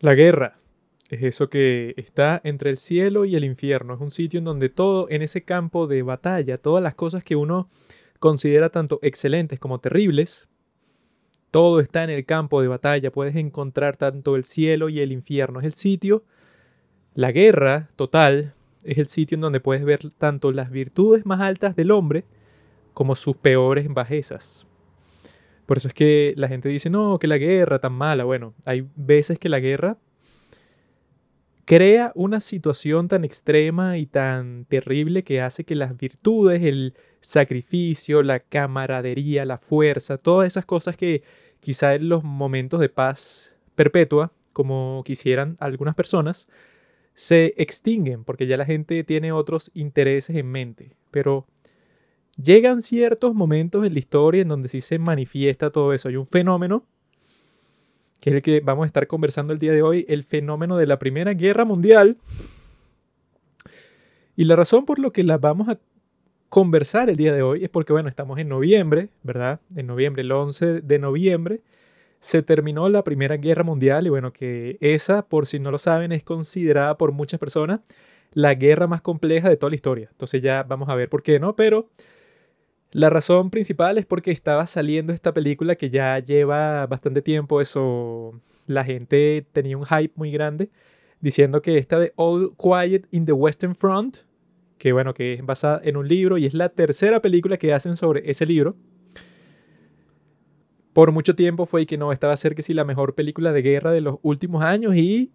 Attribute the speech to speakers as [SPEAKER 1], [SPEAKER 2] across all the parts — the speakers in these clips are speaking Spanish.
[SPEAKER 1] La guerra es eso que está entre el cielo y el infierno. Es un sitio en donde todo, en ese campo de batalla, todas las cosas que uno considera tanto excelentes como terribles, todo está en el campo de batalla. Puedes encontrar tanto el cielo y el infierno. Es el sitio, la guerra total, es el sitio en donde puedes ver tanto las virtudes más altas del hombre como sus peores bajezas. Por eso es que la gente dice, no, que la guerra tan mala. Bueno, hay veces que la guerra crea una situación tan extrema y tan terrible que hace que las virtudes, el sacrificio, la camaradería, la fuerza, todas esas cosas que quizá en los momentos de paz perpetua, como quisieran algunas personas, se extinguen porque ya la gente tiene otros intereses en mente. Pero llegan ciertos momentos en la historia en donde sí se manifiesta todo eso. Hay un fenómeno que es el que vamos a estar conversando el día de hoy, el fenómeno de la Primera Guerra Mundial. Y la razón por lo que la vamos a conversar el día de hoy es porque, bueno, estamos en noviembre, ¿verdad? En noviembre, el 11 de noviembre, se terminó la Primera Guerra Mundial y, bueno, que esa, por si no lo saben, es considerada por muchas personas la guerra más compleja de toda la historia. Entonces ya vamos a ver por qué, ¿no? Pero la razón principal es porque estaba saliendo esta película que ya lleva bastante tiempo, eso la gente tenía un hype muy grande diciendo que esta de All Quiet in the Western Front, que bueno, que es basada en un libro y es la tercera película que hacen sobre ese libro. Por mucho tiempo fue que no, estaba a ser que sí la mejor película de guerra de los últimos años y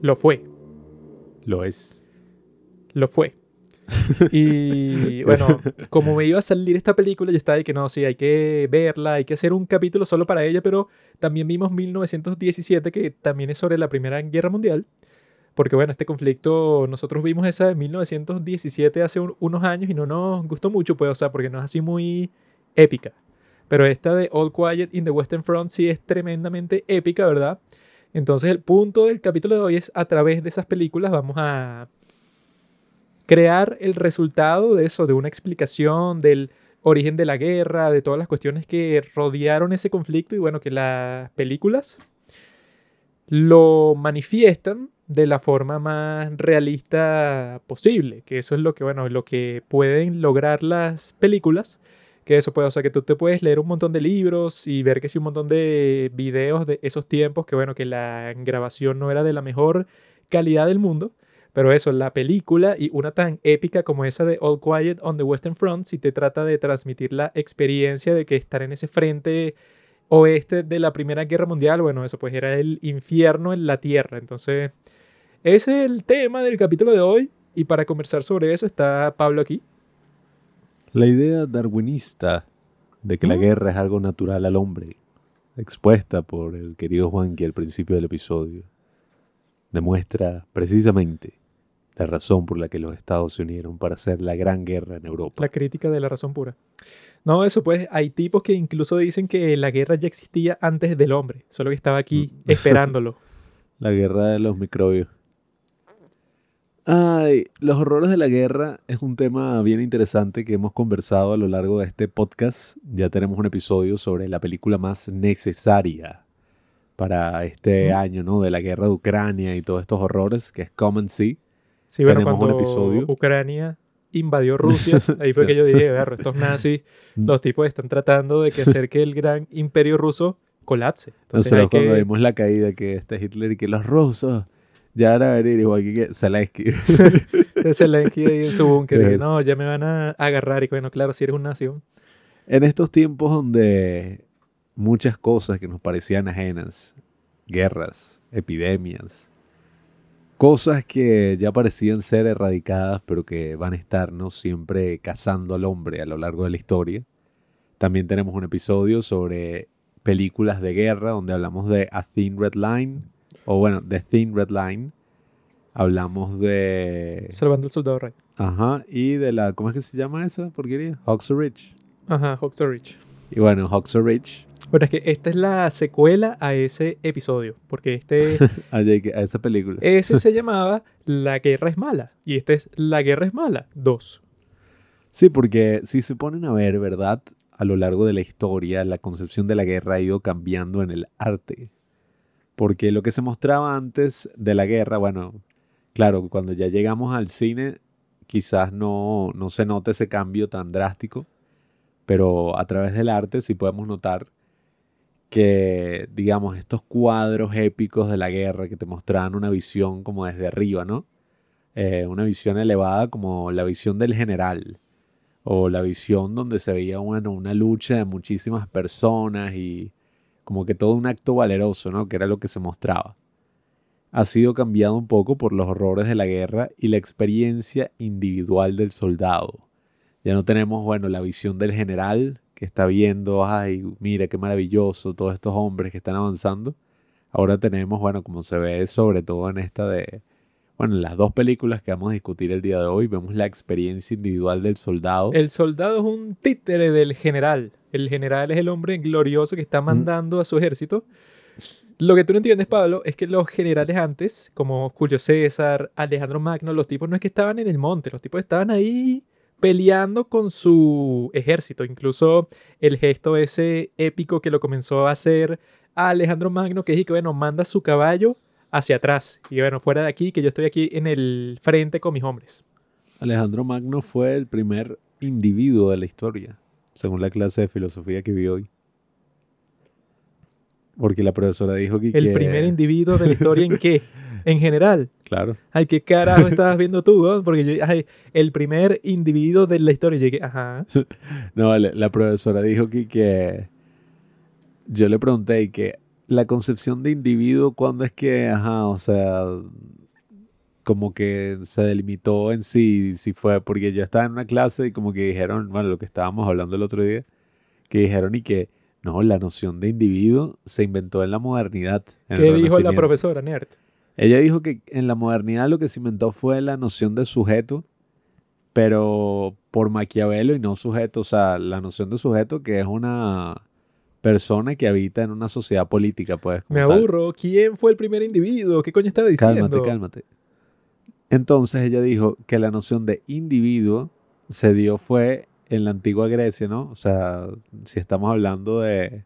[SPEAKER 1] lo fue.
[SPEAKER 2] Lo es.
[SPEAKER 1] Lo fue. y bueno, como me iba a salir esta película, yo estaba de que no, sí, hay que verla, hay que hacer un capítulo solo para ella, pero también vimos 1917, que también es sobre la Primera Guerra Mundial. Porque bueno, este conflicto, nosotros vimos esa de 1917 hace unos años y no nos gustó mucho, pues, o sea, porque no es así muy épica. Pero esta de All Quiet in the Western Front sí es tremendamente épica, ¿verdad? Entonces el punto del capítulo de hoy es a través de esas películas vamos a crear el resultado de eso, de una explicación del origen de la guerra, de todas las cuestiones que rodearon ese conflicto y bueno, que las películas lo manifiestan de la forma más realista posible, que eso es lo que, bueno, lo que pueden lograr las películas, que eso puede, o sea, que tú te puedes leer un montón de libros y ver que sí un montón de videos de esos tiempos, que bueno, que la grabación no era de la mejor calidad del mundo, pero eso, la película y una tan épica como esa de All Quiet on the Western Front, si te trata de transmitir la experiencia de que estar en ese frente oeste de la Primera Guerra Mundial, bueno, eso pues era el infierno en la tierra. Entonces, ese es el tema del capítulo de hoy. Y para conversar sobre eso está Pablo aquí.
[SPEAKER 2] La idea darwinista de que la mm. guerra es algo natural al hombre, expuesta por el querido Juanqui al principio del episodio, demuestra precisamente la razón por la que los estados se unieron para hacer la gran guerra en Europa.
[SPEAKER 1] La crítica de la razón pura. No, eso pues, hay tipos que incluso dicen que la guerra ya existía antes del hombre, solo que estaba aquí mm. esperándolo.
[SPEAKER 2] la guerra de los microbios. Ay, los horrores de la guerra es un tema bien interesante que hemos conversado a lo largo de este podcast. Ya tenemos un episodio sobre la película más necesaria para este año, ¿no? De la guerra de Ucrania y todos estos horrores, que es Common Sea.
[SPEAKER 1] Sí, bueno, Tenemos un episodio. Ucrania invadió Rusia, ahí fue que yo dije, ver, estos nazis, mm. los tipos están tratando de que hacer que el gran imperio ruso colapse.
[SPEAKER 2] Entonces, Nosotros cuando vimos la caída que este Hitler y que los rusos ya van a venir igual que Zelensky.
[SPEAKER 1] Zelensky ahí en su búnker, no, ya me van a agarrar y bueno, claro, si eres un nación.
[SPEAKER 2] En estos tiempos donde muchas cosas que nos parecían ajenas, guerras, epidemias, cosas que ya parecían ser erradicadas, pero que van a estarnos siempre cazando al hombre a lo largo de la historia. También tenemos un episodio sobre películas de guerra, donde hablamos de A Thin Red Line, o bueno, The Thin Red Line. Hablamos de...
[SPEAKER 1] Salvando el Soldado Ryan.
[SPEAKER 2] Ajá, y de la... ¿Cómo es que se llama esa porquería? Hawks Ridge.
[SPEAKER 1] Ajá, Hawks Ridge.
[SPEAKER 2] Y bueno, Hawks Ridge
[SPEAKER 1] bueno, es que esta es la secuela a ese episodio, porque este...
[SPEAKER 2] a esa película.
[SPEAKER 1] Ese se llamaba La Guerra es Mala, y este es La Guerra es Mala 2.
[SPEAKER 2] Sí, porque si se ponen a ver, ¿verdad? A lo largo de la historia, la concepción de la guerra ha ido cambiando en el arte. Porque lo que se mostraba antes de la guerra, bueno, claro, cuando ya llegamos al cine, quizás no, no se note ese cambio tan drástico, pero a través del arte sí podemos notar que, digamos, estos cuadros épicos de la guerra que te mostraban una visión como desde arriba, ¿no? Eh, una visión elevada como la visión del general o la visión donde se veía bueno, una lucha de muchísimas personas y como que todo un acto valeroso, ¿no? Que era lo que se mostraba. Ha sido cambiado un poco por los horrores de la guerra y la experiencia individual del soldado. Ya no tenemos, bueno, la visión del general que está viendo, ay, mira qué maravilloso, todos estos hombres que están avanzando. Ahora tenemos, bueno, como se ve sobre todo en esta de, bueno, en las dos películas que vamos a discutir el día de hoy, vemos la experiencia individual del soldado.
[SPEAKER 1] El soldado es un títere del general. El general es el hombre glorioso que está mandando a su ejército. Lo que tú no entiendes, Pablo, es que los generales antes, como Julio César, Alejandro Magno, los tipos no es que estaban en el monte, los tipos estaban ahí peleando con su ejército. Incluso el gesto ese épico que lo comenzó a hacer Alejandro Magno, que es que, bueno, manda su caballo hacia atrás. Y bueno, fuera de aquí, que yo estoy aquí en el frente con mis hombres.
[SPEAKER 2] Alejandro Magno fue el primer individuo de la historia, según la clase de filosofía que vi hoy. Porque la profesora dijo que...
[SPEAKER 1] ¿El primer individuo de la historia en qué? En general.
[SPEAKER 2] Claro.
[SPEAKER 1] Ay, ¿qué carajo estabas viendo tú? Porque yo, ay, el primer individuo de la historia. Llegué, ajá.
[SPEAKER 2] no, la, profesora dijo que, que... Yo le pregunté que la concepción de individuo, ¿cuándo es que, ajá, o sea, como que se delimitó en sí, si fue, porque yo estaba en una clase y como que dijeron, bueno, lo que estábamos hablando el otro día, que dijeron y que, no, la noción de individuo se inventó en la modernidad.
[SPEAKER 1] ¿Qué dijo la profesora Nerd?
[SPEAKER 2] Ella dijo que en la modernidad lo que se inventó fue la noción de sujeto, pero por Maquiavelo y no sujeto, o sea, la noción de sujeto que es una persona que habita en una sociedad política, pues.
[SPEAKER 1] Me aburro. ¿Quién fue el primer individuo? ¿Qué coño estaba diciendo?
[SPEAKER 2] Cálmate, cálmate. Entonces ella dijo que la noción de individuo se dio fue en la antigua Grecia, ¿no? O sea, si estamos hablando de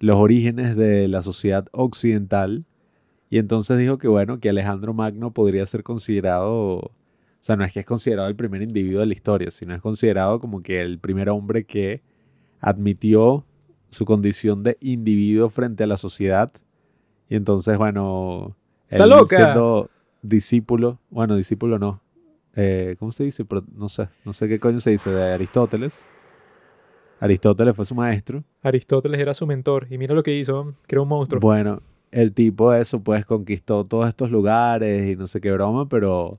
[SPEAKER 2] los orígenes de la sociedad occidental. Y entonces dijo que, bueno, que Alejandro Magno podría ser considerado, o sea, no es que es considerado el primer individuo de la historia, sino es considerado como que el primer hombre que admitió su condición de individuo frente a la sociedad. Y entonces, bueno,
[SPEAKER 1] él loca!
[SPEAKER 2] siendo discípulo, bueno, discípulo no, eh, ¿cómo se dice? no sé, no sé qué coño se dice, de Aristóteles. Aristóteles fue su maestro.
[SPEAKER 1] Aristóteles era su mentor y mira lo que hizo, creó un monstruo.
[SPEAKER 2] Bueno, el tipo eso pues conquistó todos estos lugares y no sé qué broma, pero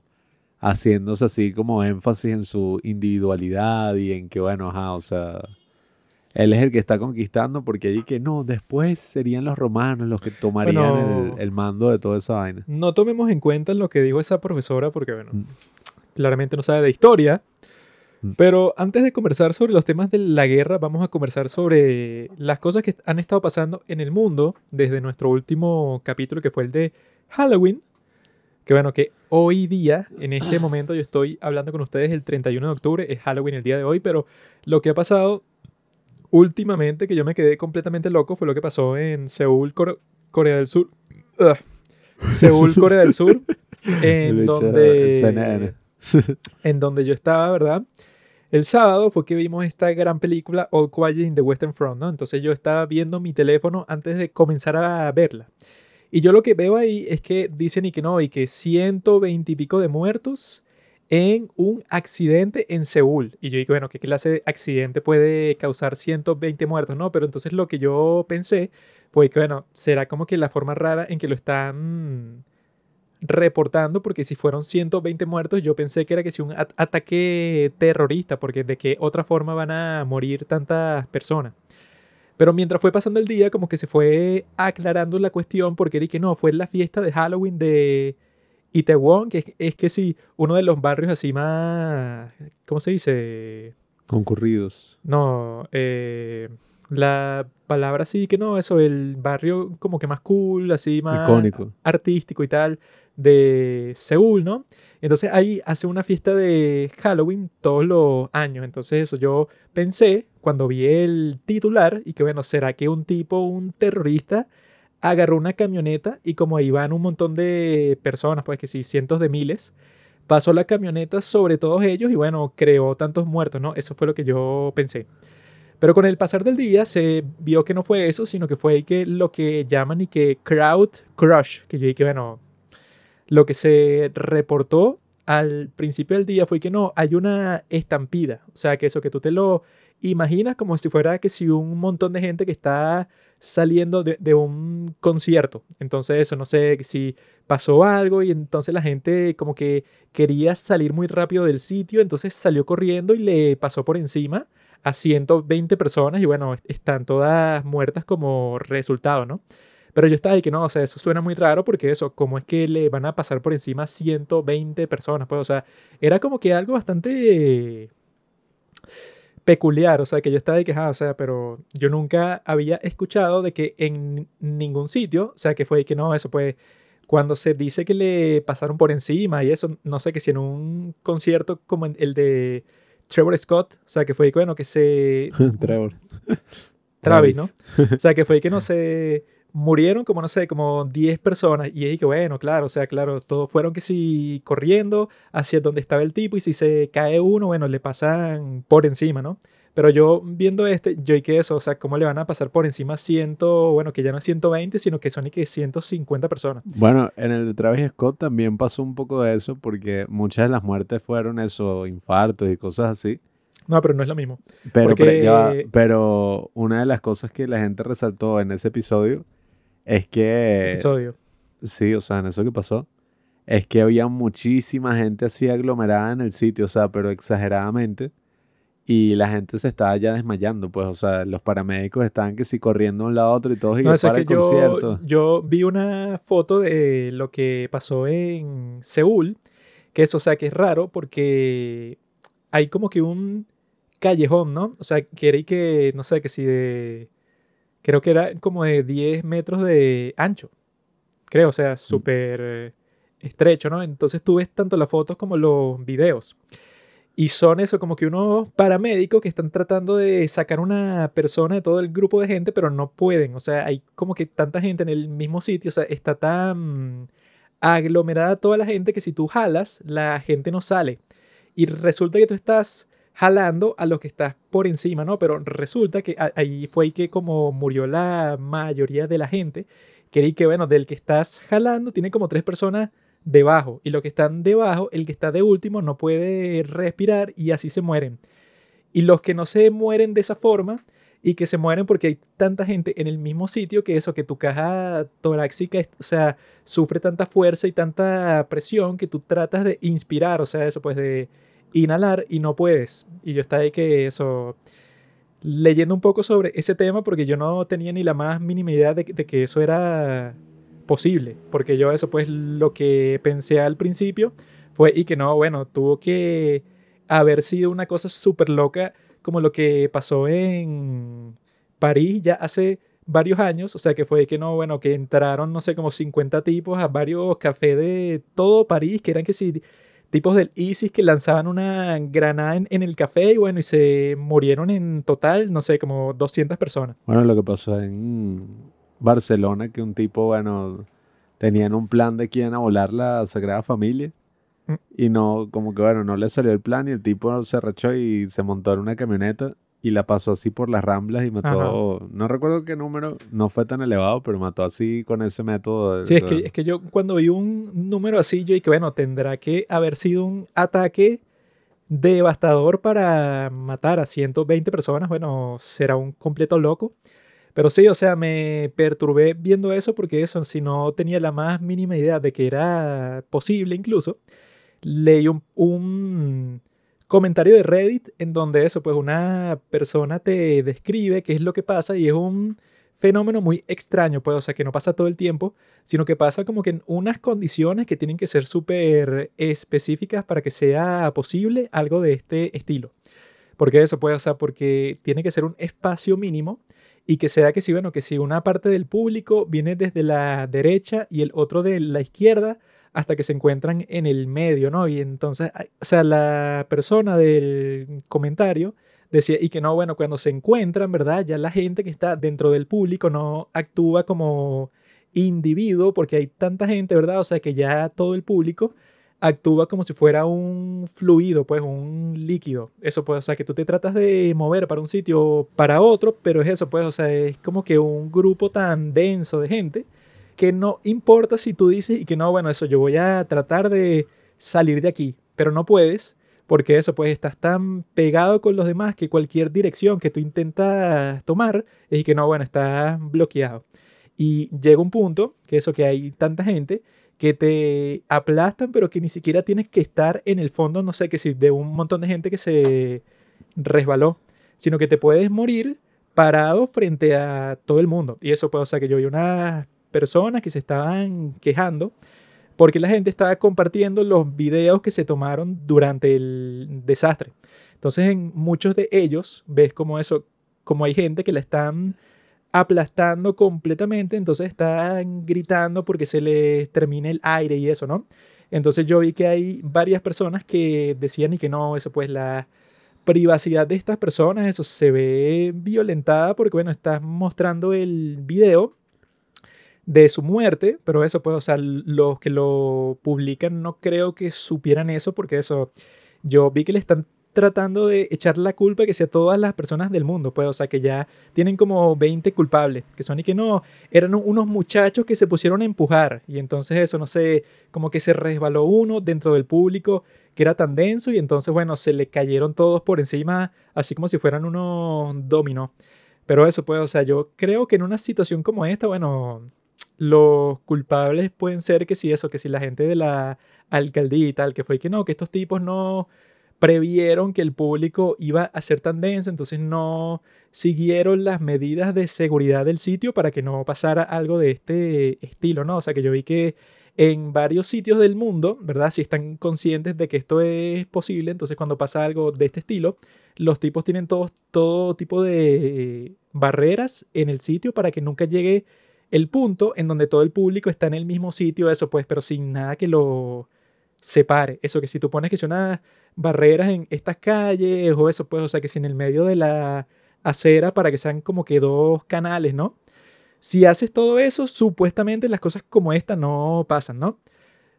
[SPEAKER 2] haciéndose así como énfasis en su individualidad y en que bueno, ajá, o sea, él es el que está conquistando porque allí que no, después serían los romanos los que tomarían el, mando de toda esa vaina.
[SPEAKER 1] No tomemos en cuenta lo que dijo esa profesora porque, bueno, mm. claramente no sabe de historia. Pero antes de conversar sobre los temas de la guerra, vamos a conversar sobre las cosas que han estado pasando en el mundo desde nuestro último capítulo que fue el de Halloween. Que bueno, que hoy día, en este momento, yo estoy hablando con ustedes el 31 de octubre, es Halloween el día de hoy, pero lo que ha pasado últimamente que yo me quedé completamente loco fue lo que pasó en Seúl, Corea del Sur. Seúl, Corea del Sur, en donde, en donde yo estaba, ¿verdad? El sábado fue que vimos esta gran película All Quiet in the Western Front, ¿no? Entonces yo estaba viendo mi teléfono antes de comenzar a verla. Y yo lo que veo ahí es que dicen y que no, y que 120 y pico de muertos en un accidente en Seúl. Y yo digo, bueno, ¿qué clase de accidente puede causar 120 muertos? No, pero entonces lo que yo pensé fue que, bueno, será como que la forma rara en que lo están reportando, porque si fueron 120 muertos, yo pensé que era que si un ataque terrorista, porque de qué otra forma van a morir tantas personas. Pero mientras fue pasando el día, como que se fue aclarando la cuestión, porque era que no, fue la fiesta de Halloween de Itaewon, que es, que sí, uno de los barrios así más, ¿cómo se dice?
[SPEAKER 2] Concurridos.
[SPEAKER 1] No, eh, la palabra sí que no, eso, el barrio como que más cool, así más
[SPEAKER 2] Icónico.
[SPEAKER 1] artístico y tal, de Seúl, ¿no? Entonces ahí hace una fiesta de Halloween todos los años. Entonces eso yo pensé cuando vi el titular y que bueno, ¿será que un tipo, un terrorista, agarró una camioneta y como ahí van un montón de personas, pues que sí, cientos de miles, pasó la camioneta sobre todos ellos y bueno, creó tantos muertos, ¿no? Eso fue lo que yo pensé. Pero con el pasar del día se vio que no fue eso, sino que fue que lo que llaman y que crowd crush, que yo dije, bueno, lo que se reportó al principio del día fue que no, hay una estampida, o sea, que eso que tú te lo imaginas como si fuera que si un montón de gente que está saliendo de, de, un concierto. Entonces eso, no sé si pasó algo y entonces la gente como que quería salir muy rápido del sitio, entonces salió corriendo y le pasó por encima a 120 personas y bueno, están todas muertas como resultado, ¿no? Pero yo estaba ahí que no, o sea, eso suena muy raro porque eso, ¿cómo es que le van a pasar por encima a 120 personas? Pues, o sea, era como que algo bastante peculiar, o sea, que yo estaba ahí que, ah, o sea, pero yo nunca había escuchado de que en ningún sitio, o sea, que fue que no, eso pues, cuando se dice que le pasaron por encima y eso, no sé, que si en un concierto como el de Trevor Scott, o sea, que fue bueno, que se...
[SPEAKER 2] Trevor.
[SPEAKER 1] Travis, ¿no? o sea, que fue que no se murieron como, no sé, como 10 personas. Y ahí que bueno, claro, o sea, claro, todos fueron que si corriendo hacia donde estaba el tipo y si se cae uno, bueno, le pasan por encima, ¿no? Pero yo viendo este, yo y que eso, o sea, ¿cómo le van a pasar por encima ciento, bueno, que ya no es 120, sino que son y que 150 personas?
[SPEAKER 2] Bueno, en el de Travis Scott también pasó un poco de eso porque muchas de las muertes fueron eso, infartos y cosas así.
[SPEAKER 1] No, pero no es lo mismo.
[SPEAKER 2] Pero, porque... pero una de las cosas que la gente resaltó en ese episodio es que...
[SPEAKER 1] Episodio.
[SPEAKER 2] Sí, o sea, en eso que pasó. Es que había muchísima gente así aglomerada en el sitio, o sea, pero exageradamente y la gente se estaba ya desmayando, pues, o sea, los paramédicos estaban que sí corriendo de un lado a otro y todos y
[SPEAKER 1] no, para el yo, concierto. Yo vi una foto de lo que pasó en Seúl, que eso, o sea, que es raro porque hay como que un callejón, ¿no? O sea, que era que, no sé, que si de, creo que era como de 10 metros de ancho, creo, o sea, mm. súper estrecho, ¿no? Entonces tú ves tanto las fotos como los videos. Y son eso, como que unos paramédicos que están tratando de sacar una persona de todo el grupo de gente, pero no pueden. O sea, hay como que tanta gente en el mismo sitio, o sea, está tan aglomerada toda la gente que si tú jalas, la gente no sale. Y resulta que tú estás jalando a los que estás por encima, ¿no? Pero resulta que ahí fue que como murió la mayoría de la gente, que que, bueno, del que estás jalando tiene como tres personas debajo y los que están debajo, el que está de último no puede respirar y así se mueren. Y los que no se mueren de esa forma y que se mueren porque hay tanta gente en el mismo sitio que eso, que tu caja torácica, o sea, sufre tanta fuerza y tanta presión que tú tratas de inspirar, o sea, eso pues de inhalar y no puedes. Y yo estaba ahí que eso, leyendo un poco sobre ese tema porque yo no tenía ni la más mínima idea de, que eso era posible, porque yo eso pues lo que pensé al principio fue y que no, bueno, tuvo que haber sido una cosa súper loca como lo que pasó en París ya hace varios años, o sea que fue que no, bueno, que entraron, no sé, como 50 tipos a varios cafés de todo París, que eran que sí, tipos del ISIS que lanzaban una granada en, en, el café y bueno, y se murieron en total, no sé, como 200 personas.
[SPEAKER 2] Bueno, lo que pasó en Barcelona que un tipo, bueno, tenían un plan de que iban a volar la Sagrada Familia. Mm. Y no, como que bueno, no le salió el plan y el tipo se arrechó y se montó en una camioneta y la pasó así por las ramblas y mató, no recuerdo qué número, no fue tan elevado, pero mató así con ese método.
[SPEAKER 1] Sí, es que, es que yo cuando vi un número así, yo dije, bueno, tendrá que haber sido un ataque devastador para matar a 120 personas, bueno, será un completo loco. Pero sí, o sea, me perturbé viendo eso porque eso, si no tenía la más mínima idea de que era posible incluso, leí un, comentario de Reddit en donde eso, pues una persona te describe qué es lo que pasa y es un fenómeno muy extraño, pues, o sea, que no pasa todo el tiempo, sino que pasa como que en unas condiciones que tienen que ser súper específicas para que sea posible algo de este estilo. Porque eso, puede, o sea, porque tiene que ser un espacio mínimo y que sea que si, bueno, que si una parte del público viene desde la derecha y el otro de la izquierda hasta que se encuentran en el medio, ¿no? Y entonces, o sea, la persona del comentario decía, y que no, bueno, cuando se encuentran, ¿verdad? Ya la gente que está dentro del público no actúa como individuo, porque hay tanta gente, ¿verdad? O sea, que ya todo el público actúa como si fuera un fluido, pues un líquido. Eso pues, o sea, que tú te tratas de mover para un sitio para otro, pero es eso, pues, o sea, es como que un grupo tan denso de gente que no importa si tú dices y que no, bueno, eso yo voy a tratar de salir de aquí, pero no puedes, porque eso, pues estás tan pegado con los demás que cualquier dirección que tú intentas tomar es que no, bueno, estás bloqueado. Y llega un punto, que eso que hay tanta gente, que te aplastan, pero que ni siquiera tienes que estar en el fondo, no sé, que si de un montón de gente que se resbaló, sino que te puedes morir parado frente a todo el mundo. Y eso puede, o que yo vi unas personas que se estaban quejando porque la gente estaba compartiendo los videos que se tomaron durante el desastre. Entonces, en muchos de ellos ves como eso, como hay gente que la están aplastando completamente, entonces están gritando porque se les termine el aire y eso, ¿no? Entonces yo vi que hay varias personas que decían y que no, eso pues la privacidad de estas personas, eso se ve violentada porque bueno, estás mostrando el video de su muerte, pero eso pues, o sea, los que lo publican no creo que supieran eso porque eso, yo vi que le están tratando de echar la culpa que sea todas las personas del mundo, pues, o sea, que ya tienen como 20 culpables, que son y que no, eran unos muchachos que se pusieron a empujar y entonces eso, no sé, como que se resbaló uno dentro del público que era tan denso y entonces, bueno, se le cayeron todos por encima, así como si fueran unos dominos. Pero eso, pues, o sea, yo creo que en una situación como esta, bueno, los culpables pueden ser que si eso, que si la gente de la alcaldía y tal, que fue que no, que estos tipos no previeron que el público iba a ser tan denso, entonces no siguieron las medidas de seguridad del sitio para que no pasara algo de este estilo, ¿no? O sea que yo vi que en varios sitios del mundo, ¿verdad? Si están conscientes de que esto es posible, entonces cuando pasa algo de este estilo, los tipos tienen todo, todo tipo de barreras en el sitio para que nunca llegue el punto en donde todo el público está en el mismo sitio, eso pues, pero sin nada que lo separe. Eso que si tú pones que son unas barreras en estas calles o eso, pues, o sea, que si en el medio de la acera para que sean como que dos canales, ¿no? Si haces todo eso, supuestamente las cosas como esta no pasan, ¿no?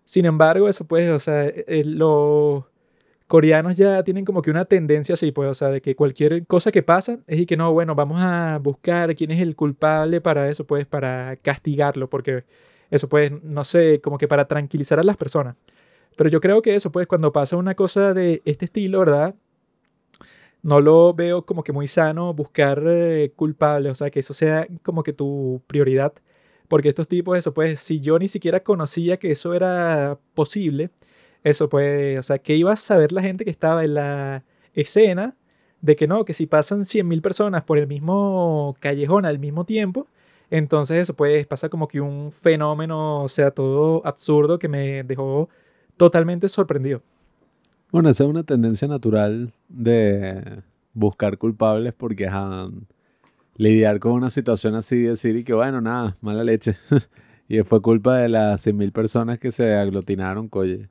[SPEAKER 1] Sin embargo, eso pues, o sea, eh, eh, los coreanos ya tienen como que una tendencia así, pues, o sea, de que cualquier cosa que pasa es y que no, bueno, vamos a buscar quién es el culpable para eso, pues, para castigarlo, porque eso pues, no sé, como que para tranquilizar a las personas. Pero yo creo que eso, pues, cuando pasa una cosa de este estilo, ¿verdad? No lo veo como que muy sano buscar eh, culpables, o sea, que eso sea como que tu prioridad. Porque estos tipos, eso, pues, si yo ni siquiera conocía que eso era posible, eso, pues, o sea, que iba a saber la gente que estaba en la escena de que no, que si pasan 100.000 personas por el mismo callejón al mismo tiempo, entonces eso pues pasa como que un fenómeno, o sea, todo absurdo que me dejó totalmente sorprendido.
[SPEAKER 2] Bueno, esa es una tendencia natural de buscar culpables porque lidiar con una situación así decir y que bueno, nada, mala leche. y fue culpa de las 100.000 personas que se aglutinaron, coye.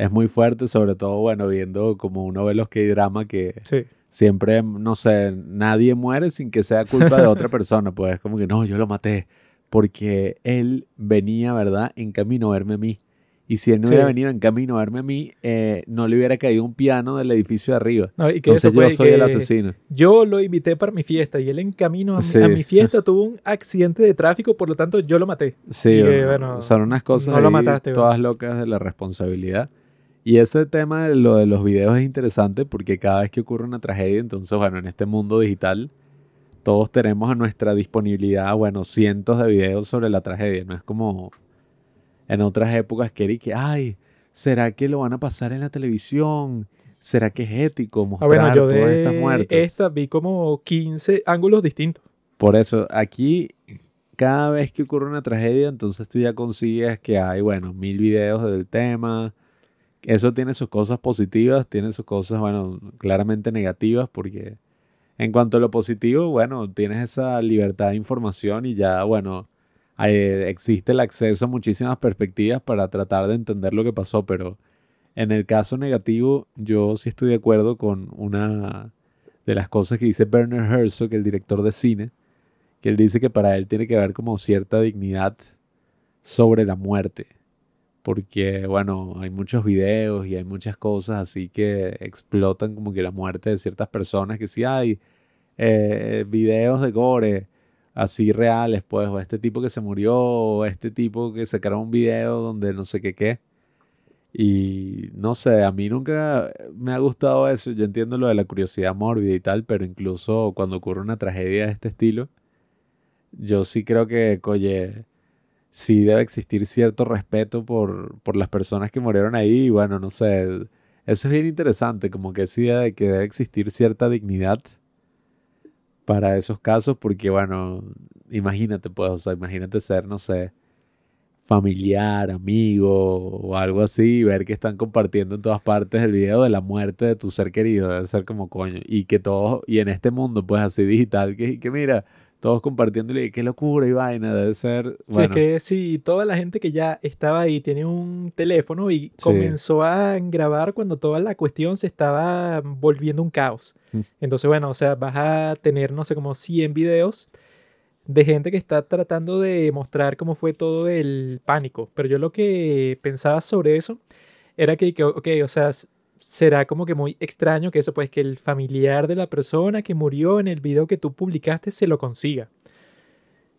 [SPEAKER 2] Es muy fuerte, sobre todo, bueno, viendo como uno ve los que hay drama que siempre, no sé, nadie muere sin que sea culpa de otra persona. Pues es como que no, yo lo maté porque él venía, ¿verdad?, en camino a verme a mí. Y si él no hubiera venido en camino a verme a mí, eh, no le hubiera caído un piano del edificio de arriba. Entonces yo soy el asesino.
[SPEAKER 1] Yo lo invité para mi fiesta y él en camino a, mi, fiesta tuvo un accidente de tráfico, por lo tanto yo lo maté.
[SPEAKER 2] Sí, bueno, son unas cosas todas locas de la responsabilidad. Y ese tema de lo de los videos es interesante porque cada vez que ocurre una tragedia, entonces, bueno, en este mundo digital, todos tenemos a nuestra disponibilidad, bueno, cientos de videos sobre la tragedia. No es como en otras épocas que que, ay, ¿será que lo van a pasar en la televisión? ¿Será que es ético ah, mostrar todas estas muertes?
[SPEAKER 1] Esta vi como 15 ángulos distintos.
[SPEAKER 2] Por eso, aquí, cada vez que ocurre una tragedia, entonces tú ya consigues que hay, bueno, mil videos del tema. Eso tiene sus cosas positivas, tiene sus cosas, bueno, claramente negativas, porque en cuanto a lo positivo, bueno, tienes esa libertad de información y ya, bueno, existe el acceso a muchísimas perspectivas para tratar de entender lo que pasó, pero en el caso negativo yo sí estoy de acuerdo con una de las cosas que dice Werner Herzog, el director de cine, que él dice que para él tiene que haber como cierta dignidad sobre la muerte. Porque, bueno, hay muchos videos y hay muchas cosas así que explotan como que la muerte de ciertas personas, que si hay eh, videos de gore así reales, pues, o este tipo que se murió, o este tipo que sacaron un video donde no sé qué qué. Y no sé, a mí nunca me ha gustado eso. Yo entiendo lo de la curiosidad mórbida y tal, pero incluso cuando ocurre una tragedia de este estilo, yo sí creo que, oye, sí debe existir cierto respeto por, por las personas que murieron ahí. Y bueno, no sé, eso es bien interesante, como que sí de que debe existir cierta dignidad para esos casos, porque bueno, imagínate, pues, o sea, imagínate ser, no sé, familiar, amigo o algo así, y ver que están compartiendo en todas partes el video de la muerte de tu ser querido, debe ser como coño, y que todos, y en este mundo, pues así digital, que, que mira, todos compartiéndole, qué locura y vaina, debe ser.
[SPEAKER 1] Bueno. es que sí, toda la gente que ya estaba ahí tiene un teléfono y comenzó a grabar cuando toda la cuestión se estaba volviendo un caos. Mm. Entonces, bueno, o sea, vas a tener, no sé, como 100 videos de gente que está tratando de mostrar cómo fue todo el pánico. Pero yo lo que pensaba sobre eso era que, que ok, o sea, será como que muy extraño que eso, pues, que el familiar de la persona que murió en el video que tú publicaste se lo consiga.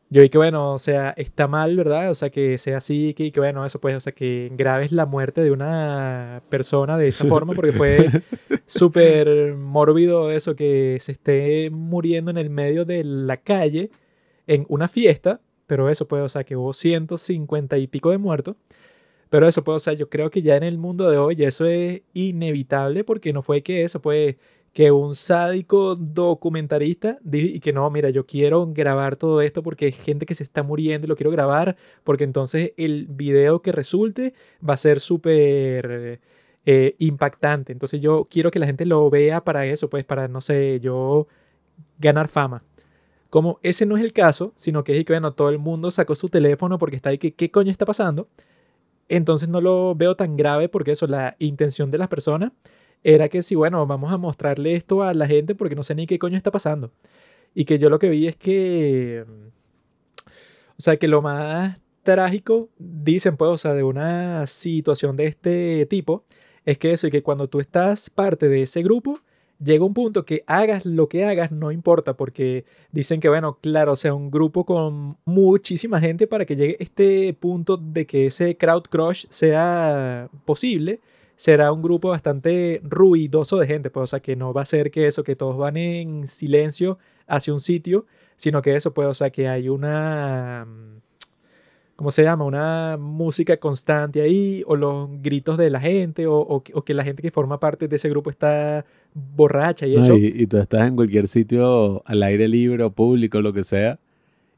[SPEAKER 1] Yo vi que, bueno, o sea, está mal, ¿verdad? O sea, que sea así, que, que bueno, eso pues, o sea, que grabes la muerte de una persona de esa forma, porque fue súper mórbido eso, que se esté muriendo en el medio de la calle en una fiesta, pero eso pues, o sea, que hubo 150 y pico de muertos. Pero eso, pues, o yo creo que ya en el mundo de hoy eso es inevitable porque no fue que eso, pues, que un sádico documentarista dijo y que no, mira, yo quiero grabar todo esto porque hay gente que se está muriendo y lo quiero grabar porque entonces el video que resulte va a ser súper eh, impactante. Entonces yo quiero que la gente lo vea para eso, pues para, no sé, yo ganar fama. Como ese no es el caso, sino que es que, bueno, todo el mundo sacó su teléfono porque está ahí que, ¿qué coño está pasando? Entonces no lo veo tan grave porque eso, la intención de las personas era que si, bueno, vamos a mostrarle esto a la gente porque no sé ni qué coño está pasando. Y que yo lo que vi es que, o sea, que lo más trágico, dicen pues, o sea, de una situación de este tipo, es que eso, y que cuando tú estás parte de ese grupo, llega un punto que hagas lo que hagas, no importa, porque dicen que, bueno, claro, o sea, un grupo con muchísima gente para que llegue este punto de que ese crowd crush sea posible, será un grupo bastante ruidoso de gente, pues, o sea, que no va a ser que eso, que todos van en silencio hacia un sitio, sino que eso, pues, o sea, que hay una ¿cómo se llama? Una música constante ahí, o los gritos de la gente, o, que la gente que forma parte de ese grupo está borracha y eso.
[SPEAKER 2] Y, tú estás en cualquier sitio al aire libre o público, lo que sea,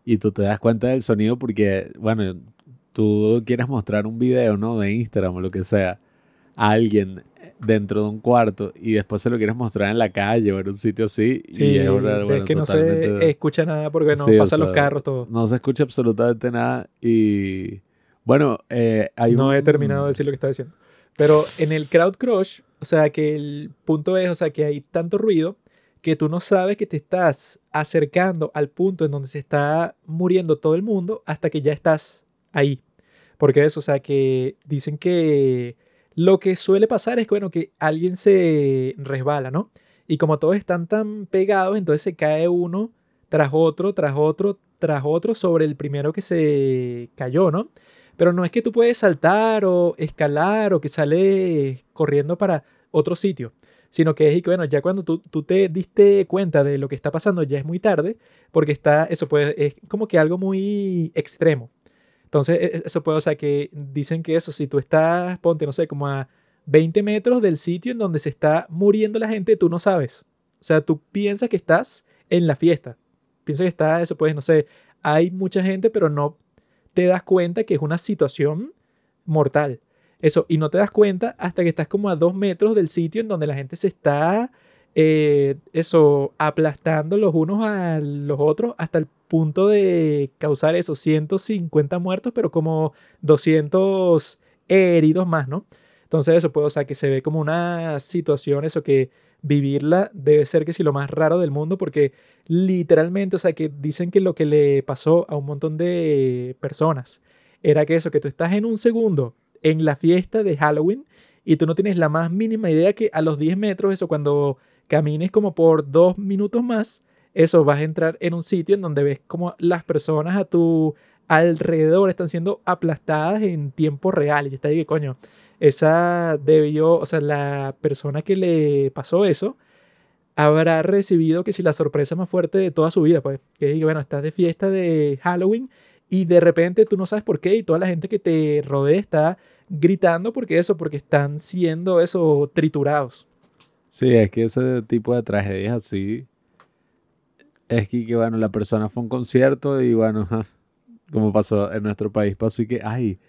[SPEAKER 2] y tú te das cuenta del sonido porque, bueno, tú quieres mostrar un video, ¿no? De Instagram o lo que sea, a alguien dentro de un cuarto y después se lo quieres mostrar en la calle o en un sitio así. y
[SPEAKER 1] es, es que no se escucha nada porque no pasan los carros, todo.
[SPEAKER 2] No se escucha absolutamente nada y bueno, eh, hay
[SPEAKER 1] No he terminado de decir lo que estaba diciendo. Pero en el crowd crush, o sea que el punto es, o sea que hay tanto ruido que tú no sabes que te estás acercando al punto en donde se está muriendo todo el mundo hasta que ya estás ahí. Porque eso, o sea que dicen que lo que suele pasar es que, bueno, que alguien se resbala, ¿no? Y como todos están tan pegados, entonces se cae uno tras otro, tras otro, tras otro sobre el primero que se cayó, ¿no? Pero no es que tú puedes saltar o escalar o que sales corriendo para otro sitio, sino que es que, bueno, ya cuando tú, tú, te diste cuenta de lo que está pasando, ya es muy tarde, porque está, eso puede, es como que algo muy extremo. Entonces, e, e, eso puede, o sea, que dicen que eso, si tú estás, ponte, no sé, como a 20 metros del sitio en donde se está muriendo la gente, tú no sabes. O sea, tú piensas que estás en la fiesta. Piensas que está, eso pues, no sé, hay mucha gente, pero no te das cuenta que es una situación mortal. Eso, y no te das cuenta hasta que estás como a dos metros del sitio en donde la gente se está, eh, eso, aplastando los unos a los otros hasta el punto de causar esos 150 muertos, pero como 200 heridos más, ¿no? Entonces eso puede, o sea, que se ve como una situación, eso que vivirla debe ser que sí lo más raro del mundo, porque literalmente, o sea, que dicen que lo que le pasó a un montón de personas era que eso, que tú estás en un segundo en la fiesta de Halloween y tú no tienes la más mínima idea que a los 10 metros, eso cuando camines como por dos minutos más, eso vas a entrar en un sitio en donde ves como las personas a tu alrededor están siendo aplastadas en tiempo real. Y está ahí que coño, esa debió, o sea, la persona que le pasó eso habrá recibido que si la sorpresa más fuerte de toda su vida, pues, que bueno, estás de fiesta de Halloween y de repente tú no sabes por qué y toda la gente que te rodea está gritando porque eso, porque están siendo eso triturados.
[SPEAKER 2] Sí, es que ese tipo de tragedias así es que, que bueno, la persona fue a un concierto y bueno, como pasó en nuestro país, pasó y que, ay,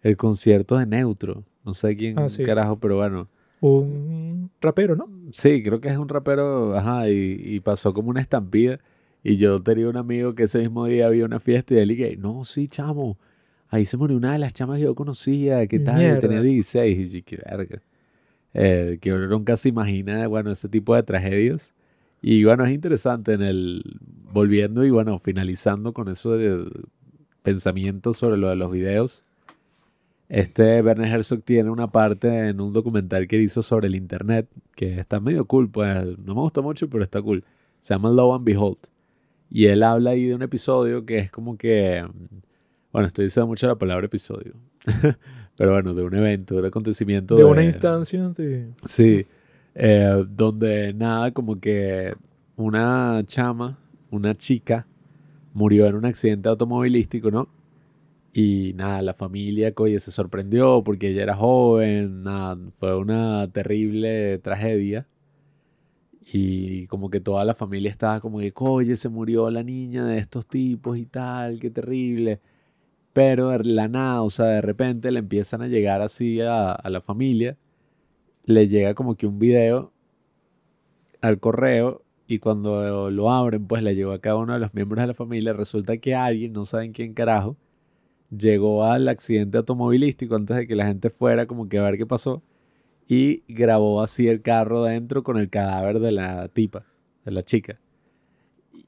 [SPEAKER 2] el concierto de Neutro, no sé quién
[SPEAKER 1] Ah, sí.
[SPEAKER 2] carajo, pero bueno,
[SPEAKER 1] Un rapero, ¿no?
[SPEAKER 2] sí, creo que es un rapero, ajá, y, y pasó como una estampida. Y yo tenía un amigo que ese mismo día había una fiesta y él que, no, sí, chamo, ahí se murió una de las chamas que yo conocía, ¿qué tal? Tenía
[SPEAKER 1] Mierda.
[SPEAKER 2] 16, y yo, qué verga. Eh, que uno nunca se imagina, bueno, ese tipo de tragedias. Y bueno, es interesante en el, volviendo y bueno, finalizando con eso de pensamientos sobre lo de los videos. Este Werner Herzog tiene una parte en un documental que hizo sobre el internet que está medio cool, pues no me gustó mucho, pero está cool. Se llama Low and Behold. Y él habla ahí de un episodio que es como que, bueno, estoy diciendo mucho la palabra episodio, pero bueno, de un evento, de un acontecimiento.
[SPEAKER 1] De una instancia de...
[SPEAKER 2] Sí, eh, donde nada, como que una chama, una chica, murió en un accidente automovilístico, ¿no? Y nada, la familia, coye, se sorprendió porque ella era joven, nada, fue una terrible tragedia. Y como que toda la familia estaba como que, oye, se murió la niña de estos tipos y tal, qué terrible. Pero la nada, o sea, de repente le empiezan a llegar así a, a la familia, le llega como que un video al correo y cuando lo abren, pues le llegó a cada uno de los miembros de la familia. Resulta que alguien, no saben quién carajo, llegó al accidente automovilístico antes de que la gente fuera como que a ver qué pasó y grabó así el carro dentro con el cadáver de la tipa, de la chica.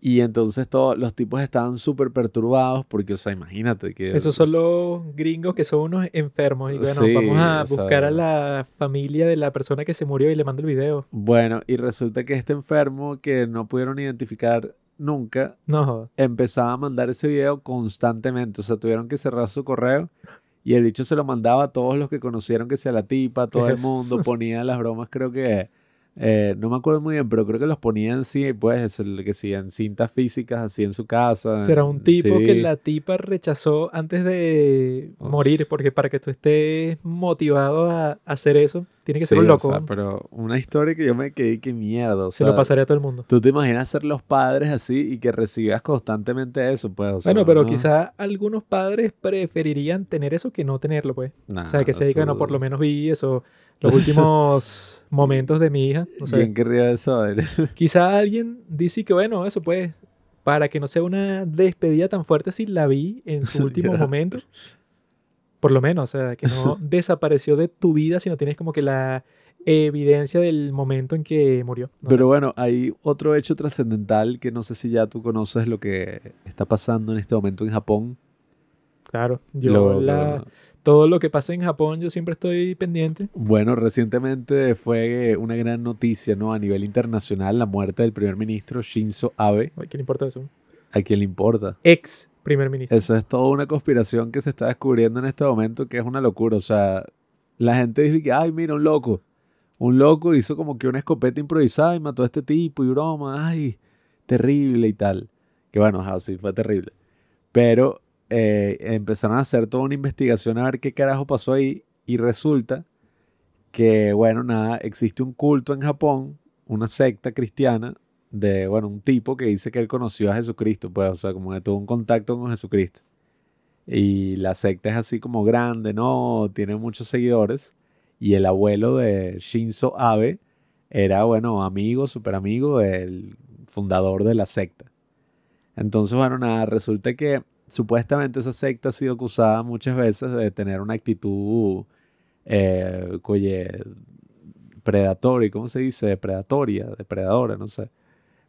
[SPEAKER 2] Y entonces todos los tipos estaban súper perturbados porque, o sea, imagínate que...
[SPEAKER 1] Esos son los gringos que son unos enfermos. Y bueno,
[SPEAKER 2] Sí,
[SPEAKER 1] vamos a
[SPEAKER 2] sea-
[SPEAKER 1] buscar a la familia de la persona que se murió y le mando el video.
[SPEAKER 2] Bueno, y resulta que este enfermo que no pudieron identificar nunca,
[SPEAKER 1] No
[SPEAKER 2] empezaba a mandar ese video constantemente. O sea, tuvieron que cerrar su correo y el bicho se lo mandaba a todos los que conocieron que sea la tipa, a todo el mundo. Ponía las bromas, creo que, eh, no me acuerdo muy bien, pero creo que los ponían sí, pues, que sí, en cintas físicas, así en su casa.
[SPEAKER 1] Será un tipo que la tipa rechazó antes de
[SPEAKER 2] Uf.
[SPEAKER 1] morir, porque para que tú estés motivado a hacer eso, tiene que ser un
[SPEAKER 2] o
[SPEAKER 1] loco.
[SPEAKER 2] sea, pero una historia que yo me quedé, que mierda. O
[SPEAKER 1] Se
[SPEAKER 2] sea,
[SPEAKER 1] lo pasaría a todo el mundo.
[SPEAKER 2] Tú te imaginas ser los padres así y que recibas constantemente eso, pues. o sea,
[SPEAKER 1] Bueno, pero
[SPEAKER 2] no-
[SPEAKER 1] quizá algunos padres preferirían tener eso que no tenerlo, pues.
[SPEAKER 2] Nah,
[SPEAKER 1] o sea, que se digan, no, por lo menos vi eso, los últimos momentos de mi hija. No sé.
[SPEAKER 2] ¿Quién querría saber?
[SPEAKER 1] Quizá alguien dice que, bueno, eso pues, para que no sea una despedida tan fuerte si la vi en su último momento. Por lo menos, o sea, que no desapareció de tu vida, sino tienes como que la evidencia del momento en que murió. No
[SPEAKER 2] Pero bueno, hay otro hecho trascendental que no sé si ya tú conoces lo que está pasando en este momento en Japón.
[SPEAKER 1] Claro, yo
[SPEAKER 2] Lo-
[SPEAKER 1] la-
[SPEAKER 2] lo-
[SPEAKER 1] todo lo que pasa en Japón, yo siempre estoy pendiente.
[SPEAKER 2] Bueno, recientemente fue una gran noticia, ¿no? A nivel internacional, la muerte del primer ministro Shinzo Abe.
[SPEAKER 1] Ay, ¿Qué le importa eso?
[SPEAKER 2] ¿A quién le importa?
[SPEAKER 1] Ex primer ministro.
[SPEAKER 2] Eso es toda una conspiración que se está descubriendo en este momento que es una locura. O sea, la gente dice que, ay, mira, un loco. Un loco hizo como que una escopeta improvisada y mató a este tipo y broma, ay, terrible y tal. Que bueno, así fue terrible. Pero eh, empezaron a hacer toda una investigación a ver qué carajo pasó ahí y resulta que, bueno, nada, existe un culto en Japón, una secta cristiana de, bueno, un tipo que dice que él conoció a Jesucristo, pues, o sea, como que tuvo un contacto con Jesucristo. Y la secta es así como grande, ¿no? Tiene muchos seguidores. Y el abuelo de Shinzo Abe era, bueno, amigo, súper amigo del fundador de la secta. Entonces, bueno, nada, resulta que supuestamente esa secta ha sido acusada muchas veces de tener una actitud, eh, predatoria, ¿cómo se dice? Predatoria, depredadora, no sé.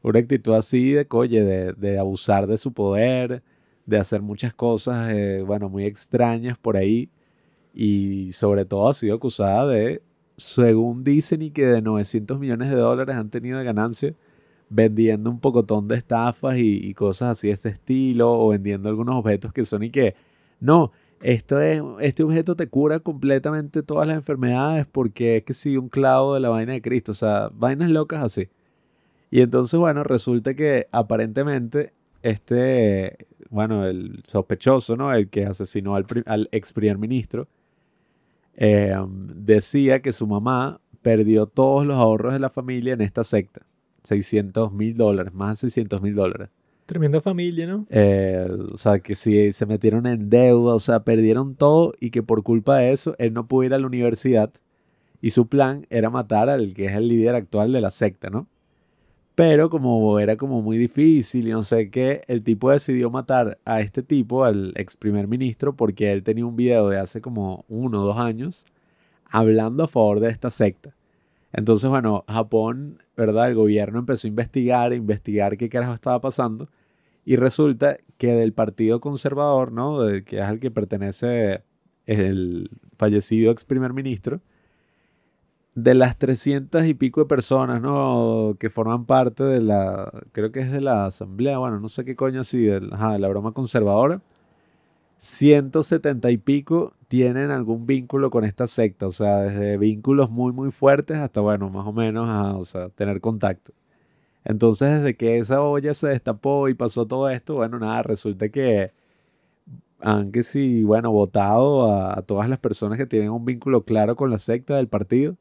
[SPEAKER 2] Una actitud así de, oye, de, abusar de su poder, de hacer muchas cosas, eh, bueno, muy extrañas por ahí. Y sobre todo ha sido acusada de, según dicen, y que de 900 millones de dólares han tenido ganancia vendiendo un pocotón de estafas y, cosas así de ese estilo, o vendiendo algunos objetos que son y que, no, esto es, este objeto te cura completamente todas las enfermedades porque es que sigue un clavo de la vaina de Cristo, o sea, vainas locas así. Y entonces, bueno, resulta que aparentemente este, bueno, el sospechoso, ¿no? El que asesinó al, ex primer ministro, em, decía que su mamá perdió todos los ahorros de la familia en esta secta. 600 mil dólares, más de 600 mil dólares.
[SPEAKER 1] Tremenda familia, ¿no?
[SPEAKER 2] Eh, o sea, que si se metieron en deuda, o sea, perdieron todo y que por culpa de eso él no pudo ir a la universidad y su plan era matar al que es el líder actual de la secta, ¿no? Pero como era como muy difícil y no sé qué, el tipo decidió matar a este tipo, al ex primer ministro, porque él tenía un video de hace como uno o dos años hablando a favor de esta secta. Entonces, bueno, Japón, ¿verdad? El gobierno empezó a investigar, a investigar qué carajo estaba pasando. Y resulta que del Partido Conservador, ¿no? De, que es al que pertenece el fallecido ex primer ministro, de las 300 y pico de personas, ¿no? Que forman parte de la, creo que es de la asamblea, bueno, no sé qué coño así, de, de la broma conservadora, 170 y pico tienen algún vínculo con esta secta, o sea, desde vínculos muy, muy fuertes hasta, bueno, más o menos, o sea, tener contacto. Entonces, desde que esa olla se destapó y pasó todo esto, bueno, nada, resulta que han que sí, bueno, votado a, todas las personas que tienen un vínculo claro con la secta del partido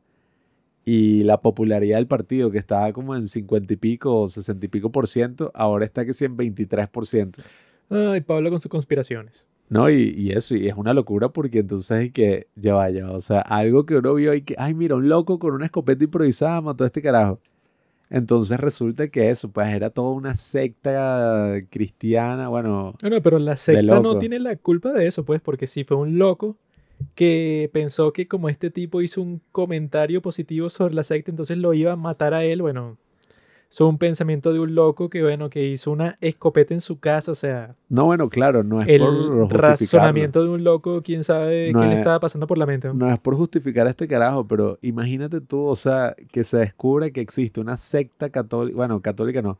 [SPEAKER 2] y la popularidad del partido, que estaba como en 50 y pico o 60 y pico por ciento, ahora está que sí en 23 por ciento.
[SPEAKER 1] Ay, Pablo con sus conspiraciones.
[SPEAKER 2] No, y, eso, y es una locura porque entonces hay que, ya vaya, o sea, algo que uno vio y que, ay, mira, un loco con una escopeta improvisada mató a este carajo. Entonces resulta que eso, pues era toda una secta cristiana, bueno.
[SPEAKER 1] No, pero la secta no tiene la culpa de eso, pues, porque si fue un loco que pensó que como este tipo hizo un comentario positivo sobre la secta, entonces lo iba a matar a él, bueno, es un pensamiento de un loco que, bueno, que hizo una escopeta en su casa, o sea...
[SPEAKER 2] No, bueno, claro, no es
[SPEAKER 1] el por razonamiento de un loco, quién sabe qué le estaba pasando por la mente.
[SPEAKER 2] ¿no? es por justificar a este carajo, pero imagínate tú, o sea, que se descubre que existe una secta católica, bueno, católica no,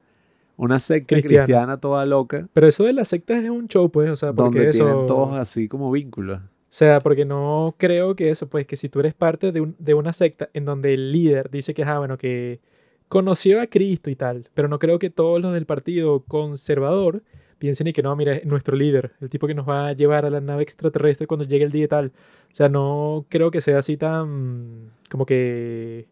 [SPEAKER 2] una secta cristiana. toda loca.
[SPEAKER 1] Pero eso de las sectas es un show, pues, o sea, porque
[SPEAKER 2] donde
[SPEAKER 1] eso...
[SPEAKER 2] tienen todos así como vínculos.
[SPEAKER 1] O sea, porque no creo que eso, pues, que si tú eres parte de, un, de una secta en donde el líder dice que, ah, bueno, que conoció a Cristo y tal, pero no creo que todos los del partido conservador piensen y que no, mira, es nuestro líder, el tipo que nos va a llevar a la nave extraterrestre cuando llegue el día y tal. O sea, no creo que sea así tan como que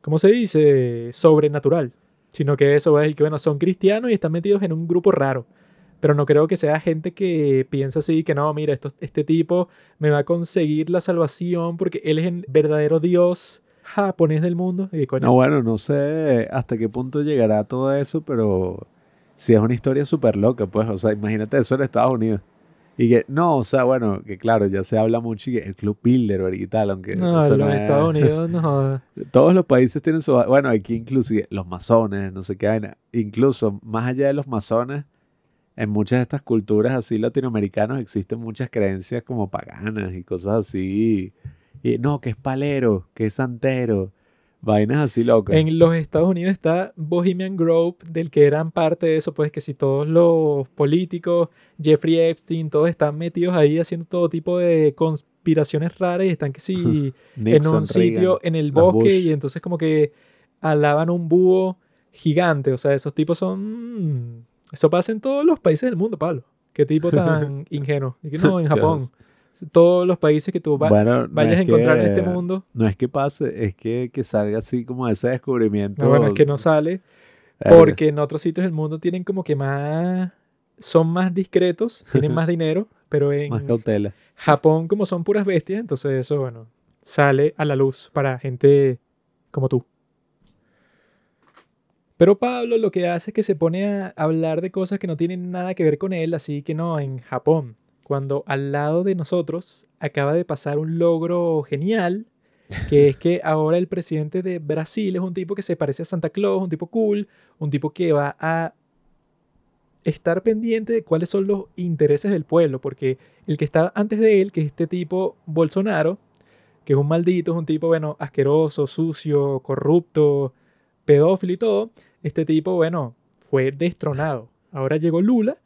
[SPEAKER 1] ¿cómo se dice? sobrenatural, sino que eso va a decir que bueno, son cristianos y están metidos en un grupo raro. Pero no creo que sea gente que piensa así, que no, mira, esto, este tipo me va a conseguir la salvación porque él es el verdadero Dios japonés del mundo.
[SPEAKER 2] No, bueno, no sé hasta qué punto llegará todo eso, pero si es una historia súper loca, pues, o sea, imagínate eso en Estados Unidos. Y que, no, o sea, bueno, que claro, ya se habla mucho y que el Club Bilderberg y tal, aunque...
[SPEAKER 1] No, en los Estados Unidos no.
[SPEAKER 2] Todos los países tienen su... Bueno, aquí inclusive los masones, no sé qué vaina. Incluso, más allá de los masones, en muchas de estas culturas así latinoamericanas existen muchas creencias como paganas y cosas así y no, que es palero, que es santero. Vainas así locas.
[SPEAKER 1] En los Estados Unidos está Bohemian Grove, del que eran parte de eso, pues que si todos los políticos, Jeffrey Epstein, todos están metidos ahí haciendo todo tipo de conspiraciones raras y están que si en un sitio en el bosque y entonces como que alaban un búho gigante. O sea, esos tipos son... Eso pasa en todos los países del mundo, Pablo. Qué tipo tan ingenuo. Y que no, en Japón todos los países que tú vayas a encontrar en este mundo.
[SPEAKER 2] No es que pase, es que, que salga así como ese descubrimiento.
[SPEAKER 1] No, bueno, es que no sale. Porque en otros sitios del mundo tienen como que más. Son más discretos, tienen más dinero, pero en.
[SPEAKER 2] Más cautela.
[SPEAKER 1] Japón, como son puras bestias, entonces eso, bueno, sale a la luz para gente como tú. Pero Pablo lo que hace es que se pone a hablar de cosas que no tienen nada que ver con él, así que no, en Japón cuando al lado de nosotros acaba de pasar un logro genial, que es que ahora el presidente de Brasil es un tipo que se parece a Santa Claus, un tipo cool, un tipo que va a estar pendiente de cuáles son los intereses del pueblo, porque el que está antes de él, que es este tipo Bolsonaro, que es un maldito, es un tipo, bueno, asqueroso, sucio, corrupto, pedófilo y todo, este tipo, bueno, fue destronado. Ahora llegó Lula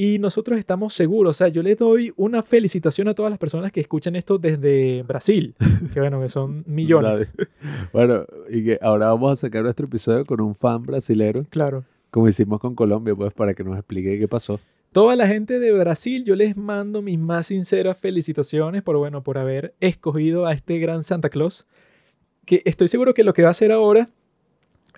[SPEAKER 1] y nosotros estamos seguros, o sea, yo le doy una felicitación a todas las personas que escuchan esto desde Brasil, que bueno, que son millones.
[SPEAKER 2] bueno, y que ahora vamos a sacar nuestro episodio con un fan brasilero.
[SPEAKER 1] Claro.
[SPEAKER 2] Como hicimos con Colombia, pues para que nos explique qué pasó.
[SPEAKER 1] Toda la gente de Brasil, yo les mando mis más sinceras felicitaciones por, bueno, por haber escogido a este gran Santa Claus. Que estoy seguro que lo que va a hacer ahora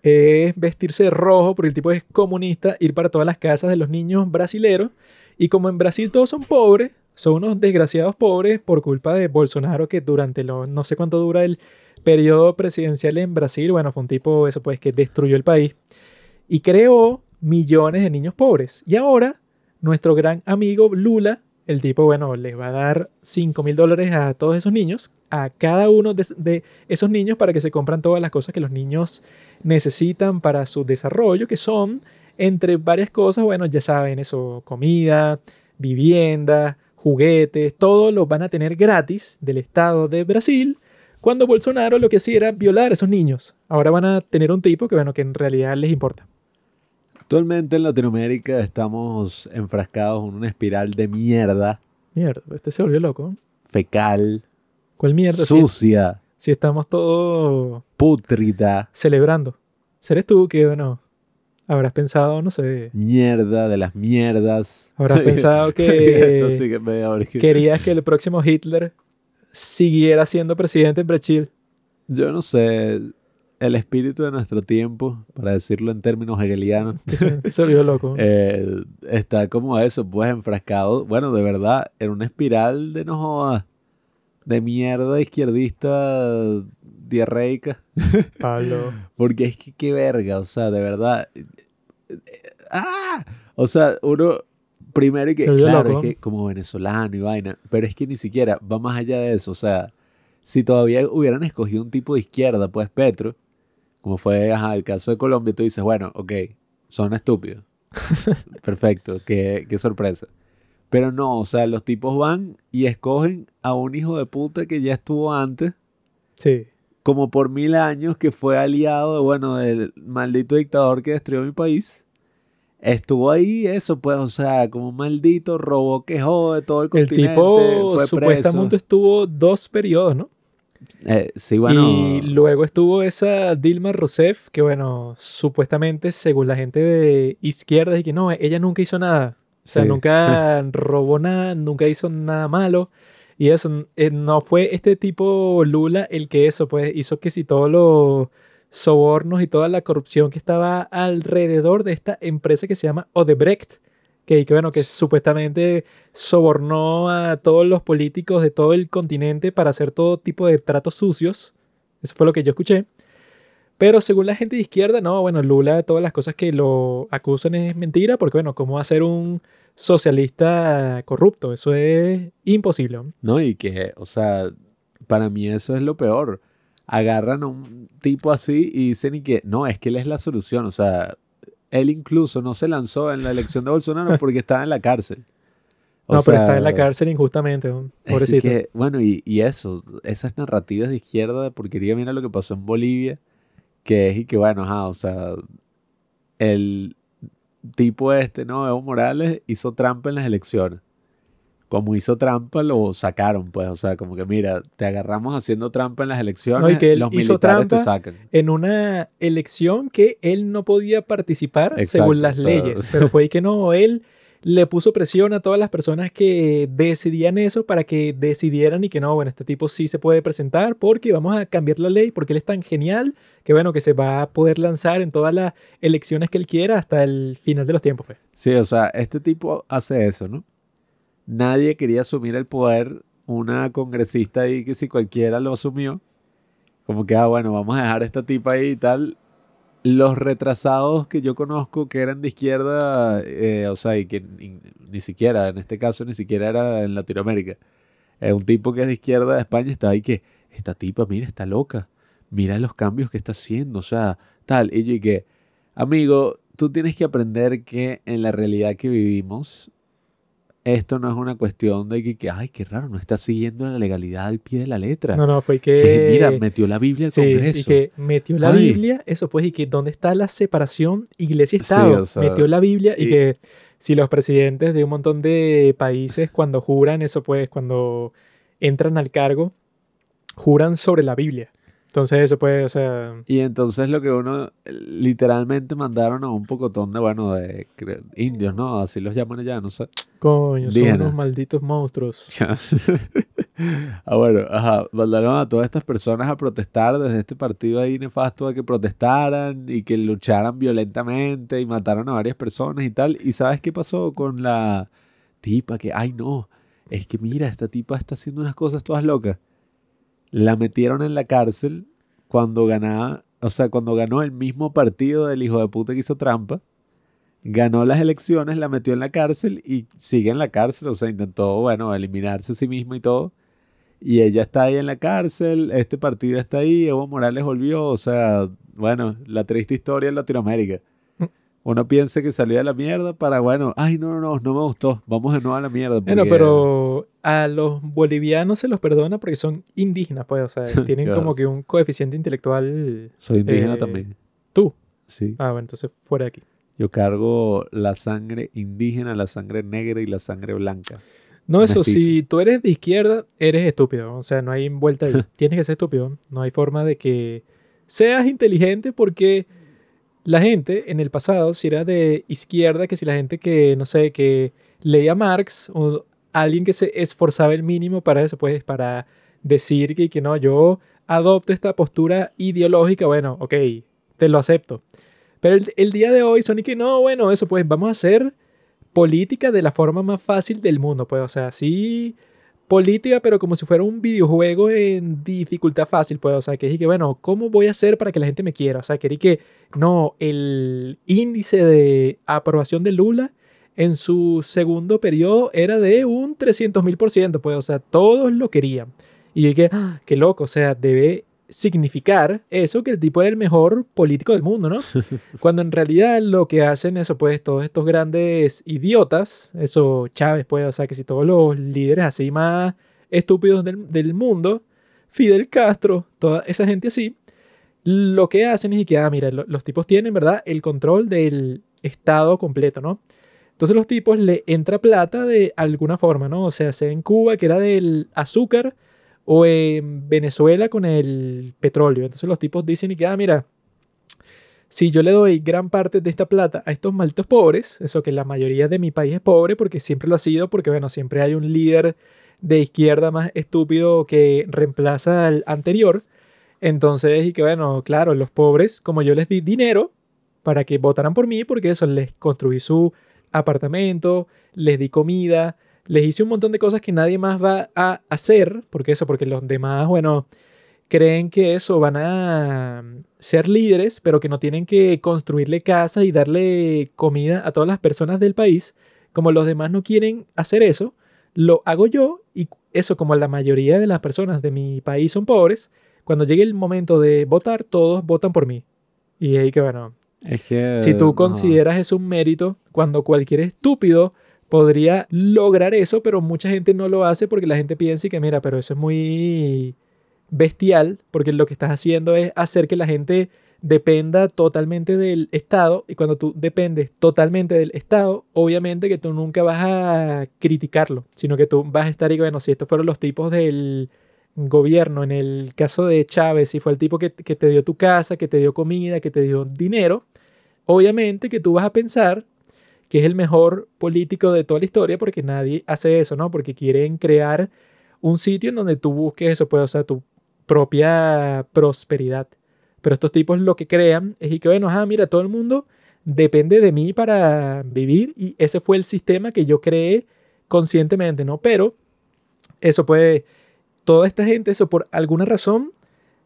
[SPEAKER 1] es vestirse de rojo, porque el tipo es comunista, ir para todas las casas de los niños brasileros. Y como en Brasil todos son pobres, son unos desgraciados pobres por culpa de Bolsonaro, que durante lo, no sé cuánto dura el periodo presidencial en Brasil, bueno, fue un tipo, eso pues, que destruyó el país y creó millones de niños pobres. Y ahora, nuestro gran amigo Lula, el tipo, bueno, les va a dar 5 mil dólares a todos esos niños, a cada uno de, de, esos niños para que se compran todas las cosas que los niños necesitan para su desarrollo, que son, entre varias cosas, bueno, ya saben, eso, comida, vivienda, juguetes, todo lo van a tener gratis del Estado de Brasil, cuando Bolsonaro lo que hacía era violar a esos niños. Ahora van a tener un tipo que, bueno, que en realidad les importa.
[SPEAKER 2] Actualmente en Latinoamérica estamos enfrascados en una espiral de mierda.
[SPEAKER 1] Mierda, este se volvió loco.
[SPEAKER 2] Fecal.
[SPEAKER 1] ¿Cuál mierda?
[SPEAKER 2] Sucia.
[SPEAKER 1] Si estamos todos...
[SPEAKER 2] Putrita.
[SPEAKER 1] Celebrando. ¿Serés tú que, bueno, habrás pensado, no sé...
[SPEAKER 2] Mierda de las mierdas.
[SPEAKER 1] Habrás pensado que... querías que el próximo Hitler siguiera siendo presidente en Brasil.
[SPEAKER 2] Yo no sé. El espíritu de nuestro tiempo, para decirlo en términos hegelianos.
[SPEAKER 1] Se olvidó loco.
[SPEAKER 2] Eh, está como eso, pues enfrascado, bueno, de verdad, en una espiral de no jodas de mierda izquierdista diarreica.
[SPEAKER 1] Pablo.
[SPEAKER 2] Porque es que qué verga, o sea, de verdad. ¡Ah! O sea, uno primero que, claro, es que como venezolano y vaina, pero es que ni siquiera va más allá de eso, o sea, si todavía hubieran escogido un tipo de izquierda, pues Petro, como fue el caso de Colombia, tú dices, bueno, ok, son estúpidos. Perfecto, qué, qué sorpresa. Pero no, o sea, los tipos van y escogen a un hijo de puta que ya estuvo antes.
[SPEAKER 1] Sí.
[SPEAKER 2] Como por mil años, que fue aliado, bueno, del maldito dictador que destruyó mi país. Estuvo ahí eso, pues, o sea, como un maldito robó que jode todo el, continente. El tipo
[SPEAKER 1] supuestamente estuvo dos periodos, ¿no?
[SPEAKER 2] Eh, sí, bueno.
[SPEAKER 1] Y luego estuvo esa Dilma Rousseff, que bueno, supuestamente, según la gente de izquierda, y que no, ella nunca hizo nada. O sea, nunca robó nada, nunca hizo nada malo. Y eso, eh, no fue este tipo Lula el que eso, pues hizo que si todos los sobornos y toda la corrupción que estaba alrededor de esta empresa que se llama Odebrecht, que, que bueno, que supuestamente sobornó a todos los políticos de todo el continente para hacer todo tipo de tratos sucios. Eso fue lo que yo escuché. Pero según la gente de izquierda, no, bueno, Lula, todas las cosas que lo acusan es mentira, porque bueno, ¿cómo va a ser un socialista corrupto? Eso es imposible.
[SPEAKER 2] No, y que, o sea, para mí eso es lo peor. Agarran a un tipo así y dicen y que, no, es que él es la solución. O sea, él incluso no se lanzó en la elección de Bolsonaro porque estaba en la cárcel.
[SPEAKER 1] no, pero está en la cárcel injustamente, pobrecito.
[SPEAKER 2] bueno, y, y, eso, esas narrativas de izquierda de porquería, mira lo que pasó en Bolivia que es y que bueno, ajá, o sea, el tipo este, ¿no? Evo Morales hizo trampa en las elecciones. Como hizo trampa, lo sacaron, pues, o sea, como que mira, te agarramos haciendo trampa en las elecciones, y que los militares te sacan.
[SPEAKER 1] En una elección que él no podía participar según las leyes, pero fue que no, él le puso presión a todas las personas que decidían eso para que decidieran y que no, bueno, este tipo sí se puede presentar porque vamos a cambiar la ley porque él es tan genial que bueno, que se va a poder lanzar en todas las elecciones que él quiera hasta el final de los tiempos. Pues.
[SPEAKER 2] Sí, o sea, este tipo hace eso, ¿no? Nadie quería asumir el poder, una congresista ahí que si cualquiera lo asumió, como que, ah, bueno, vamos a dejar a esta tipa ahí y tal, los retrasados que yo conozco que eran de izquierda, eh, o sea, y que ni, siquiera, en este caso, ni siquiera era en Latinoamérica. Eh, un tipo que es de izquierda de España está ahí que, esta tipa, mira, está loca. Mira los cambios que está haciendo, o sea, tal. Y yo y que, amigo, tú tienes que aprender que en la realidad que vivimos, esto no es una cuestión de que, que, ay, qué raro, no está siguiendo la legalidad al pie de la letra.
[SPEAKER 1] No, no, fue
[SPEAKER 2] Que,
[SPEAKER 1] que...
[SPEAKER 2] mira, metió la Biblia al
[SPEAKER 1] Sí, y
[SPEAKER 2] Congreso.
[SPEAKER 1] que metió la
[SPEAKER 2] Ay.
[SPEAKER 1] Biblia, eso pues, y que dónde está la separación
[SPEAKER 2] Sí,
[SPEAKER 1] iglesia-estado.
[SPEAKER 2] o sea,
[SPEAKER 1] metió la Biblia y,
[SPEAKER 2] y-
[SPEAKER 1] que si los presidentes de un montón de países cuando juran, eso pues, cuando entran al cargo, juran sobre la Biblia. Entonces eso pues, o sea,
[SPEAKER 2] Y entonces lo que uno eh, literalmente mandaron a un pocotón de, bueno, de indios, ¿no? Así los llaman allá, no sé.
[SPEAKER 1] coño, son unos malditos monstruos.
[SPEAKER 2] ah, bueno, ajá, mandaron a todas estas personas a protestar desde este partido ahí nefasto a que protestaran y que lucharan violentamente y mataron a varias personas y tal. ¿Y sabes qué pasó con la tipa que, ay no, es que mira, esta tipa está haciendo unas cosas todas locas? La metieron en la cárcel cuando ganaba, o sea, cuando ganó el mismo partido del hijo de puta que hizo trampa. Ganó las elecciones, la metió en la cárcel y sigue en la cárcel, o sea, intentó, bueno, eliminarse a sí mismo y todo. Y ella está ahí en la cárcel, este partido está ahí, Evo Morales volvió, o sea, bueno, la triste historia en Latinoamérica. Uno piensa que salió de la mierda para, bueno, ay, no, no, no, no me gustó, vamos de nuevo a la mierda.
[SPEAKER 1] Bueno,
[SPEAKER 2] porque-
[SPEAKER 1] pero a los bolivianos se los perdona porque son indígenas, pues, o sea, tienen como que un coeficiente intelectual.
[SPEAKER 2] Soy indígena
[SPEAKER 1] eh,
[SPEAKER 2] también,
[SPEAKER 1] Tú.
[SPEAKER 2] sí.
[SPEAKER 1] Ah, bueno, entonces fuera de aquí.
[SPEAKER 2] Yo cargo la sangre indígena, la sangre negra y la sangre blanca.
[SPEAKER 1] No, eso,
[SPEAKER 2] Mestizo.
[SPEAKER 1] si tú eres de izquierda, eres estúpido. O sea, no hay vuelta ahí. Tienes que ser estúpido. No hay forma de que seas inteligente porque la gente en el pasado, si era de izquierda, que si la gente que, no sé, que leía Marx o alguien que se esforzaba el mínimo para eso, pues para decir que, que no, yo adopto esta postura ideológica, bueno, ok, te lo acepto. Pero el, día de hoy son que no, bueno, eso pues vamos a hacer política de la forma más fácil del mundo, pues, o sea, sí, política, pero como si fuera un videojuego en dificultad fácil, pues, o sea, que dije bueno, ¿cómo voy a hacer para que la gente me quiera? O sea, quería que, no, el índice de aprobación de Lula en su segundo periodo era de un 300 mil por ciento, pues, o sea, todos lo querían. Y yo dije, ah, qué loco, o sea, debe significar eso que el tipo era el mejor político del mundo, ¿no? Cuando en realidad lo que hacen eso, pues todos estos grandes idiotas, eso Chávez, pues, o sea, que si todos los líderes así más estúpidos del, del mundo, Fidel Castro, toda esa gente así, lo que hacen es que, ah, mira, lo- los tipos tienen, ¿verdad?, el control del Estado completo, ¿no? Entonces los tipos le entra plata de alguna forma, ¿no? O sea, sea en Cuba, que era del azúcar, o en Venezuela con el petróleo. Entonces los tipos dicen y que, ah, mira, si yo le doy gran parte de esta plata a estos malditos pobres, eso que la mayoría de mi país es pobre porque siempre lo ha sido, porque bueno, siempre hay un líder de izquierda más estúpido que reemplaza al anterior. Entonces, y que bueno, claro, los pobres, como yo les di dinero para que votaran por mí, porque eso, les construí su apartamento, les di comida, les hice un montón de cosas que nadie más va a hacer, porque eso, porque los demás, bueno, creen que eso van a ser líderes, pero que no tienen que construirle casas y darle comida a todas las personas del país. Como los demás no quieren hacer eso, lo hago yo y eso como la mayoría de las personas de mi país son pobres, cuando llegue el momento de votar, todos votan por mí. Y ahí que bueno,
[SPEAKER 2] Es que...
[SPEAKER 1] si tú
[SPEAKER 2] no.
[SPEAKER 1] consideras eso un mérito, cuando cualquier estúpido podría lograr eso, pero mucha gente no lo hace porque la gente piensa y que mira, pero eso es muy bestial, porque lo que estás haciendo es hacer que la gente dependa totalmente del Estado y cuando tú dependes totalmente del Estado, obviamente que tú nunca vas a criticarlo, sino que tú vas a estar y bueno, si estos fueron los tipos del gobierno, en el caso de Chávez, si fue el tipo que, que te dio tu casa, que te dio comida, que te dio dinero, obviamente que tú vas a pensar que es el mejor político de toda la historia porque nadie hace eso, ¿no? Porque quieren crear un sitio en donde tú busques eso, pues, o sea, tu propia prosperidad. Pero estos tipos lo que crean es y que, bueno, ah, mira, todo el mundo depende de mí para vivir y ese fue el sistema que yo creé conscientemente, ¿no? Pero eso puede, toda esta gente, eso por alguna razón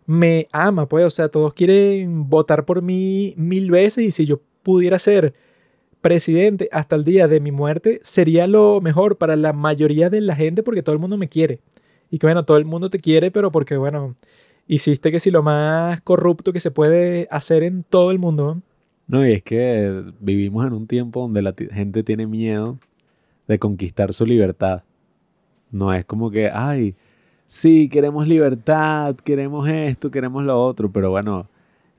[SPEAKER 1] me ama, pues, o sea, todos quieren votar por mí mil veces y si yo pudiera ser presidente hasta el día de mi muerte, sería lo mejor para la mayoría de la gente porque todo el mundo me quiere. Y que bueno, todo el mundo te quiere, pero porque bueno, hiciste que si lo más corrupto que se puede hacer en todo el mundo. ¿no?
[SPEAKER 2] Y es que vivimos en un tiempo donde la gente tiene miedo de conquistar su libertad. No es como que, ay, sí, queremos libertad, queremos esto, queremos lo otro, pero bueno,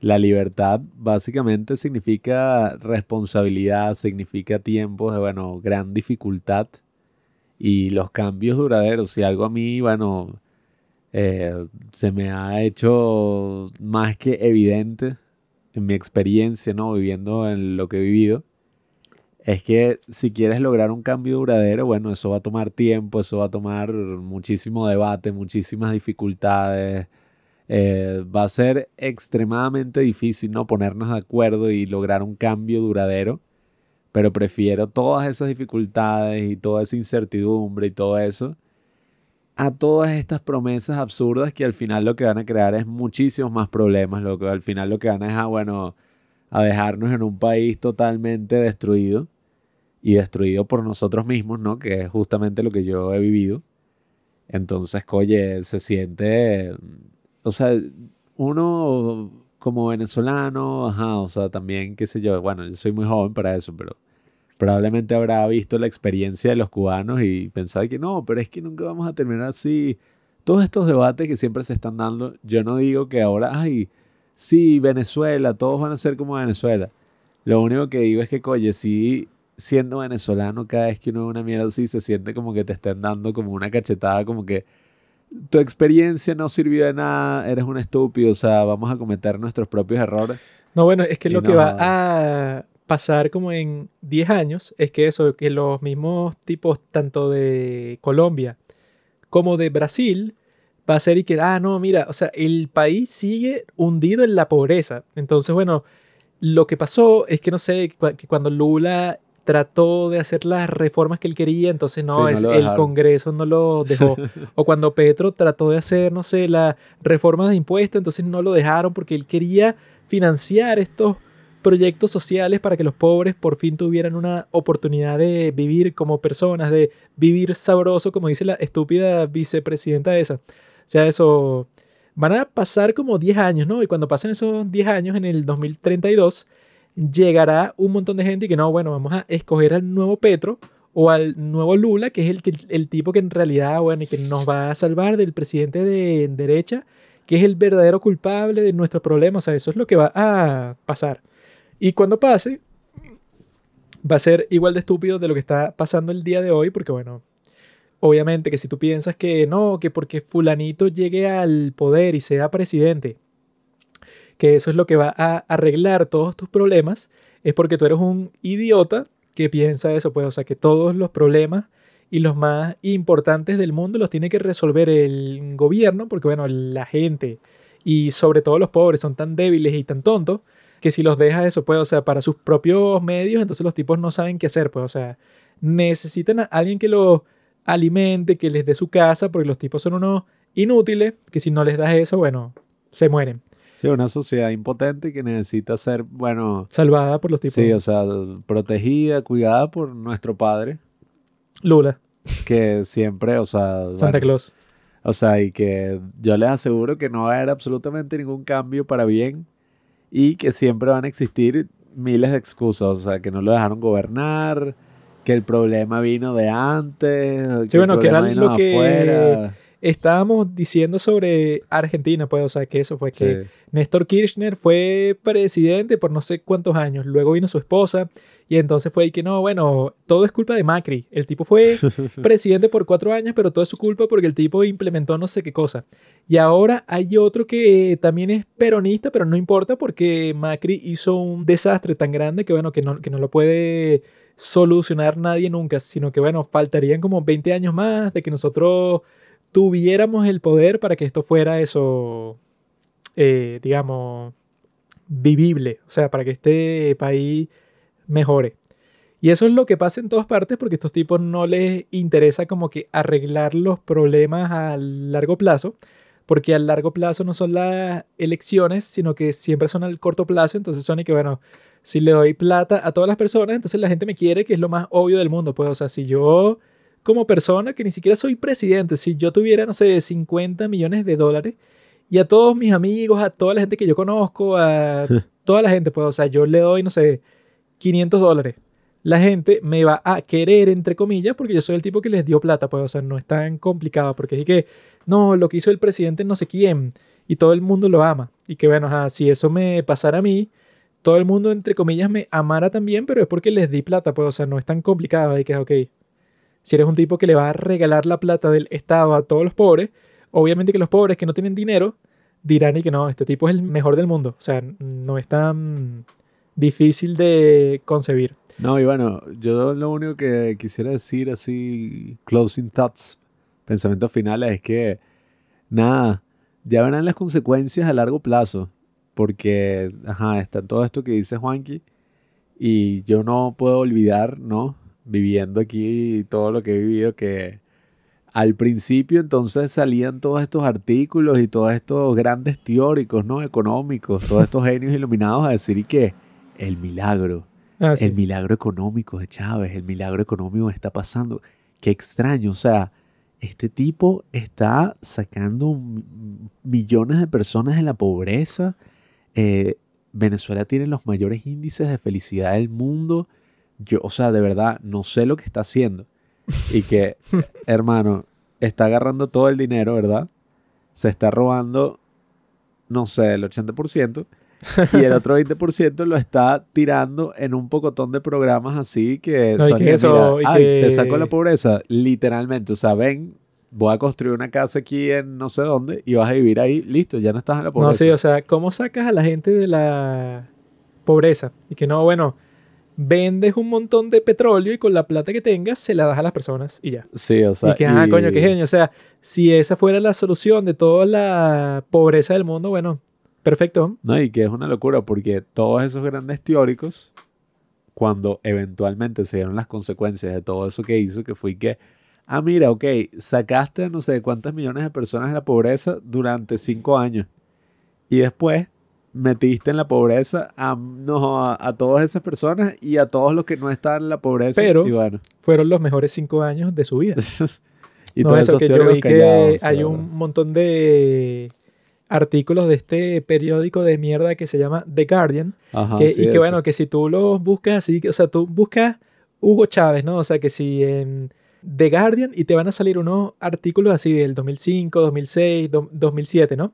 [SPEAKER 2] la libertad básicamente significa responsabilidad, significa tiempos de, bueno, gran dificultad y los cambios duraderos. Si algo a mí, bueno, eh, se me ha hecho más que evidente en mi experiencia, ¿no? Viviendo en lo que he vivido, es que si quieres lograr un cambio duradero, bueno, eso va a tomar tiempo, eso va a tomar muchísimo debate, muchísimas dificultades. Eh, va a ser extremadamente difícil, ¿no? Ponernos de acuerdo y lograr un cambio duradero, pero prefiero todas esas dificultades y toda esa incertidumbre y todo eso a todas estas promesas absurdas que al final lo que van a crear es muchísimos más problemas, lo que al final lo que van a a, bueno, a dejarnos en un país totalmente destruido y destruido por nosotros mismos, ¿no? Que es justamente lo que yo he vivido. Entonces, oye, se siente, o sea, uno como venezolano, ajá, o sea, también, qué sé yo, bueno, yo soy muy joven para eso, pero probablemente habrá visto la experiencia de los cubanos y pensaba que no, pero es que nunca vamos a terminar así. Todos estos debates que siempre se están dando, yo no digo que ahora, ay, sí, Venezuela, todos van a ser como Venezuela. Lo único que digo es que, oye, sí, siendo venezolano, cada vez que uno ve una mierda así, se siente como que te estén dando como una cachetada, como que tu experiencia no sirvió de nada, eres un estúpido, o sea, vamos a cometer nuestros propios errores.
[SPEAKER 1] No, bueno, es que lo que va a pasar como en 10 años es que eso, que los mismos tipos tanto de Colombia como de Brasil va a ser y que, ah, no, mira, o sea, el país sigue hundido en la pobreza. Entonces, bueno, lo que pasó es que, no sé, que cuando Lula trató de hacer las reformas que él quería, entonces no,
[SPEAKER 2] Sí,
[SPEAKER 1] es, el. Congreso no lo dejó. o cuando Petro trató de hacer, no sé, la reforma de impuestos, entonces no lo dejaron porque él quería financiar estos proyectos sociales para que los pobres por fin tuvieran una oportunidad de vivir como personas, de vivir sabroso, como dice la estúpida vicepresidenta esa. O sea, eso van a pasar como 10 años, ¿no? Y cuando pasen esos 10 años, en el 2032, llegará un montón de gente y que no, bueno, vamos a escoger al nuevo Petro o al nuevo Lula, que es el, el tipo que en realidad, bueno, y que nos va a salvar del presidente de derecha, que es el verdadero culpable de nuestros problemas. O sea, eso es lo que va a pasar. Y cuando pase, va a ser igual de estúpido de lo que está pasando el día de hoy, porque bueno, obviamente que si tú piensas que no, que porque fulanito llegue al poder y sea presidente, que eso es lo que va a arreglar todos tus problemas, es porque tú eres un idiota que piensa eso, pues, o sea, que todos los problemas y los más importantes del mundo los tiene que resolver el gobierno, porque bueno, la gente y sobre todo los pobres son tan débiles y tan tontos que si los deja eso, pues, o sea, para sus propios medios, entonces los tipos no saben qué hacer, pues, o sea, necesitan a alguien que los alimente, que les dé su casa, porque los tipos son unos inútiles, que si no les das eso, bueno, se mueren.
[SPEAKER 2] Sí, una sociedad impotente que necesita ser, bueno,
[SPEAKER 1] Salvada por los tipos.
[SPEAKER 2] sí, o sea, protegida, cuidada por nuestro padre,
[SPEAKER 1] Lula,
[SPEAKER 2] que siempre, o sea,
[SPEAKER 1] Santa
[SPEAKER 2] bueno,
[SPEAKER 1] Claus.
[SPEAKER 2] o sea, y que yo les aseguro que no va a haber absolutamente ningún cambio para bien y que siempre van a existir miles de excusas, o sea, que no lo dejaron gobernar, que el problema vino de antes,
[SPEAKER 1] Sí, bueno,
[SPEAKER 2] el
[SPEAKER 1] que era
[SPEAKER 2] vino
[SPEAKER 1] lo
[SPEAKER 2] de
[SPEAKER 1] que-
[SPEAKER 2] afuera.
[SPEAKER 1] Estábamos diciendo sobre Argentina, pues, o sea, que eso fue que
[SPEAKER 2] Sí.
[SPEAKER 1] Néstor Kirchner fue presidente por no sé cuántos años. Luego vino su esposa y entonces fue ahí que no, bueno, todo es culpa de Macri. El tipo fue presidente por cuatro años, pero todo es su culpa porque el tipo implementó no sé qué cosa. Y ahora hay otro que también es peronista, pero no importa porque Macri hizo un desastre tan grande que, bueno, que no, que no lo puede solucionar nadie nunca, sino que, bueno, faltarían como 20 años más de que nosotros tuviéramos el poder para que esto fuera eso, eh, digamos, vivible, o sea, para que este país mejore. Y eso es lo que pasa en todas partes porque a estos tipos no les interesa como que arreglar los problemas a largo plazo, porque a largo plazo no son las elecciones, sino que siempre son al corto plazo, entonces son y que bueno, si le doy plata a todas las personas, entonces la gente me quiere, que es lo más obvio del mundo, pues o sea, si yo como persona que ni siquiera soy presidente, si yo tuviera, no sé, 50 millones de dólares Y a todos mis amigos, a toda la gente que yo conozco, a toda la gente, pues, o sea, yo le doy, no sé, 500 dólares. La gente me va a querer, entre comillas, porque yo soy el tipo que les dio plata, pues, o sea, no es tan complicado, porque es que, no, lo que hizo el presidente no sé quién, y todo el mundo lo ama. Y que, bueno, si eso me pasara a mí, todo el mundo, entre comillas, me amara también, pero es porque les di plata, pues, o sea, no es tan complicado, de que, ok, si eres un tipo que le va a regalar la plata del Estado a todos los pobres, obviamente que los pobres que no tienen dinero dirán y que no, este tipo es el mejor del mundo. O sea, no es tan difícil de concebir.
[SPEAKER 2] No, y bueno, yo lo único que quisiera decir así, closing thoughts, pensamientos finales, es que nada, ya verán las consecuencias a largo plazo, porque, ajá, está todo esto que dice Juanqui, y yo no puedo olvidar, ¿no? Viviendo aquí todo lo que he vivido, que al principio entonces salían todos estos artículos y todos estos grandes teóricos, ¿no? Económicos, todos estos genios iluminados a decir y que el milagro, ah, el milagro económico de Chávez, el milagro económico está pasando. Qué extraño, o sea, este tipo está sacando millones de personas de la pobreza. Eh, Venezuela tiene los mayores índices de felicidad del mundo yo, o sea, de verdad, no sé lo que está haciendo. Y que, hermano, está agarrando todo el dinero, ¿verdad? Se está robando, no sé, el 80%. Y el otro 20% lo está tirando en un pocotón de programas así que, eso, ay, te saco la pobreza, literalmente. O sea, ven, voy a construir una casa aquí en no sé dónde y vas a vivir ahí, listo, ya no estás en la pobreza.
[SPEAKER 1] No, sí, o sea, ¿cómo sacas a la gente de la pobreza? Y que no, bueno, vendes un montón de petróleo y con la plata que tengas se la das a las personas y ya.
[SPEAKER 2] Sí, o sea.
[SPEAKER 1] Y que, ah, coño, qué genio. O sea, si esa fuera la solución de toda la pobreza del mundo, bueno, perfecto.
[SPEAKER 2] No, y que es una locura porque todos esos grandes teóricos, cuando eventualmente se dieron las consecuencias de todo eso que hizo, que fue que, ah, mira, ok, sacaste no sé cuántas millones de personas de la pobreza durante cinco años. Y después metiste en la pobreza a, no, a, todas esas personas y a todos los que no están en la pobreza.
[SPEAKER 1] Pero fueron los mejores cinco años de su vida. y todo eso que yo vi que hay un montón de artículos de este periódico de mierda que se llama The Guardian. y que bueno, que si tú los buscas así, o sea, tú buscas Hugo Chávez, ¿no? O sea, que si en The Guardian y te van a salir unos artículos así del 2005, 2006, 2007, ¿no?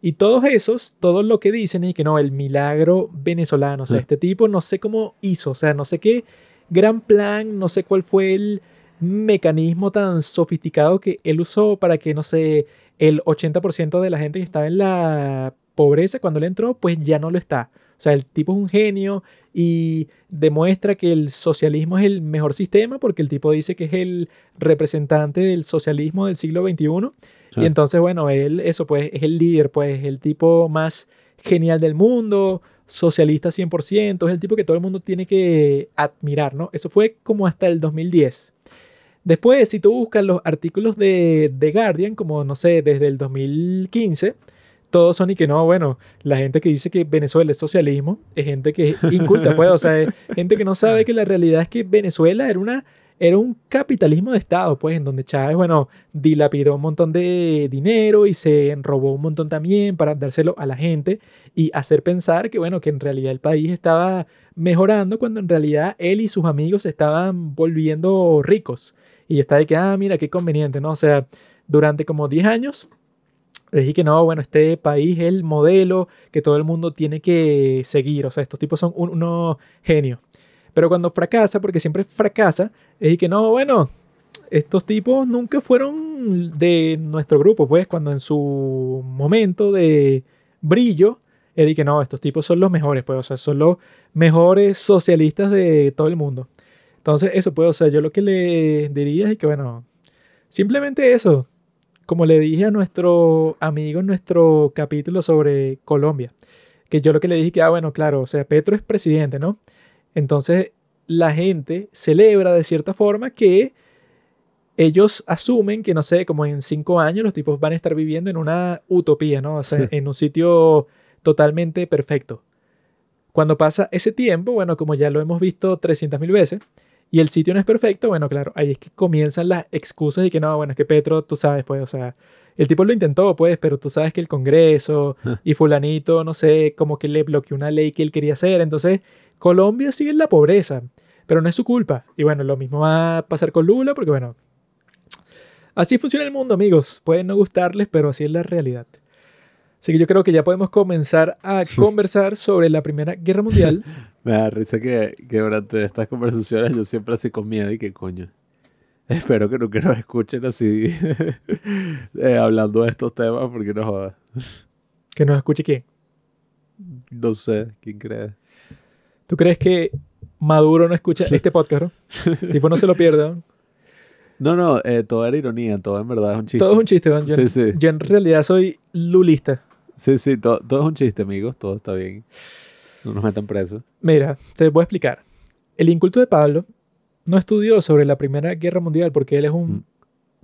[SPEAKER 1] Y todos esos, todo lo que dicen es que no, el milagro venezolano, o sea, este tipo no sé cómo hizo, o sea, no sé qué gran plan, no sé cuál fue el mecanismo tan sofisticado que él usó para que, no sé, el 80% de la gente que estaba en la pobreza cuando él entró, pues ya no lo está. O sea, el tipo es un genio y demuestra que el socialismo es el mejor sistema porque el tipo dice que es el representante del socialismo del siglo XXI y entonces, bueno, él, eso pues, es el líder, pues, el tipo más genial del mundo, socialista 100%, es el tipo que todo el mundo tiene que admirar, ¿no? Eso fue como hasta el 2010. Después, si tú buscas los artículos de The Guardian, como no sé, desde el 2015, todos son y que no, bueno, la gente que dice que Venezuela es socialismo es gente que es inculta, pues, o sea, gente que no sabe que la realidad es que Venezuela era una era un capitalismo de Estado, pues, en donde Chávez, bueno, dilapidó un montón de dinero y se robó un montón también para dárselo a la gente y hacer pensar que, bueno, que en realidad el país estaba mejorando cuando en realidad él y sus amigos estaban volviendo ricos. Y está de que, ah, mira, qué conveniente, ¿no? O sea, durante como 10 años dije que no, bueno, este país es el modelo que todo el mundo tiene que seguir. O sea, estos tipos son unos genios. Pero cuando fracasa, porque siempre fracasa, es que no, bueno, estos tipos nunca fueron de nuestro grupo, pues cuando en su momento de brillo, es que no, estos tipos son los mejores, pues, o sea, son los mejores socialistas de todo el mundo. Entonces, eso, pues, o sea, yo lo que le diría es que, bueno, simplemente eso, como le dije a nuestro amigo en nuestro capítulo sobre Colombia, que yo lo que le dije que, ah, bueno, claro, o sea, Petro es presidente, ¿no? Entonces la gente celebra de cierta forma que ellos asumen que, no sé, como en cinco años los tipos van a estar viviendo en una utopía, ¿no? O sea, en un sitio totalmente perfecto. Cuando pasa ese tiempo, bueno, como ya lo hemos visto 300.000 veces, y el sitio no es perfecto, bueno, claro, ahí es que comienzan las excusas y que no, bueno, es que Petro, tú sabes, pues, o sea, el tipo lo intentó, pues, pero tú sabes que el Congreso y fulanito, no sé, como que le bloqueó una ley que él quería hacer. Entonces, Colombia sigue en la pobreza, pero no es su culpa. Y bueno, lo mismo va a pasar con Lula, porque bueno, así funciona el mundo, amigos. Pueden no gustarles, pero así es la realidad. Así que yo creo que ya podemos comenzar a conversar sobre la Primera Guerra Mundial.
[SPEAKER 2] Me da risa que, que durante estas conversaciones yo siempre así con miedo y que coño. Espero que nunca nos escuchen así eh, hablando de estos temas porque no jodas.
[SPEAKER 1] ¿Que nos escuche quién?
[SPEAKER 2] No sé, ¿quién cree?
[SPEAKER 1] ¿Tú crees que Maduro no escucha este podcast? ¿no? tipo no se lo pierda.
[SPEAKER 2] No, no, eh, todo era ironía, todo en verdad es un chiste.
[SPEAKER 1] Todo es un chiste, Yo,
[SPEAKER 2] sí, sí.
[SPEAKER 1] yo en realidad soy lulista.
[SPEAKER 2] Sí, sí, todo, todo es un chiste, amigos, todo está bien. No nos metan presos.
[SPEAKER 1] Mira, te voy a explicar. El inculto de Pablo no estudió sobre la Primera Guerra Mundial porque él es un
[SPEAKER 2] Mm.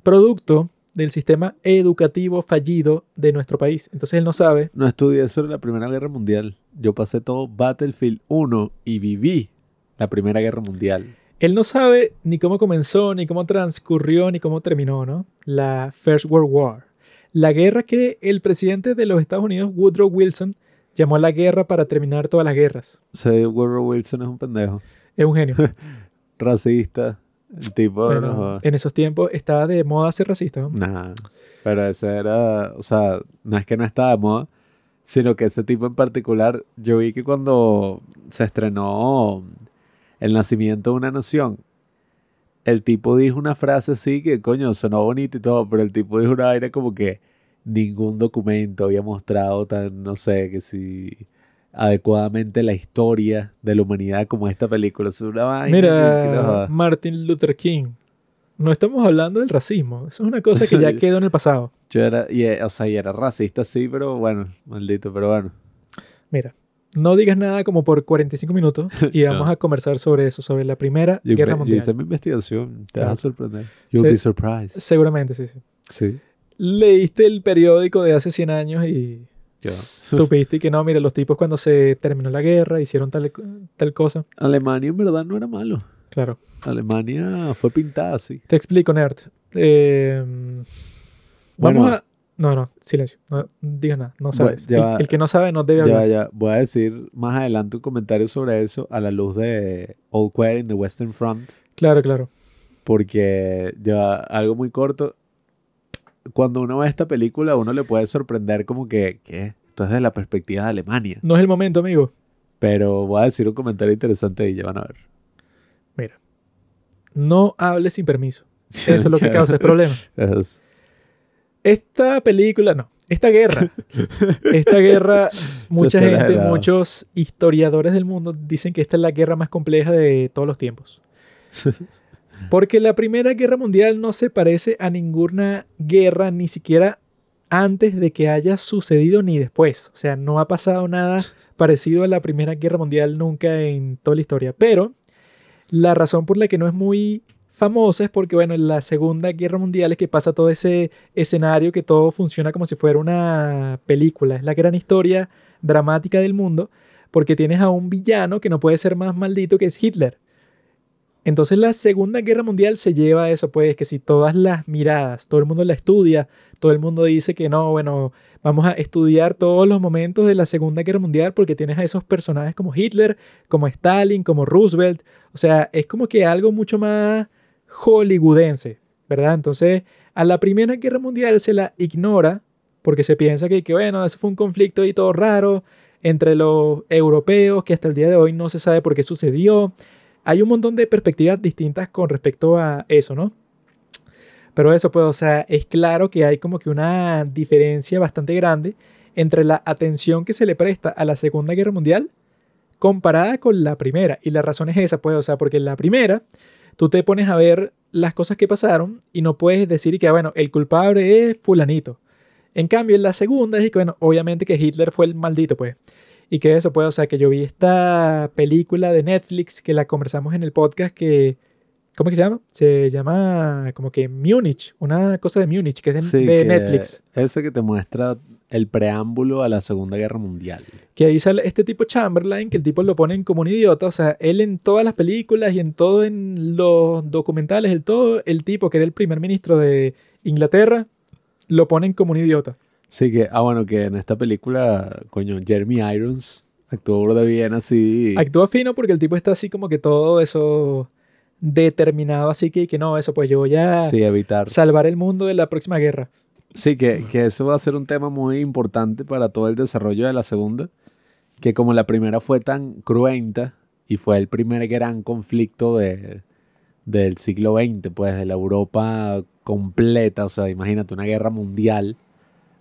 [SPEAKER 1] producto del sistema educativo fallido de nuestro país. Entonces él no sabe.
[SPEAKER 2] No estudié sobre la Primera Guerra Mundial. Yo pasé todo Battlefield 1 y viví la Primera Guerra Mundial.
[SPEAKER 1] Él no sabe ni cómo comenzó, ni cómo transcurrió, ni cómo terminó, ¿no? La First World War. La guerra que el presidente de los Estados Unidos, Woodrow Wilson, llamó la guerra para terminar todas las guerras.
[SPEAKER 2] Sea, Woodrow Wilson es un pendejo.
[SPEAKER 1] Es un genio.
[SPEAKER 2] Racista. El tipo,
[SPEAKER 1] Bueno,
[SPEAKER 2] no
[SPEAKER 1] en esos tiempos estaba de moda ser racista. ¿no?
[SPEAKER 2] Nah, pero ese era, o sea, no es que no estaba de moda, sino que ese tipo en particular, yo vi que cuando se estrenó El nacimiento de una nación, el tipo dijo una frase así que, coño, sonó bonito y todo, pero el tipo dijo una vaina como que ningún documento había mostrado tan, no sé, que si adecuadamente la historia de la humanidad como esta película. Es una vaina
[SPEAKER 1] Mira. Martin Luther King. No estamos hablando del racismo. Eso es una cosa que ya quedó en el pasado.
[SPEAKER 2] Yo era, y, eh, o sea, y era racista, sí, pero bueno, maldito, pero bueno.
[SPEAKER 1] Mira, no digas nada como por 45 minutos y vamos
[SPEAKER 2] No.
[SPEAKER 1] a conversar sobre eso, sobre la Primera
[SPEAKER 2] Yo,
[SPEAKER 1] Guerra
[SPEAKER 2] me- yo
[SPEAKER 1] Mundial.
[SPEAKER 2] hice mi investigación, te vas a sorprender. You'll
[SPEAKER 1] Sí.
[SPEAKER 2] be surprised.
[SPEAKER 1] Seguramente, sí, sí.
[SPEAKER 2] Sí.
[SPEAKER 1] Leíste el periódico de hace 100 años y
[SPEAKER 2] Ya.
[SPEAKER 1] supiste que no, mira, los tipos cuando se terminó la guerra hicieron tal, tal cosa.
[SPEAKER 2] Alemania en verdad no era malo.
[SPEAKER 1] Claro.
[SPEAKER 2] Alemania fue pintada así.
[SPEAKER 1] Te explico, Nerd. Eh,
[SPEAKER 2] Bueno.
[SPEAKER 1] vamos a... No, no, silencio. No digas nada. No sabes.
[SPEAKER 2] ya
[SPEAKER 1] el,
[SPEAKER 2] va.
[SPEAKER 1] el que no sabe no debe
[SPEAKER 2] Ya,
[SPEAKER 1] hablar.
[SPEAKER 2] ya, voy a decir más adelante un comentario sobre eso a la luz de All Quiet in the Western Front,
[SPEAKER 1] Claro, claro.
[SPEAKER 2] porque ya algo muy corto. Cuando uno ve esta película, uno le puede sorprender como que, ¿qué? Esto es desde la perspectiva de Alemania.
[SPEAKER 1] No es el momento, amigo.
[SPEAKER 2] Pero voy a decir un comentario interesante y ya van a ver.
[SPEAKER 1] Mira. No hables sin permiso. Eso es lo que
[SPEAKER 2] Ya.
[SPEAKER 1] causa el problema.
[SPEAKER 2] Es-
[SPEAKER 1] Esta película, no. Esta guerra. Esta guerra, mucha gente, muchos historiadores del mundo dicen que esta es la guerra más compleja de todos los tiempos. Porque la Primera Guerra Mundial no se parece a ninguna guerra, ni siquiera antes de que haya sucedido ni después. O sea, no ha pasado nada parecido a la Primera Guerra Mundial nunca en toda la historia. Pero la razón por la que no es muy famosa es porque, bueno, en la Segunda Guerra Mundial es que pasa todo ese escenario que todo funciona como si fuera una película. Es la gran historia dramática del mundo porque tienes a un villano que no puede ser más maldito que es Hitler. Entonces la Segunda Guerra Mundial se lleva a eso, pues que si todas las miradas, todo el mundo la estudia, todo el mundo dice que no, bueno, vamos a estudiar todos los momentos de la Segunda Guerra Mundial porque tienes a esos personajes como Hitler, como Stalin, como Roosevelt, o sea, es como que algo mucho más hollywoodense, ¿verdad? Entonces a la Primera Guerra Mundial se la ignora porque se piensa que, que bueno, eso fue un conflicto y todo raro entre los europeos que hasta el día de hoy no se sabe por qué sucedió hay un montón de perspectivas distintas con respecto a eso, ¿no? Pero eso, pues, o sea, es claro que hay como que una diferencia bastante grande entre la atención que se le presta a la Segunda Guerra Mundial comparada con la primera. Y la razón es esa, pues, o sea, porque la primera tú te pones a ver las cosas que pasaron y no puedes decir que, bueno, el culpable es fulanito. En cambio, en la segunda es que, bueno, obviamente que Hitler fue el maldito, pues. Y que eso, pues, o sea, que yo vi esta película de Netflix que la conversamos en el podcast que... ¿Cómo que se llama? Se llama como que Múnich, una cosa de Múnich, que es de,
[SPEAKER 2] Sí,
[SPEAKER 1] de
[SPEAKER 2] que
[SPEAKER 1] Netflix.
[SPEAKER 2] Ese que te muestra el preámbulo a la Segunda Guerra Mundial.
[SPEAKER 1] Que ahí sale este tipo Chamberlain, que el tipo lo ponen como un idiota. O sea, él en todas las películas y en todo en los documentales, el todo, el tipo que era el primer ministro de Inglaterra, lo ponen como un idiota.
[SPEAKER 2] Sí, que, ah, bueno, que en esta película, coño, Jeremy Irons actuó de bien así.
[SPEAKER 1] Actúa fino porque el tipo está así como que todo eso determinado, así que, que no, eso pues yo voy a
[SPEAKER 2] Sí, evitar.
[SPEAKER 1] salvar el mundo de la próxima guerra.
[SPEAKER 2] Sí, que, que eso va a ser un tema muy importante para todo el desarrollo de la segunda, que como la primera fue tan cruenta y fue el primer gran conflicto de, del siglo XX, pues de la Europa completa, o sea, imagínate una guerra mundial,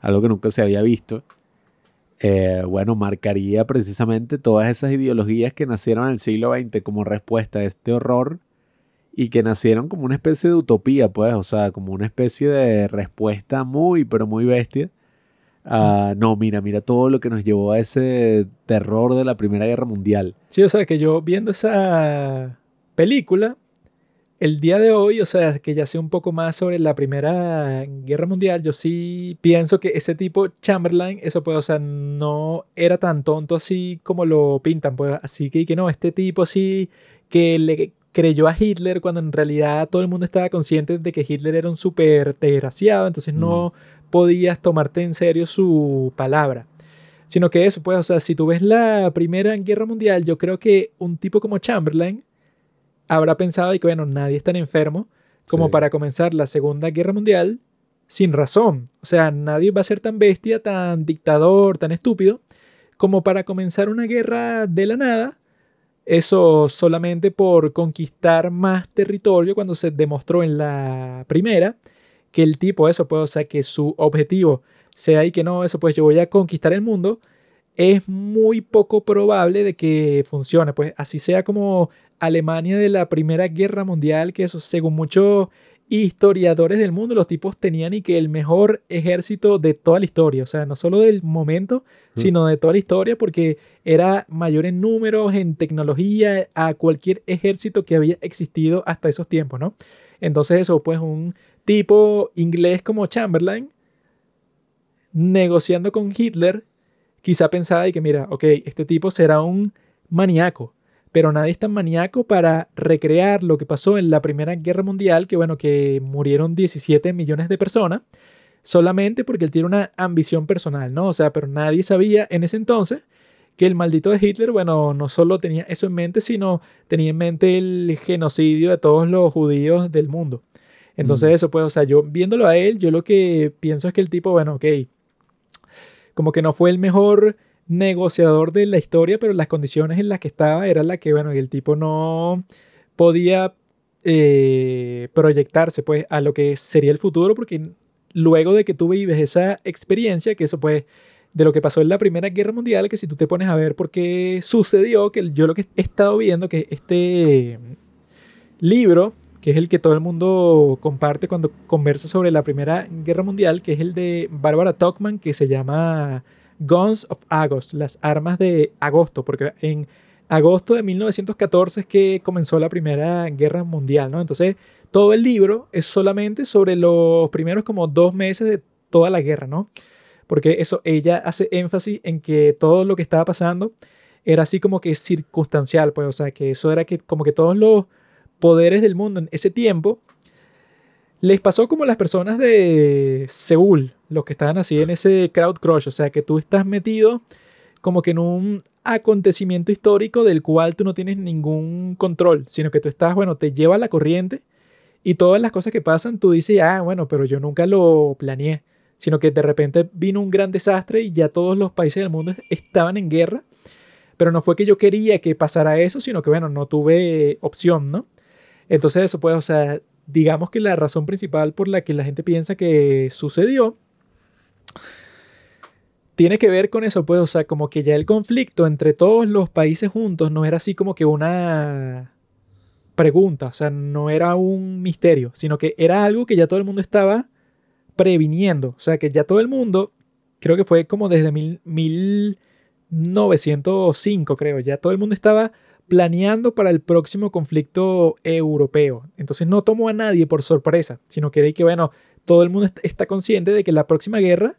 [SPEAKER 2] algo que nunca se había visto, eh, bueno, marcaría precisamente todas esas ideologías que nacieron en el siglo XX como respuesta a este horror y que nacieron como una especie de utopía, pues, o sea, como una especie de respuesta muy, pero muy bestia. a, no, mira, mira todo lo que nos llevó a ese terror de la Primera Guerra Mundial.
[SPEAKER 1] Sí, o sea, que yo viendo esa película, el día de hoy, o sea, que ya sé un poco más sobre la Primera Guerra Mundial, yo sí pienso que ese tipo Chamberlain, eso pues, o sea, no era tan tonto así como lo pintan, pues, así que, que no, este tipo sí que le creyó a Hitler cuando en realidad todo el mundo estaba consciente de que Hitler era un súper desgraciado, entonces no podías tomarte en serio su palabra. Sino que eso, pues, o sea, si tú ves la Primera Guerra Mundial, yo creo que un tipo como Chamberlain habrá pensado y que, bueno, nadie es tan enfermo como
[SPEAKER 2] Sí.
[SPEAKER 1] para comenzar la Segunda Guerra Mundial sin razón. O sea, nadie va a ser tan bestia, tan dictador, tan estúpido como para comenzar una guerra de la nada. Eso solamente por conquistar más territorio cuando se demostró en la primera que el tipo, eso pues, o sea, que su objetivo sea y que no, eso pues yo voy a conquistar el mundo, es muy poco probable de que funcione. Pues así sea como Alemania de la Primera Guerra Mundial, que eso según muchos historiadores del mundo, los tipos tenían y que el mejor ejército de toda la historia, o sea, no solo del momento,
[SPEAKER 2] Mm.
[SPEAKER 1] sino de toda la historia, porque era mayor en números, en tecnología, a cualquier ejército que había existido hasta esos tiempos, ¿no? Entonces eso, pues un tipo inglés como Chamberlain, negociando con Hitler, quizá pensaba y que, mira, ok, este tipo será un maníaco, pero nadie es tan maníaco para recrear lo que pasó en la Primera Guerra Mundial, que bueno, que murieron 17 millones de personas, solamente porque él tiene una ambición personal, ¿no? O sea, pero nadie sabía en ese entonces que el maldito de Hitler, bueno, no solo tenía eso en mente, sino tenía en mente el genocidio de todos los judíos del mundo. Entonces
[SPEAKER 2] Mm.
[SPEAKER 1] eso, pues, o sea, yo viéndolo a él, yo lo que pienso es que el tipo, bueno, ok, como que no fue el mejor negociador de la historia, pero las condiciones en las que estaba era la que, bueno, el tipo no podía eh, proyectarse pues a lo que sería el futuro, porque luego de que tú vives esa experiencia, que eso pues de lo que pasó en la Primera Guerra Mundial, que si tú te pones a ver por qué sucedió, que yo lo que he estado viendo, que este libro, que es el que todo el mundo comparte cuando conversa sobre la Primera Guerra Mundial, que es el de Barbara Tuchman, que se llama Guns of August, las armas de agosto, porque en agosto de 1914 es que comenzó la Primera Guerra Mundial, ¿no? Entonces, todo el libro es solamente sobre los primeros como dos meses de toda la guerra, ¿no? Porque eso, ella hace énfasis en que todo lo que estaba pasando era así como que circunstancial, pues, o sea, que eso era que como que todos los poderes del mundo en ese tiempo les pasó como las personas de Seúl, los que estaban así en ese crowd crush, o sea, que tú estás metido como que en un acontecimiento histórico del cual tú no tienes ningún control, sino que tú estás, bueno, te lleva la corriente y todas las cosas que pasan, tú dices, ah, bueno, pero yo nunca lo planeé, sino que de repente vino un gran desastre y ya todos los países del mundo estaban en guerra, pero no fue que yo quería que pasara eso, sino que, bueno, no tuve opción, ¿no? Entonces eso pues, o sea, digamos que la razón principal por la que la gente piensa que sucedió tiene que ver con eso, pues, o sea, como que ya el conflicto entre todos los países juntos no era así como que una pregunta, o sea, no era un misterio, sino que era algo que ya todo el mundo estaba previniendo, o sea, que ya todo el mundo, creo que fue como desde mil, 1905, creo, ya todo el mundo estaba planeando para el próximo conflicto europeo. Entonces no tomó a nadie por sorpresa, sino que, que bueno, todo el mundo está consciente de que la próxima guerra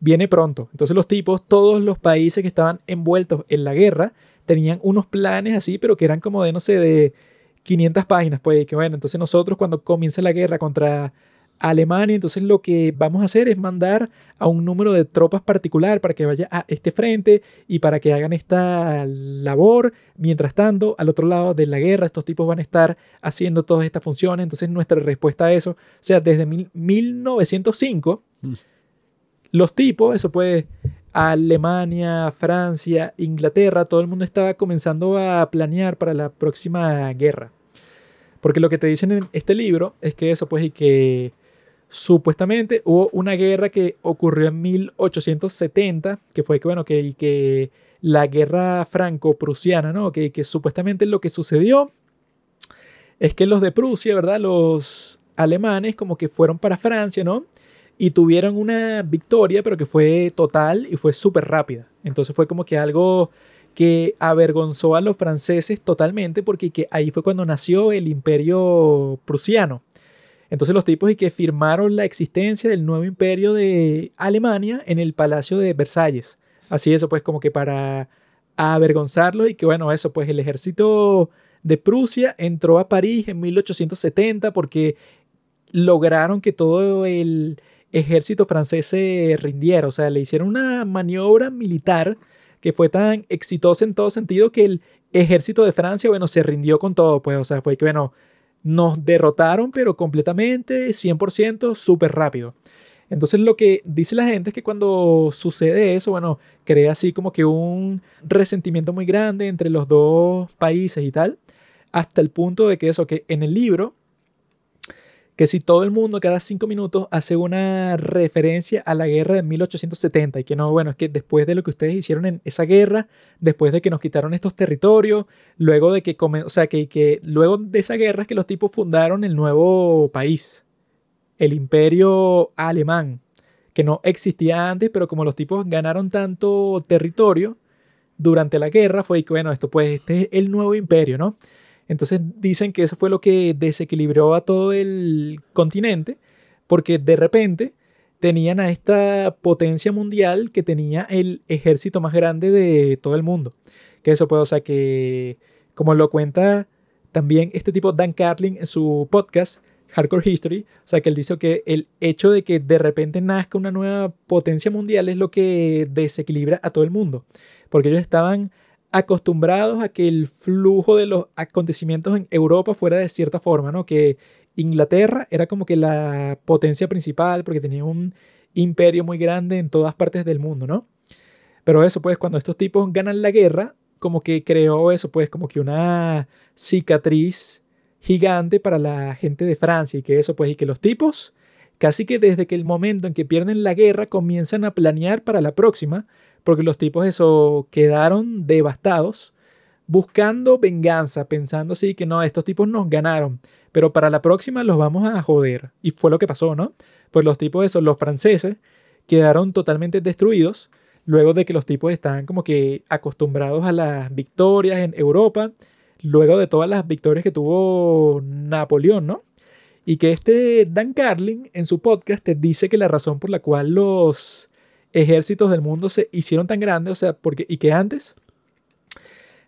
[SPEAKER 1] viene pronto. Entonces los tipos, todos los países que estaban envueltos en la guerra, tenían unos planes así, pero que eran como de, no sé, de 500 páginas, pues, que bueno, entonces nosotros cuando comienza la guerra contra Alemania, entonces lo que vamos a hacer es mandar a un número de tropas particular para que vaya a este frente y para que hagan esta labor. Mientras tanto, al otro lado de la guerra, estos tipos van a estar haciendo todas estas funciones. Entonces nuestra respuesta a eso, o sea, desde 1905, mm. los tipos, eso puede Alemania, Francia, Inglaterra, todo el mundo estaba comenzando a planear para la próxima guerra. Porque lo que te dicen en este libro es que eso, pues, y que supuestamente hubo una guerra que ocurrió en 1870, que fue que, bueno, que, la guerra franco-prusiana, ¿no? Que, supuestamente lo que sucedió es que los de Prusia, ¿verdad? Los alemanes como que fueron para Francia, ¿no? y tuvieron una victoria, pero que fue total y fue súper rápida. Entonces fue como que algo que avergonzó a los franceses totalmente porque que ahí fue cuando nació el imperio prusiano. Entonces los tipos y que firmaron la existencia del nuevo imperio de Alemania en el Palacio de Versalles. Así eso pues como que para avergonzarlo y que bueno, eso pues el ejército de Prusia entró a París en 1870 porque lograron que todo el ejército francés se rindiera. O sea, le hicieron una maniobra militar que fue tan exitosa en todo sentido que el ejército de Francia, bueno, se rindió con todo. Pues, o sea, fue que, bueno, nos derrotaron, pero completamente, 100%, súper rápido. Entonces lo que dice la gente es que cuando sucede eso, bueno, crea así como que un resentimiento muy grande entre los dos países y tal, hasta el punto de que eso, que en el libro que si todo el mundo cada cinco minutos hace una referencia a la guerra de 1870 y que no, bueno, es que después de lo que ustedes hicieron en esa guerra, después de que nos quitaron estos territorios, luego de que, o sea, que, que luego de esa guerra es que los tipos fundaron el nuevo país, el imperio alemán, que no existía antes, pero como los tipos ganaron tanto territorio durante la guerra, fue que, bueno, esto pues, este es el nuevo imperio, ¿no? Entonces dicen que eso fue lo que desequilibró a todo el continente, porque de repente tenían a esta potencia mundial que tenía el ejército más grande de todo el mundo. Que eso puede, o sea, que como lo cuenta también este tipo Dan Carlin en su podcast, Hardcore History, o sea, que él dice que el hecho de que de repente nazca una nueva potencia mundial es lo que desequilibra a todo el mundo, porque ellos estaban acostumbrados a que el flujo de los acontecimientos en Europa fuera de cierta forma, ¿no? Que Inglaterra era como que la potencia principal porque tenía un imperio muy grande en todas partes del mundo, ¿no? Pero eso, pues, cuando estos tipos ganan la guerra, como que creó eso, pues, como que una cicatriz gigante para la gente de Francia y que eso, pues, y que los tipos, casi que desde que el momento en que pierden la guerra, comienzan a planear para la próxima, porque los tipos eso quedaron devastados buscando venganza, pensando así que no, estos tipos nos ganaron, pero para la próxima los vamos a joder. Y fue lo que pasó, ¿no? Pues los tipos esos, los franceses, quedaron totalmente destruidos luego de que los tipos estaban como que acostumbrados a las victorias en Europa, luego de todas las victorias que tuvo Napoleón, ¿no? Y que este Dan Carlin en su podcast te dice que la razón por la cual los ejércitos del mundo se hicieron tan grandes, o sea, porque, y que antes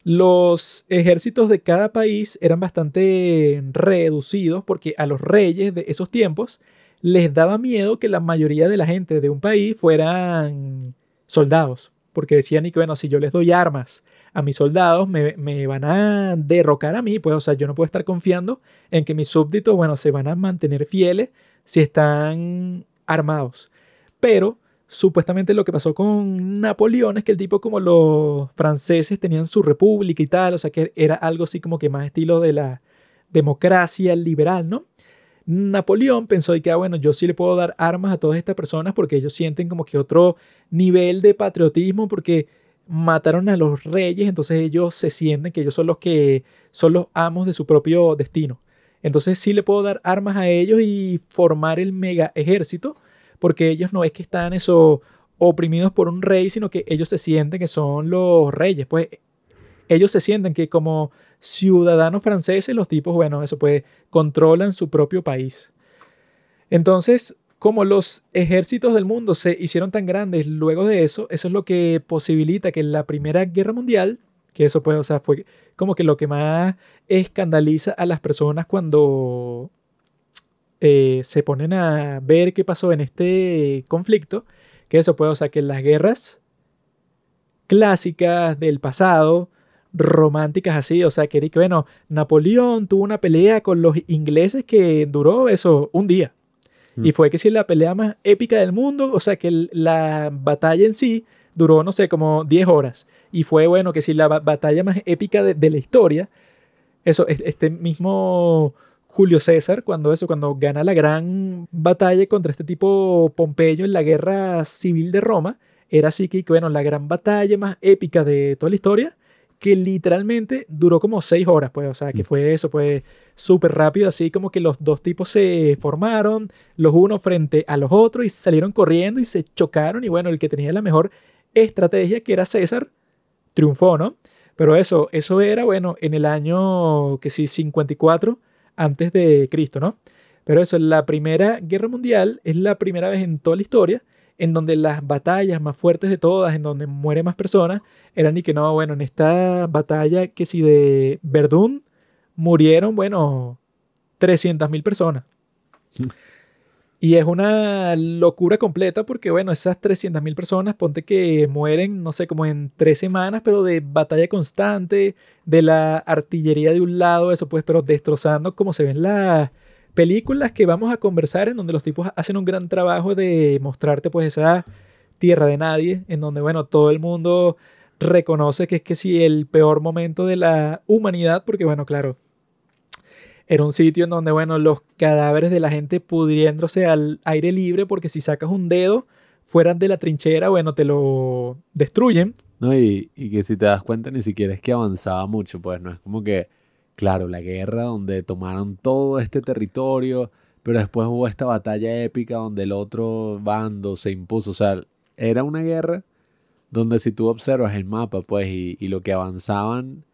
[SPEAKER 1] los ejércitos de cada país eran bastante reducidos porque a los reyes de esos tiempos les daba miedo que la mayoría de la gente de un país fueran soldados, porque decían y que bueno, si yo les doy armas a mis soldados, me, me, van a derrocar a mí, pues o sea, yo no puedo estar confiando en que mis súbditos, bueno, se van a mantener fieles si están armados. Pero supuestamente lo que pasó con Napoleón es que el tipo como los franceses tenían su república y tal, o sea que era algo así como que más estilo de la democracia liberal, ¿no? Napoleón pensó que, ah, bueno, yo sí le puedo dar armas a todas estas personas porque ellos sienten como que otro nivel de patriotismo porque mataron a los reyes, entonces ellos se sienten que ellos son los que son los amos de su propio destino. Entonces sí le puedo dar armas a ellos y formar el mega ejército porque ellos no es que están eso oprimidos por un rey, sino que ellos se sienten que son los reyes, pues ellos se sienten que como ciudadanos franceses los tipos, bueno, eso pues controlan su propio país. Entonces, como los ejércitos del mundo se hicieron tan grandes luego de eso, eso es lo que posibilita que la Primera Guerra Mundial, que eso pues, o sea, fue como que lo que más escandaliza a las personas cuando eh, se ponen a ver qué pasó en este conflicto, que eso puede, o sea, que las guerras clásicas del pasado, románticas así, o sea, que, bueno, Napoleón tuvo una pelea con los ingleses que duró eso un día. Y mm. fue que si la pelea más épica del mundo, o sea, que la batalla en sí duró, no sé, como 10 horas. Y fue, bueno, que si la batalla más épica de, de la historia, eso, este mismo Julio César, cuando eso, cuando gana la gran batalla contra este tipo Pompeyo en la guerra civil de Roma, era así que, bueno, la gran batalla más épica de toda la historia, que literalmente duró como seis horas, pues, o sea, que mm. fue eso, pues, súper rápido, así como que los dos tipos se formaron, los unos frente a los otros, y salieron corriendo y se chocaron, y bueno, el que tenía la mejor estrategia, que era César, triunfó, ¿no? Pero eso, eso era, bueno, en el año, que sí, 54 antes de Cristo, ¿no? Pero eso, la Primera Guerra Mundial es la primera vez en toda la historia en donde las batallas más fuertes de todas, en donde mueren más personas, eran y que no, bueno, en esta batalla que si de Verdún murieron, bueno, 300.000 personas. Y es una locura completa porque, bueno, esas 300.000 personas, ponte que mueren, no sé, como en tres semanas, pero de batalla constante, de la artillería de un lado, eso pues, pero destrozando como se ven las películas que vamos a conversar, en donde los tipos hacen un gran trabajo de mostrarte pues esa tierra de nadie, en donde, bueno, todo el mundo reconoce que es que sí, el peor momento de la humanidad, porque, bueno, claro, era un sitio en donde, bueno, los cadáveres de la gente pudriéndose al aire libre, porque si sacas un dedo fuera de la trinchera, bueno, te lo destruyen.
[SPEAKER 2] No, y, y que si te das cuenta, ni siquiera es que avanzaba mucho, pues no es como que, claro, la guerra donde tomaron todo este territorio, pero después hubo esta batalla épica donde el otro bando se impuso, o sea, era una guerra donde si tú observas el mapa, pues, y, y lo que avanzaban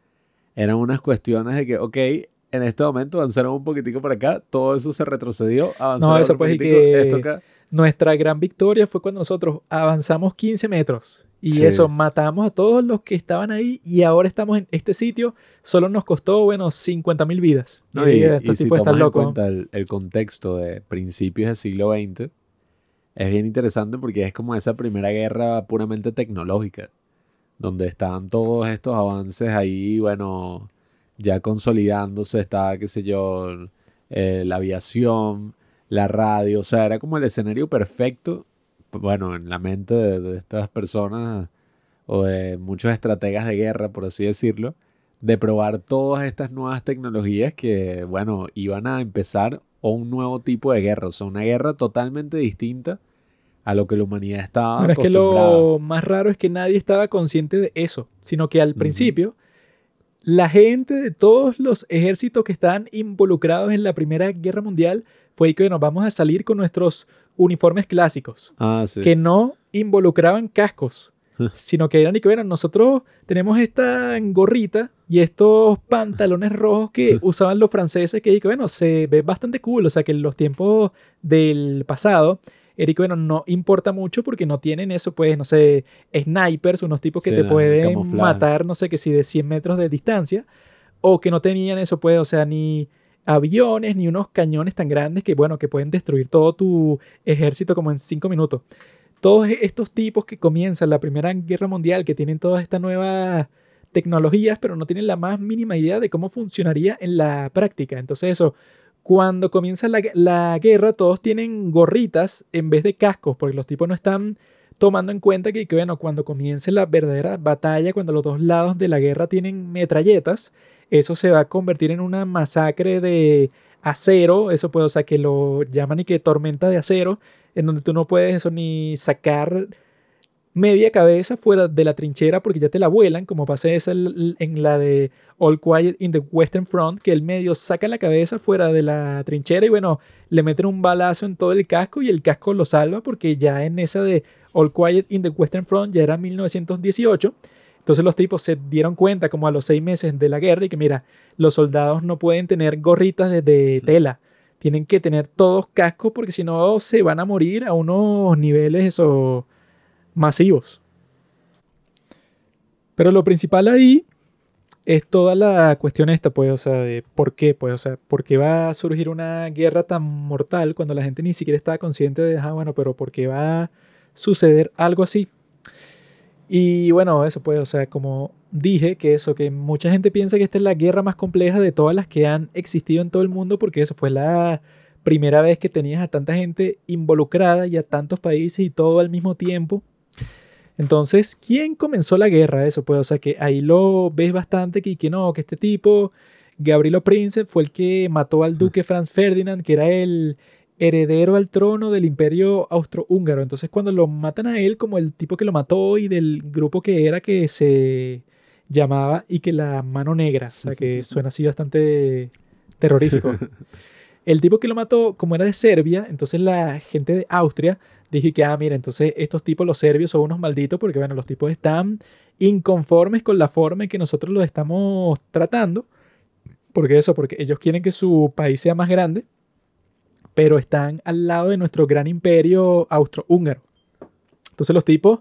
[SPEAKER 2] eran unas cuestiones de que, ok, en este momento avanzaron un poquitico por acá, todo eso se retrocedió, avanzaron no, eso pues, esto acá.
[SPEAKER 1] Nuestra gran victoria fue cuando nosotros avanzamos 15 metros y eso, matamos a todos los que estaban ahí y ahora estamos en este sitio, solo nos costó, bueno, 50 mil vidas.
[SPEAKER 2] No, y, y, si tomas en cuenta el, el, contexto de principios del siglo XX, es bien interesante porque es como esa primera guerra puramente tecnológica, donde estaban todos estos avances ahí, bueno, ya consolidándose, estaba, qué sé yo, eh, la aviación, la radio, o sea, era como el escenario perfecto, bueno, en la mente de, estas personas o de muchos estrategas de guerra, por así decirlo, de probar todas estas nuevas tecnologías que, bueno, iban a empezar un nuevo tipo de guerra, o sea, una guerra totalmente distinta a lo que la humanidad estaba
[SPEAKER 1] Pero es que lo más raro es que nadie estaba consciente de eso, sino que al principio la gente de todos los ejércitos que estaban involucrados en la Primera Guerra Mundial fue que, bueno, vamos a salir con nuestros uniformes clásicos,
[SPEAKER 2] ah,
[SPEAKER 1] que no involucraban cascos, sino que eran y que, bueno, nosotros tenemos esta gorrita y estos pantalones rojos que usaban los franceses, que, que, bueno, se ve bastante cool, o sea, que en los tiempos del pasado Eric, bueno, no importa mucho porque no tienen eso, pues, no sé, snipers, unos tipos que te pueden matar, no sé, que si de 100 metros de distancia, o que no tenían eso, pues, o sea, ni aviones, ni unos cañones tan grandes que, bueno, que pueden destruir todo tu ejército como en 5 minutos. Todos estos tipos que comienzan la Primera Guerra Mundial, que tienen todas estas nuevas tecnologías, pero no tienen la más mínima idea de cómo funcionaría en la práctica. Entonces eso, cuando comienza la, guerra, todos tienen gorritas en vez de cascos, porque los tipos no están tomando en cuenta que, bueno, cuando comience la verdadera batalla, cuando los dos lados de la guerra tienen metralletas, eso se va a convertir en una masacre de acero, eso puede, o sea, que lo llaman y que tormenta de acero, en donde tú no puedes eso ni sacar media cabeza fuera de la trinchera porque ya te la vuelan, como pasa esa en la de All Quiet in the Western Front, que el medio saca la cabeza fuera de la trinchera y bueno, le meten un balazo en todo el casco y el casco lo salva porque ya en esa de All Quiet in the Western Front ya era 1918. Entonces los tipos se dieron cuenta como a los seis meses de la guerra y que mira, los soldados no pueden tener gorritas de, de tela tienen que tener todos cascos porque si no se van a morir a unos niveles eso, masivos. Pero lo principal ahí es toda la cuestión esta, pues, o sea, de por qué, pues, o sea, por qué va a surgir una guerra tan mortal cuando la gente ni siquiera está consciente de, ah, bueno, pero por qué va a suceder algo así. Y bueno, eso pues, o sea, como dije, que eso, que mucha gente piensa que esta es la guerra más compleja de todas las que han existido en todo el mundo, porque eso fue la primera vez que tenías a tanta gente involucrada y a tantos países y todo al mismo tiempo. Entonces, ¿quién comenzó la guerra? Eso pues, o sea, que ahí lo ves bastante que, que no, que este tipo, Gabrielo Prince, fue el que mató al duque Franz Ferdinand, que era el heredero al trono del imperio austrohúngaro. Entonces, cuando lo matan a él como el tipo que lo mató y del grupo que era que se llamaba y que la mano negra, o sea que suena así bastante terrorífico. El tipo que lo mató, como era de Serbia, entonces la gente de Austria dijo que, ah, mira, entonces estos tipos, los serbios, son unos malditos porque, bueno, los tipos están inconformes con la forma en que nosotros los estamos tratando. Porque eso, porque ellos quieren que su país sea más grande, pero están al lado de nuestro gran imperio austrohúngaro. Entonces los tipos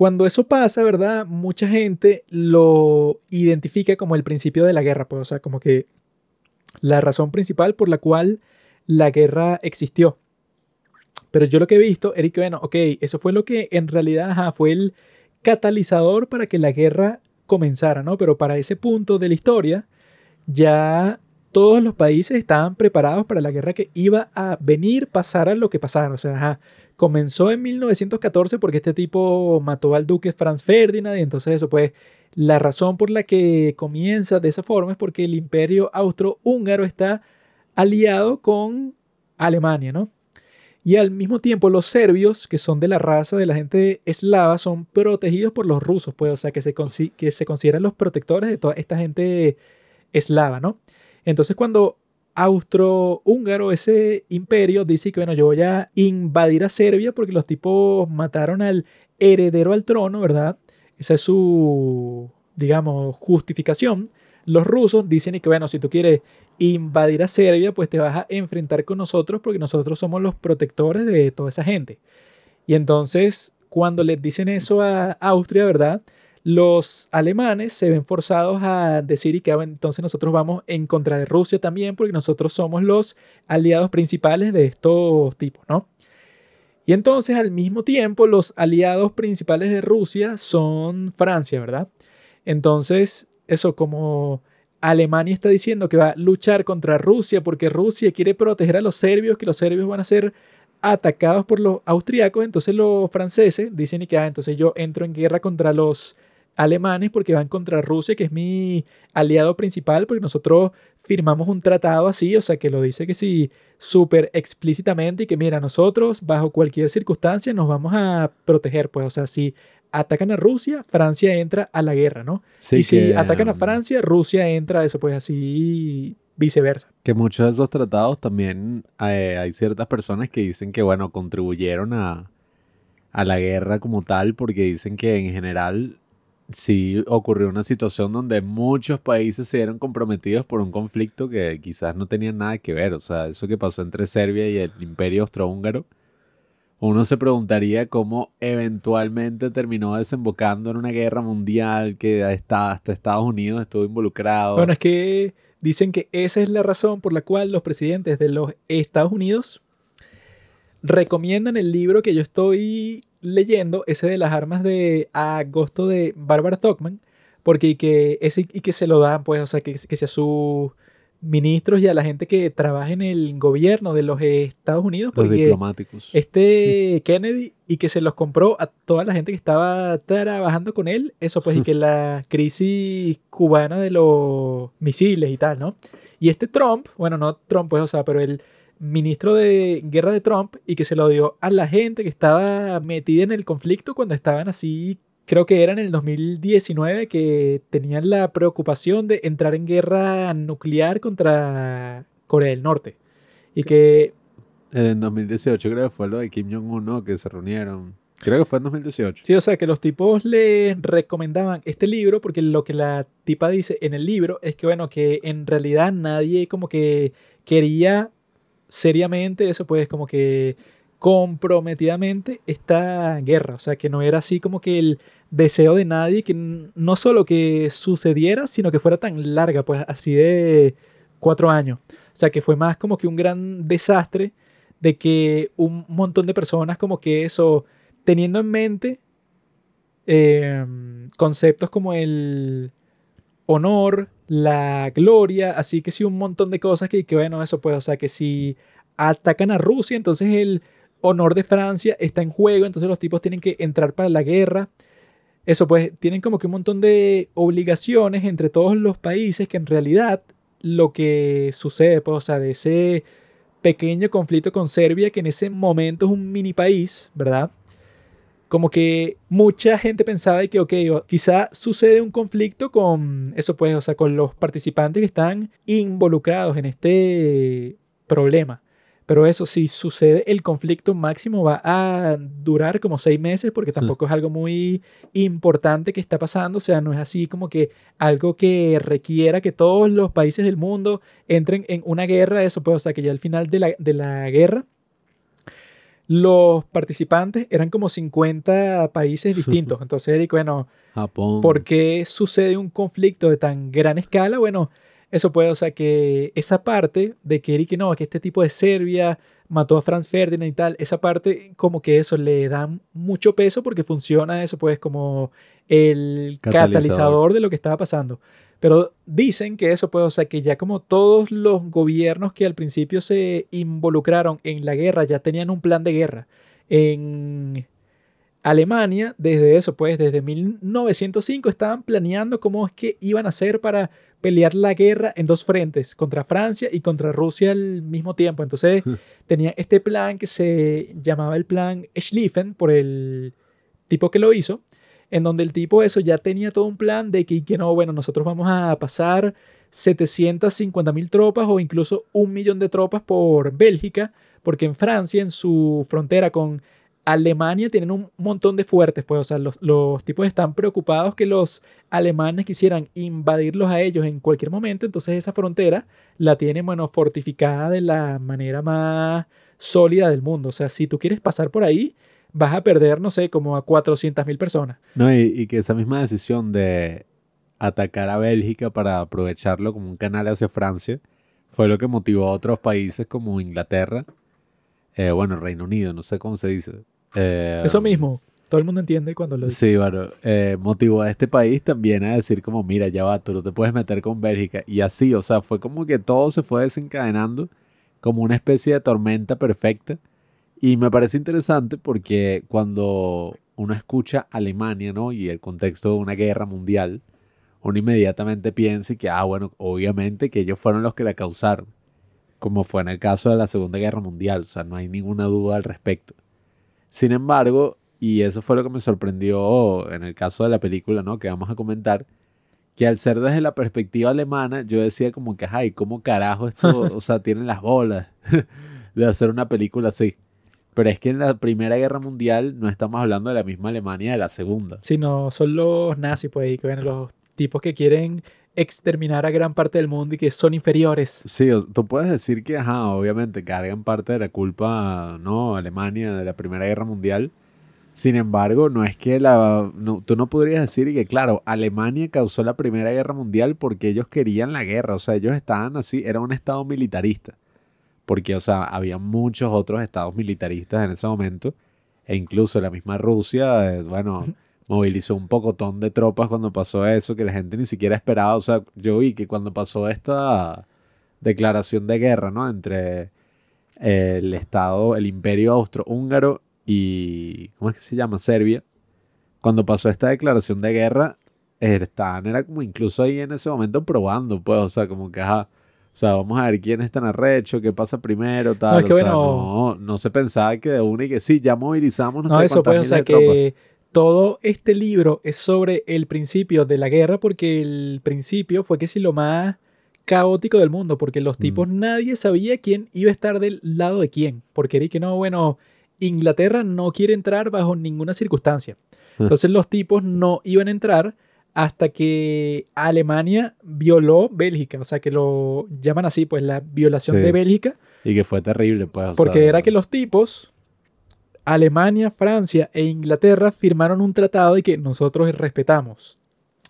[SPEAKER 1] cuando eso pasa, ¿verdad? Mucha gente lo identifica como el principio de la guerra, pues, o sea, como que la razón principal por la cual la guerra existió. Pero yo lo que he visto, Eric, bueno, ok, eso fue lo que en realidad fue el catalizador para que la guerra comenzara, ¿no? Pero para ese punto de la historia, ya todos los países estaban preparados para la guerra que iba a venir, pasara lo que pasara. O sea, ajá, comenzó en 1914 porque este tipo mató al duque Franz Ferdinand y entonces eso pues la razón por la que comienza de esa forma es porque el imperio austrohúngaro está aliado con Alemania, ¿no? Y al mismo tiempo los serbios, que son de la raza de la gente eslava, son protegidos por los rusos, pues, o sea, que se, que se consideran los protectores de toda esta gente eslava, ¿no? Entonces cuando austrohúngaro, ese imperio, dice que, bueno, yo voy a invadir a Serbia porque los tipos mataron al heredero al trono, ¿verdad? Esa es su, digamos, justificación. Los rusos dicen que, bueno, si tú quieres invadir a Serbia, pues te vas a enfrentar con nosotros porque nosotros somos los protectores de toda esa gente. Y entonces, cuando les dicen eso a Austria, ¿verdad? los alemanes se ven forzados a decir y que ah, entonces nosotros vamos en contra de Rusia también porque nosotros somos los aliados principales de estos tipos, ¿no? Y entonces al mismo tiempo los aliados principales de Rusia son Francia, ¿verdad? Entonces, eso como Alemania está diciendo que va a luchar contra Rusia porque Rusia quiere proteger a los serbios, que los serbios van a ser atacados por los austriacos, entonces los franceses dicen y que, ah, entonces yo entro en guerra contra los alemanes porque van contra Rusia, que es mi aliado principal, porque nosotros firmamos un tratado así, o sea, que lo dice que sí, súper explícitamente y que mira, nosotros bajo cualquier circunstancia nos vamos a proteger, pues, o sea, si atacan a Rusia, Francia entra a la guerra, ¿no? y si atacan a um, Francia, Rusia entra a eso, pues así viceversa.
[SPEAKER 2] Que muchos de esos tratados también eh, hay ciertas personas que dicen que, bueno, contribuyeron a, a la guerra como tal, porque dicen que en general sí ocurrió una situación donde muchos países se vieron comprometidos por un conflicto que quizás no tenía nada que ver. O sea, eso que pasó entre Serbia y el imperio austrohúngaro. Uno se preguntaría cómo eventualmente terminó desembocando en una guerra mundial que hasta, hasta Estados Unidos estuvo involucrado.
[SPEAKER 1] Bueno, es que dicen que esa es la razón por la cual los presidentes de los Estados Unidos recomiendan el libro que yo estoy leyendo, ese de las armas de agosto de Barbara Tuckman, porque y que, ese, y que se lo dan, pues, o sea, que, que sea sus ministros y a la gente que trabaja en el gobierno de los Estados Unidos.
[SPEAKER 2] Los diplomáticos.
[SPEAKER 1] Este Kennedy y que se los compró a toda la gente que estaba trabajando con él. Eso pues, y que la crisis cubana de los misiles y tal, ¿no? Y este Trump, bueno, no Trump, pues, o sea, pero el ministro de guerra de Trump y que se lo dio a la gente que estaba metida en el conflicto cuando estaban así, creo que era en el 2019, que tenían la preocupación de entrar en guerra nuclear contra Corea del Norte. Y que...
[SPEAKER 2] En 2018 creo que fue lo de Kim Jong-un, Que se reunieron. Creo que fue en 2018.
[SPEAKER 1] Sí, o sea, que los tipos le recomendaban este libro porque lo que la tipa dice en el libro es que, bueno, que en realidad nadie como que quería seriamente eso, pues como que comprometidamente esta guerra. O sea, que no era así como que el deseo de nadie que no solo que sucediera, sino que fuera tan larga, pues así de cuatro años. O sea, que fue más como que un gran desastre de que un montón de personas como que eso, teniendo en mente em, conceptos como el honor, la gloria, así que sí, un montón de cosas que, que bueno, eso pues, o sea, que si atacan a Rusia, entonces el honor de Francia está en juego, entonces los tipos tienen que entrar para la guerra. Eso pues, tienen como que un montón de obligaciones entre todos los países que en realidad lo que sucede, pues, o sea, de ese pequeño conflicto con Serbia, que en ese momento es un mini país, ¿verdad? Como que mucha gente pensaba que, ok, quizá sucede un conflicto con eso, pues, o sea, con los participantes que están involucrados en este problema. Pero eso, si sucede el conflicto máximo va a durar como seis meses porque tampoco es algo muy importante que está pasando. O sea, no es así como que algo que requiera que todos los países del mundo entren en una guerra. Eso pues, o sea, que ya al final de la, de la guerra los participantes eran como 50 países distintos. Entonces, Eric, bueno,
[SPEAKER 2] Japón.
[SPEAKER 1] ¿por qué sucede un conflicto de tan gran escala? Bueno, eso puede, o sea, que esa parte de que Eric, no, que este tipo de Serbia mató a Franz Ferdinand y tal, esa parte como que eso le da mucho peso porque funciona eso pues como el catalizador, de lo que estaba pasando. Pero dicen que eso puede, o sea, que ya como todos los gobiernos que al principio se involucraron en la guerra ya tenían un plan de guerra. En Alemania, desde eso, pues desde 1905 estaban planeando cómo es que iban a hacer para pelear la guerra en dos frentes, contra Francia y contra Rusia al mismo tiempo. Entonces tenía este plan que se llamaba el plan Schlieffen por el tipo que lo hizo, en donde el tipo eso ya tenía todo un plan de que, que no, bueno, nosotros vamos a pasar 750 mil tropas o incluso un millón de tropas por Bélgica, porque en Francia, en su frontera con Alemania tienen un montón de fuertes, pues, o sea, los, tipos están preocupados que los alemanes quisieran invadirlos a ellos en cualquier momento, entonces esa frontera la tienen, bueno, fortificada de la manera más sólida del mundo, o sea, si tú quieres pasar por ahí, vas a perder, no sé, como a 400 mil personas.
[SPEAKER 2] No, y, y que esa misma decisión de atacar a Bélgica para aprovecharlo como un canal hacia Francia fue lo que motivó a otros países como Inglaterra eh, bueno, Reino Unido, no sé cómo se dice.
[SPEAKER 1] Eh, Eso mismo, todo el mundo entiende cuando lo
[SPEAKER 2] dice. Sí, bueno, eh, motivó a este país también a decir como, mira, ya va, tú no te puedes meter con Bélgica. Y así, o sea, fue como que todo se fue desencadenando como una especie de tormenta perfecta. Y me parece interesante porque cuando uno escucha Alemania, ¿no? Y el contexto de una guerra mundial, uno inmediatamente piensa que, ah, bueno, obviamente que ellos fueron los que la causaron como fue en el caso de la Segunda Guerra Mundial, o sea, no hay ninguna duda al respecto. Sin embargo, y eso fue lo que me sorprendió en el caso de la película, ¿no? Que vamos a comentar, que al ser desde la perspectiva alemana, yo decía como que, ay, ¿cómo carajo esto, o sea, tienen las bolas de hacer una película así? Pero es que en la Primera Guerra Mundial no estamos hablando de la misma Alemania de la Segunda.
[SPEAKER 1] Sino son los nazis, pues, y que ven los tipos que quieren exterminar a gran parte del mundo y que son inferiores.
[SPEAKER 2] Sí, tú puedes decir que, ajá, obviamente cargan parte de la culpa, ¿no? Alemania de la Primera Guerra Mundial. Sin embargo, no es que la... tú no podrías decir que, claro, Alemania causó la Primera Guerra Mundial porque ellos querían la guerra, o sea, ellos estaban así, era un estado militarista. Porque, o sea, había muchos otros estados militaristas en ese momento, e incluso la misma Rusia, eh, bueno... movilizó un pocotón de tropas cuando pasó eso, que la gente ni siquiera esperaba. O sea, yo vi que cuando pasó esta declaración de guerra, ¿no? Entre el Estado, el Imperio Austrohúngaro y, ¿cómo es que se llama? Serbia. Cuando pasó esta declaración de guerra, estaban, era como incluso ahí en ese momento probando, pues, o sea, como que, ajá, o sea, vamos a ver quién es tan arrecho, qué pasa primero, tal. No, o sea, no, no, se pensaba que de una y que sí, ya movilizamos, no, no sé eso, pues, o sea, que
[SPEAKER 1] todo este libro es sobre el principio de la guerra porque el principio fue que si lo más caótico del mundo, porque los tipos mm. nadie sabía quién iba a estar del lado de quién, porque era que no, bueno, Inglaterra no quiere entrar bajo ninguna circunstancia. Ah. Entonces los tipos no iban a entrar hasta que Alemania violó Bélgica, o sea que lo llaman así, pues la violación de Bélgica,
[SPEAKER 2] Y que fue terrible, pues. o
[SPEAKER 1] Porque
[SPEAKER 2] sea,
[SPEAKER 1] era que los tipos, Alemania, Francia e Inglaterra firmaron un tratado y que nosotros respetamos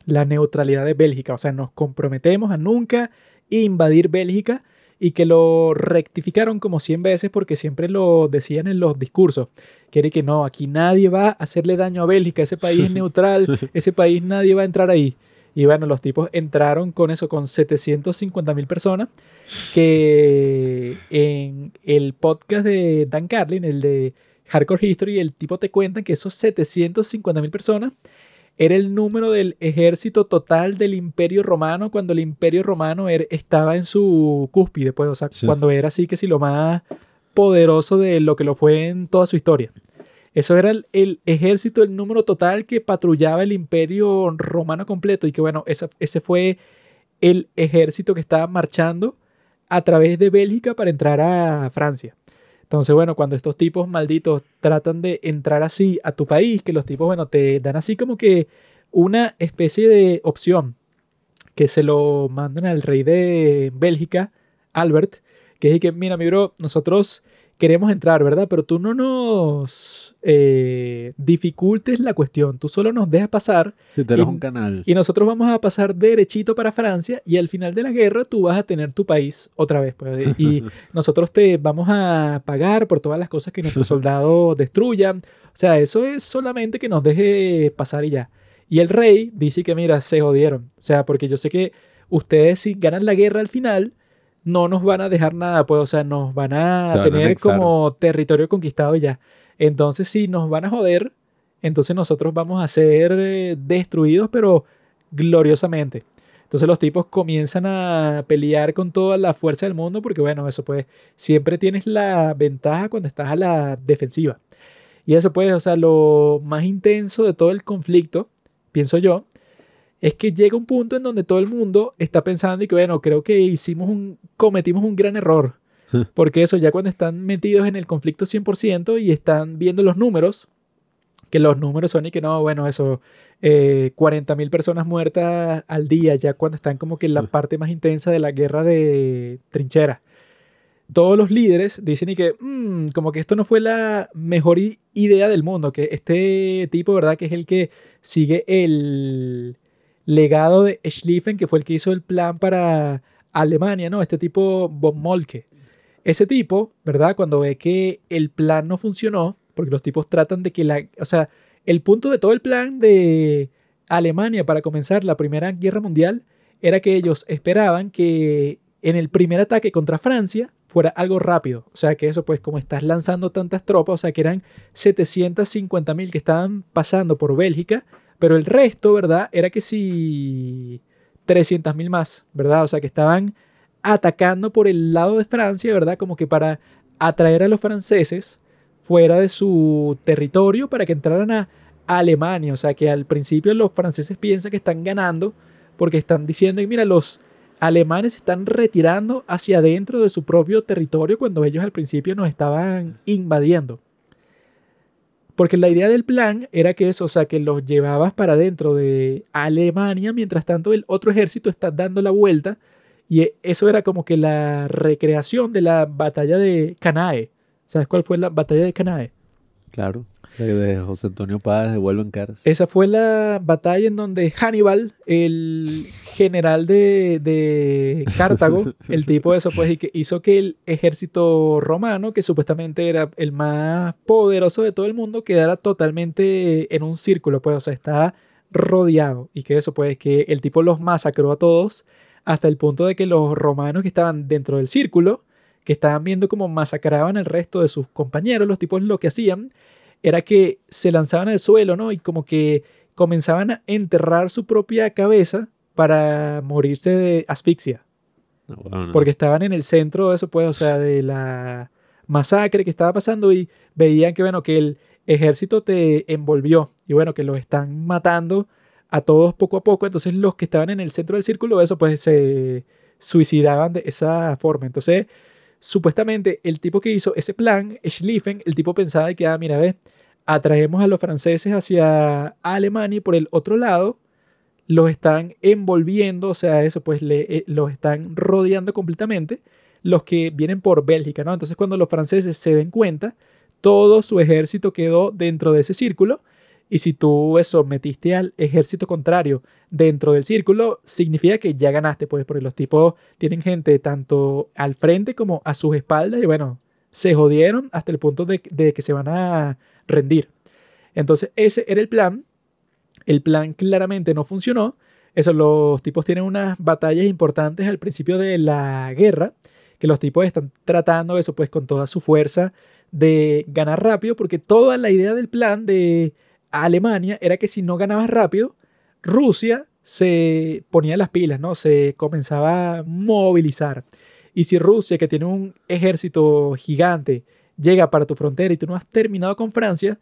[SPEAKER 1] la neutralidad de Bélgica. O sea, nos comprometemos a nunca invadir Bélgica y que lo rectificaron como 100 veces porque siempre lo decían en los discursos. Que era que no, aquí nadie va a hacerle daño a Bélgica, ese país es neutral, ese país nadie va a entrar ahí. Y bueno, los tipos entraron con eso, con 750 mil personas, que en el podcast de Dan Carlin, el de Hardcore History, el tipo te cuenta que esos 750 mil personas era el número del ejército total del Imperio Romano cuando el Imperio Romano estaba en su cúspide, pues, o sea,
[SPEAKER 2] Sí.
[SPEAKER 1] cuando era así que si lo más poderoso de lo que lo fue en toda su historia. Eso era el, el ejército, el número total que patrullaba el Imperio Romano completo y que bueno, esa- ese fue el ejército que estaba marchando a través de Bélgica para entrar a Francia. Entonces, bueno, cuando estos tipos malditos tratan de entrar así a tu país, que los tipos, bueno, te dan así como que una especie de opción que se lo mandan al rey de Bélgica, Albert, que es que, mira, mi bro, nosotros queremos entrar, ¿verdad? Pero tú no nos eh, dificultes la cuestión, tú solo nos dejas pasar
[SPEAKER 2] Si eres
[SPEAKER 1] y-
[SPEAKER 2] un canal.
[SPEAKER 1] y nosotros vamos a pasar derechito para Francia y al final de la guerra tú vas a tener tu país otra vez. pues, y nosotros te vamos a pagar por todas las cosas que nuestros soldados destruyan. O sea, eso es solamente que nos deje pasar y ya. Y el rey dice que, mira, se jodieron. O sea, porque yo sé que ustedes si ganan la guerra al final, no nos van a dejar nada, pues, o sea, nos van a
[SPEAKER 2] van
[SPEAKER 1] tener como territorio conquistado y ya. Entonces, si nos van a joder, entonces nosotros vamos a ser eh, destruidos, pero gloriosamente. Entonces los tipos comienzan a pelear con toda la fuerza del mundo porque bueno, eso pues siempre tienes la ventaja cuando estás a la defensiva. Y eso pues, o sea, lo más intenso de todo el conflicto, pienso yo, es que llega un punto en donde todo el mundo está pensando y que bueno, creo que hicimos un, cometimos un gran error. Porque eso ya cuando están metidos en el conflicto 100% y están viendo los números, que los números son y que no, bueno, eso, eh, 40.000 personas muertas al día, ya cuando están como que en la parte más intensa de la guerra de trinchera. Todos los líderes dicen y que, "Mm, como que esto no fue la mejor idea del mundo, que este tipo, ¿verdad? Que es el que sigue el legado de Schlieffen, que fue el que hizo el plan para Alemania, ¿no? Este tipo von Moltke. Ese tipo, ¿verdad? Cuando ve que el plan no funcionó, porque los tipos tratan de que la, o sea, el punto de todo el plan de Alemania para comenzar la Primera Guerra Mundial era que ellos esperaban que en el primer ataque contra Francia fuera algo rápido. O sea, que eso pues como estás lanzando tantas tropas, o sea, que eran 750 mil que estaban pasando por Bélgica, pero el resto, ¿verdad? Era que si 300 mil más, ¿verdad? O sea, que estaban atacando por el lado de Francia, ¿verdad? Como que para atraer a los franceses fuera de su territorio para que entraran a Alemania. O sea, que al principio los franceses piensan que están ganando porque están diciendo, y mira, los alemanes están retirando hacia adentro de su propio territorio cuando ellos al principio nos estaban invadiendo. Porque la idea del plan era que eso, o sea, que los llevabas para adentro de Alemania, mientras tanto el otro ejército está dando la vuelta. Y e- eso era como que la recreación de la batalla de Canae. ¿Sabes cuál fue la batalla de Canae?
[SPEAKER 2] Claro. De, José Antonio Páez de Vuelvo en Caras.
[SPEAKER 1] Esa fue la batalla en donde Hannibal, el general de, de Cartago, el tipo de eso, pues, y que hizo que el ejército romano, que supuestamente era el más poderoso de todo el mundo, quedara totalmente en un círculo, pues, o sea, está rodeado. Y que eso, pues, que el tipo los masacró a todos hasta el punto de que los romanos que estaban dentro del círculo, que estaban viendo cómo masacraban al resto de sus compañeros, los tipos lo que hacían era que se lanzaban al suelo, ¿no? Y como que comenzaban a enterrar su propia cabeza para morirse de asfixia,
[SPEAKER 2] No, bueno, no.
[SPEAKER 1] porque estaban en el centro de eso, pues, o sea, de la masacre que estaba pasando y veían que, bueno, que el ejército te envolvió y, bueno, que los están matando a todos poco a poco, entonces los que estaban en el centro del círculo, eso, pues, se suicidaban de esa forma. Entonces, supuestamente el tipo que hizo ese plan, Schlieffen, el tipo pensaba que, ah, mira, ve, atraemos a los franceses hacia Alemania y por el otro lado los están envolviendo, o sea, eso pues eh, los están rodeando completamente los que vienen por Bélgica, ¿no? Entonces cuando los franceses se den cuenta, todo su ejército quedó dentro de ese círculo y si tú eso metiste al ejército contrario dentro del círculo, significa que ya ganaste, pues, porque los tipos tienen gente tanto al frente como a sus espaldas y bueno, se jodieron hasta el punto de, de que se van a rendir. Entonces ese era el plan. El plan claramente no funcionó. Eso, los tipos tienen unas batallas importantes al principio de la guerra, que los tipos están tratando eso pues con toda su fuerza de ganar rápido, porque toda la idea del plan de Alemania era que si no ganabas rápido, Rusia se ponía las pilas, ¿no? Se comenzaba a movilizar. Y si Rusia, que tiene un ejército gigante, llega para tu frontera y tú no has terminado con Francia,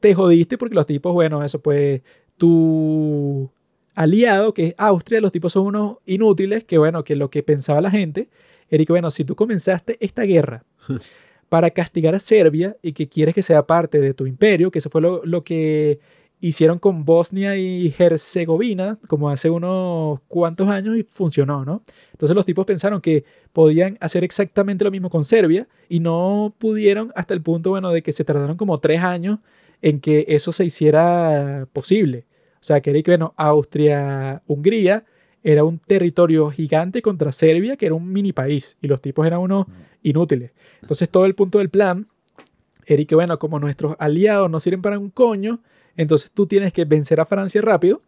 [SPEAKER 1] te jodiste porque los tipos, bueno, eso pues, tu aliado, que es Austria, los tipos son unos inútiles, que bueno, que lo que pensaba la gente era que, bueno, si tú comenzaste esta guerra para castigar a Serbia y que quieres que sea parte de tu imperio, que eso fue lo, que hicieron con Bosnia y Herzegovina como hace unos cuantos años y funcionó, ¿no? Entonces los tipos pensaron que podían hacer exactamente lo mismo con Serbia y no pudieron hasta el punto, bueno, de que se tardaron como tres años en que eso se hiciera posible. O sea, que bueno, Austria-Hungría era un territorio gigante contra Serbia, que era un mini país, y los tipos eran unos inútiles. Entonces todo el punto del plan era que, bueno, como nuestros aliados no sirven para un coño, entonces tú tienes que vencer a Francia rápido,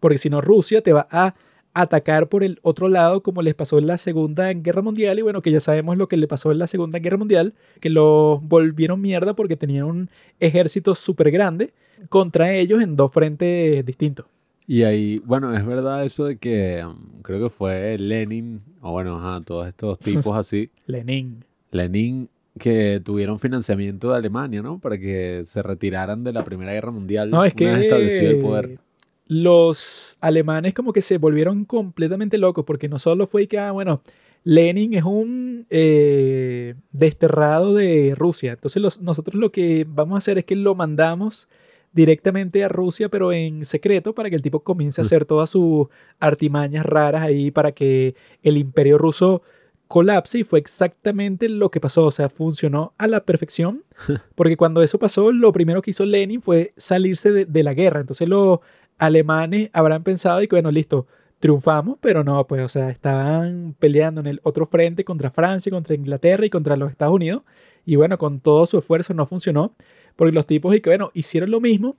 [SPEAKER 1] porque si no Rusia te va a atacar por el otro lado como les pasó en la Segunda Guerra Mundial y bueno, que ya sabemos lo que le pasó en la Segunda Guerra Mundial, que los volvieron mierda porque tenían un ejército súper grande contra ellos en dos frentes distintos.
[SPEAKER 2] Y ahí, bueno, es verdad eso de que um, creo que fue Lenin, o bueno, ajá, todos estos tipos así.
[SPEAKER 1] Lenin.
[SPEAKER 2] Lenin que tuvieron financiamiento de Alemania, ¿no? Para que se retiraran de la Primera Guerra Mundial.
[SPEAKER 1] No, es que el poder. Los alemanes como que se volvieron completamente locos porque no solo fue que, ah, bueno, Lenin es un eh, desterrado de Rusia. Entonces nosotros lo que vamos a hacer es que lo mandamos directamente a Rusia, pero en secreto, para que el tipo comience a hacer todas sus artimañas raras ahí para que el imperio ruso colapse y fue exactamente lo que pasó, o sea, funcionó a la perfección, porque cuando eso pasó, lo primero que hizo Lenin fue salirse de, la guerra, entonces los alemanes habrán pensado y que, bueno, listo, triunfamos, pero no, pues, o sea, estaban peleando en el otro frente contra Francia, contra Inglaterra y contra los Estados Unidos, y bueno, con todo su esfuerzo no funcionó, porque los tipos, y que, bueno, hicieron lo mismo,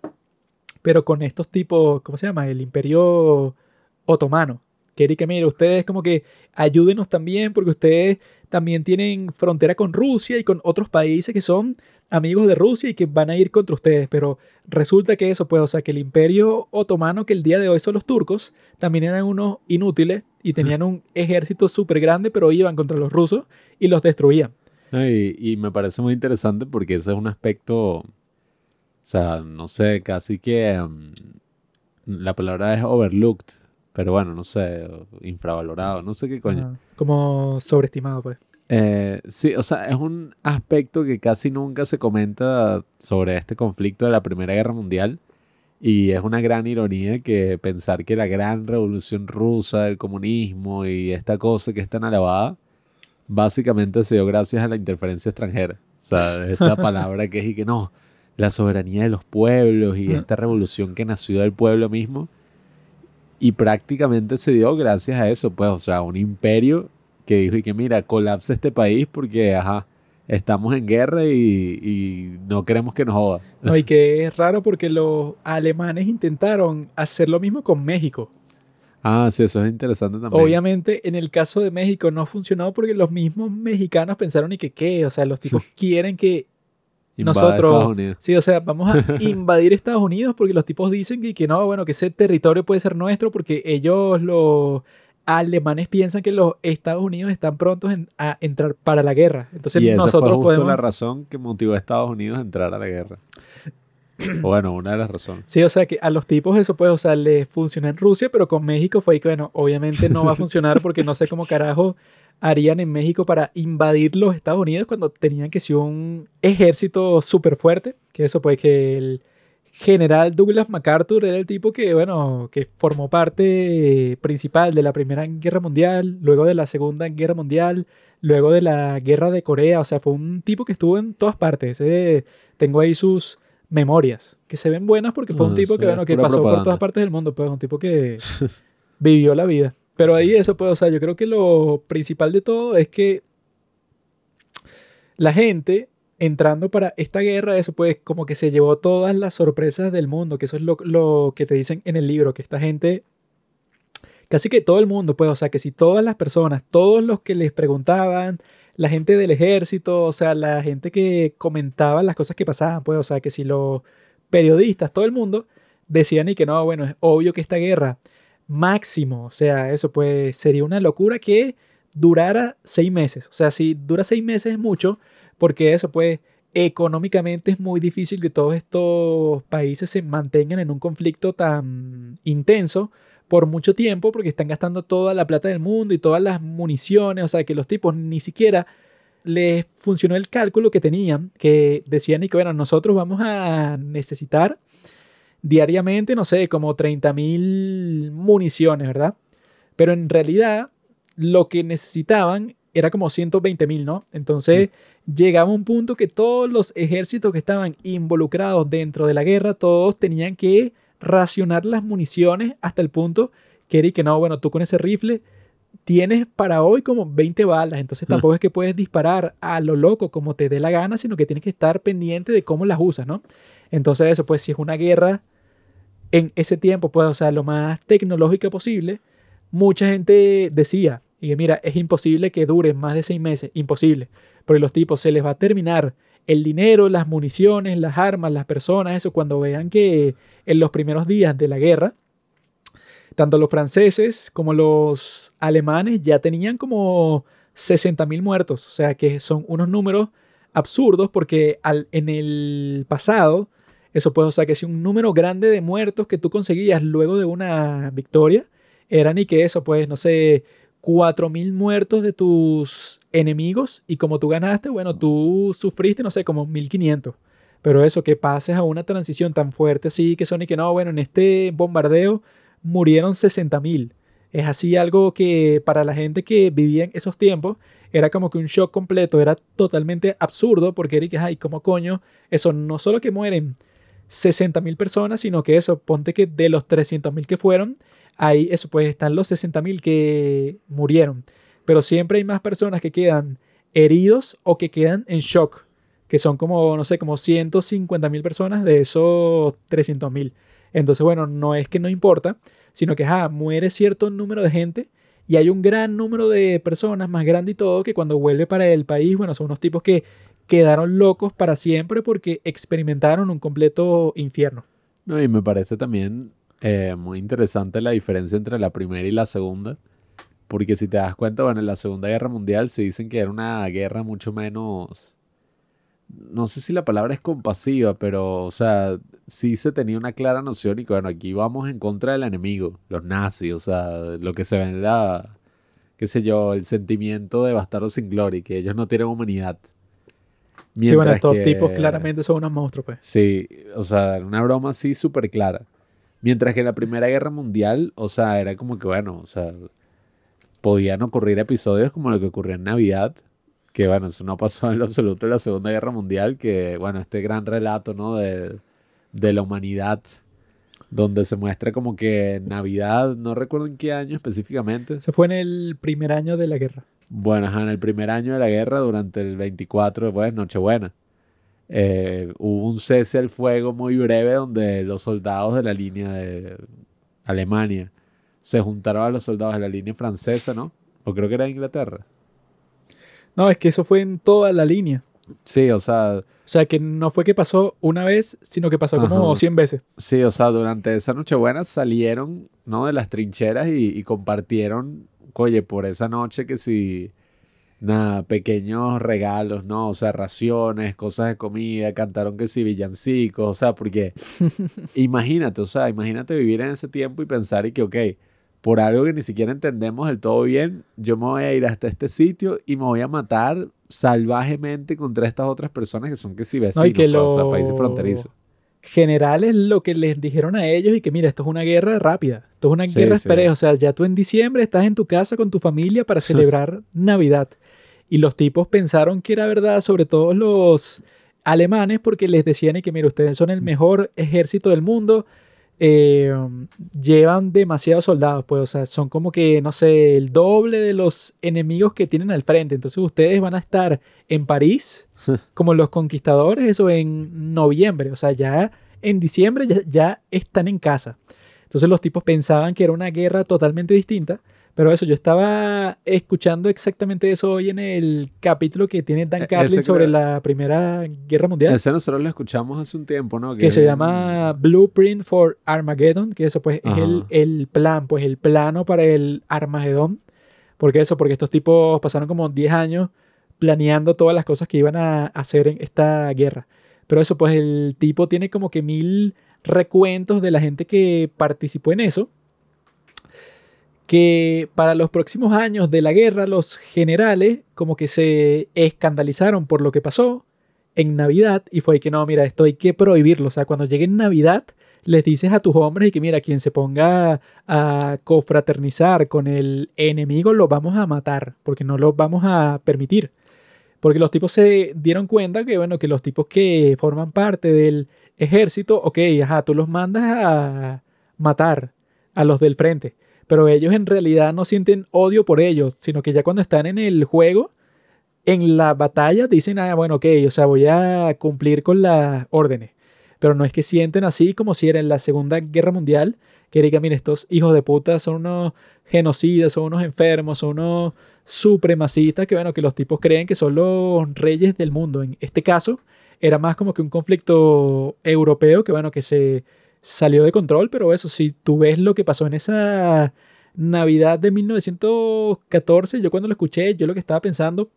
[SPEAKER 1] pero con estos tipos, ¿cómo se llama? El imperio otomano, que que mire, ustedes como que ayúdenos también porque ustedes también tienen frontera con Rusia y con otros países que son amigos de Rusia y que van a ir contra ustedes, pero resulta que eso, pues, o sea, que el imperio otomano, que el día de hoy son los turcos, también eran unos inútiles y tenían un ejército súper grande, pero iban contra los rusos y los destruían.
[SPEAKER 2] Y, y, me parece muy interesante porque ese es un aspecto, o sea, no sé, casi que um, la palabra es overlooked pero bueno, no sé, infravalorado, no sé qué coño.
[SPEAKER 1] como sobreestimado, pues.
[SPEAKER 2] Eh, sí, o sea, es un aspecto que casi nunca se comenta sobre este conflicto de la Primera Guerra Mundial. Y es una gran ironía que pensar que la gran revolución rusa, el comunismo y esta cosa que es tan alabada, básicamente se dio gracias a la interferencia extranjera. O sea, esta palabra que es y que no, la soberanía de los pueblos y esta revolución que nació del pueblo mismo y prácticamente se dio gracias a eso, pues, o sea, un imperio que dijo y que mira, colapsa este país porque, ajá, estamos en guerra y, no queremos que nos joda.
[SPEAKER 1] No, y que es raro porque los alemanes intentaron hacer lo mismo con México.
[SPEAKER 2] Ah, sí, eso es interesante también.
[SPEAKER 1] Obviamente, en el caso de México no ha funcionado porque los mismos mexicanos pensaron y que qué, o sea, los tipos quieren que nosotros, sí, o sea, vamos a invadir Estados Unidos porque los tipos dicen que, que no, bueno, que ese territorio puede ser nuestro porque ellos los alemanes piensan que los Estados Unidos están prontos a entrar para la guerra. Entonces
[SPEAKER 2] y esa
[SPEAKER 1] nosotros
[SPEAKER 2] fue justo la razón que motivó a Estados Unidos a entrar a la guerra. Bueno, una de las razones.
[SPEAKER 1] Sí, o sea que a los tipos eso pues, o sea, les funciona en Rusia, pero con México fue que, bueno, obviamente no va a funcionar porque no sé cómo carajo harían en México para invadir los Estados Unidos cuando tenían que ser un ejército súper fuerte, que eso pues que el general Douglas MacArthur era el tipo que, bueno, que formó parte principal de la Primera Guerra Mundial, luego de la Segunda Guerra Mundial, luego de la Guerra de Corea. O sea, fue un tipo que estuvo en todas partes. tengo ahí sus memorias, que se ven buenas porque fue un tipo que, bueno, que pasó por todas partes del mundo. Pues un tipo que vivió la vida. Pero ahí eso, pues, o sea, yo creo que lo principal de todo es que la gente entrando para esta guerra, eso pues como que se llevó todas las sorpresas del mundo, que eso es lo, que te dicen en el libro, que esta gente, casi que todo el mundo, pues, o sea, que si todas las personas, todos los que les preguntaban, la gente del ejército, o sea, la gente que comentaba las cosas que pasaban, pues, o sea, que si los periodistas, todo el mundo, decían y que no, bueno, es obvio que esta guerra máximo, o sea, eso pues sería una locura que durara seis meses, o sea, si dura seis meses es mucho, porque eso pues económicamente es muy difícil que todos estos países se mantengan en un conflicto tan intenso por mucho tiempo porque están gastando toda la plata del mundo y todas las municiones, o sea que los tipos ni siquiera les funcionó el cálculo que tenían, que decían y que bueno, nosotros vamos a necesitar diariamente, no sé, como 30.000 municiones, ¿verdad? Pero en realidad lo que necesitaban era como 120.000, ¿no? Entonces llegaba un punto que todos los ejércitos que estaban involucrados dentro de la guerra, todos tenían que racionar las municiones hasta el punto que era que no, bueno, tú con ese rifle tienes para hoy como 20 balas, entonces tampoco es que puedes disparar a lo loco como te dé la gana, sino que tienes que estar pendiente de cómo las usas, ¿no? Entonces eso, pues si es una guerra en ese tiempo, pues, o sea, lo más tecnológica posible, mucha gente decía, y mira, es imposible que dure más de seis meses, imposible porque los tipos se les va a terminar el dinero, las municiones, las armas, las personas, eso cuando vean que en los primeros días de la guerra, tanto los franceses como los alemanes ya tenían como 60.000 muertos, o sea que son unos números absurdos porque en el pasado, eso puede, o sea que si un número grande de muertos que tú conseguías luego de una victoria, eran y que eso, pues, no sé, 4.000 muertos de tus enemigos y como tú ganaste, bueno, tú sufriste, no sé, como 1.500. Pero eso, que pases a una transición tan fuerte así, que son y que no, bueno, en este bombardeo murieron 60.000. Es así algo que para la gente que vivía en esos tiempos era como que un shock completo, era totalmente absurdo porque era que, ay, ¿cómo coño? Eso no solo que mueren 60.000 personas, sino que eso, ponte que de los 300.000 que fueron, ahí eso pues están los 60.000 que murieron, pero siempre hay más personas que quedan heridos o que quedan en shock, que son como, no sé, como 150.000 personas de esos 300.000. Entonces, bueno, no es que no importa, sino que ah, muere cierto número de gente y hay un gran número de personas, más grande y todo, que cuando vuelve para el país, bueno, son unos tipos que quedaron locos para siempre porque experimentaron un completo infierno.
[SPEAKER 2] No, y me parece también eh, muy interesante la diferencia entre la primera y la segunda. Porque si te das cuenta, bueno, en la Segunda Guerra Mundial se dicen que era una guerra mucho menos. No sé si la palabra es compasiva, pero, o sea, sí se tenía una clara noción y que, bueno, aquí vamos en contra del enemigo, los nazis, o sea, lo que se ve en la, qué sé yo, el sentimiento de bastardo sin gloria, que ellos no tienen humanidad.
[SPEAKER 1] sí, bueno, estos tipos claramente son unos monstruos, pues.
[SPEAKER 2] Sí, o sea, una broma así súper clara. Mientras que en la Primera Guerra Mundial, o sea, era como que, bueno, o sea, podían ocurrir episodios como lo que ocurrió en Navidad, que bueno, eso no pasó en lo absoluto en la Segunda Guerra Mundial, que bueno, este gran relato, ¿no? De, de la humanidad, donde se muestra como que Navidad, no recuerdo en qué año específicamente.
[SPEAKER 1] Se fue en el primer año de la guerra.
[SPEAKER 2] Bueno, en el primer año de la guerra, durante el 24, pues, Nochebuena. Eh, hubo un cese al fuego muy breve donde los soldados de la línea de Alemania se juntaron a los soldados de la línea francesa, ¿no? O creo que era Inglaterra.
[SPEAKER 1] No, es que eso fue en toda la línea.
[SPEAKER 2] Sí, o sea...
[SPEAKER 1] O sea, que no fue que pasó una vez, sino que pasó como 100 veces.
[SPEAKER 2] Sí, o sea, durante esa Nochebuena salieron, ¿no? De las trincheras y, y compartieron, oye, por esa noche que si nada, pequeños regalos, ¿no? O sea, raciones, cosas de comida, cantaron que sí, villancicos, o sea, porque imagínate, o sea, imagínate vivir en ese tiempo y pensar y que, ok, por algo que ni siquiera entendemos del todo bien, yo me voy a ir hasta este sitio y me voy a matar salvajemente contra estas otras personas que son que sí vecinos,
[SPEAKER 1] que
[SPEAKER 2] pues, o sea, países fronterizos.
[SPEAKER 1] generales lo que les dijeron a ellos y que mira, esto es una guerra rápida, esto es una
[SPEAKER 2] Sí,
[SPEAKER 1] guerra
[SPEAKER 2] sí.
[SPEAKER 1] o sea, ya tú en diciembre estás en tu casa con tu familia para celebrar Navidad. Y los tipos pensaron que era verdad, sobre todo los alemanes, porque les decían y que mira, ustedes son el mejor ejército del mundo, eh, llevan demasiados soldados, pues, o sea, son como que, no sé, el doble de los enemigos que tienen al frente. Entonces ustedes van a estar en París como los conquistadores, eso en noviembre, o sea, ya en diciembre ya, ya están en casa. Entonces los tipos pensaban que era una guerra totalmente distinta, pero eso, yo estaba escuchando exactamente eso hoy en el capítulo que tiene Dan
[SPEAKER 2] E-
[SPEAKER 1] Carlin
[SPEAKER 2] ese
[SPEAKER 1] sobre
[SPEAKER 2] creo-
[SPEAKER 1] la Primera Guerra Mundial
[SPEAKER 2] Ese nosotros lo escuchamos hace un tiempo, ¿no?
[SPEAKER 1] que se
[SPEAKER 2] es-
[SPEAKER 1] llama Blueprint for Armageddon, que eso pues es el,
[SPEAKER 2] Ajá.
[SPEAKER 1] el plan, pues el plano para el Armagedón. Porque eso, porque estos tipos pasaron como 10 años planeando todas las cosas que iban a hacer en esta guerra. Pero eso, pues el tipo tiene como que mil recuentos de la gente que participó en eso. Que para los próximos años de la guerra, los generales como que se escandalizaron por lo que pasó en Navidad y fue que no, mira, esto hay que prohibirlo. O sea, cuando llegue Navidad, les dices a tus hombres y que mira, quien se ponga a cofraternizar con el enemigo lo vamos a matar, porque no lo vamos a permitir. Porque los tipos se dieron cuenta que, bueno, que los tipos que forman parte del ejército, ok, ajá, tú los mandas a matar a los del frente, pero ellos en realidad no sienten odio por ellos, sino que ya cuando están en el juego, en la batalla dicen, ah, bueno, ok, o sea, voy a cumplir con las órdenes. Pero no es que sienten así como si era en la Segunda Guerra Mundial, que digan, mira, estos hijos de puta son unos genocidas, son unos enfermos, son unos supremacistas, que bueno, que los tipos creen que son los reyes del mundo. En este caso, era más como que un conflicto europeo que bueno, que se salió de control, pero eso, si tú ves lo que pasó en esa Navidad de 1914, yo cuando lo escuché, yo lo que estaba pensando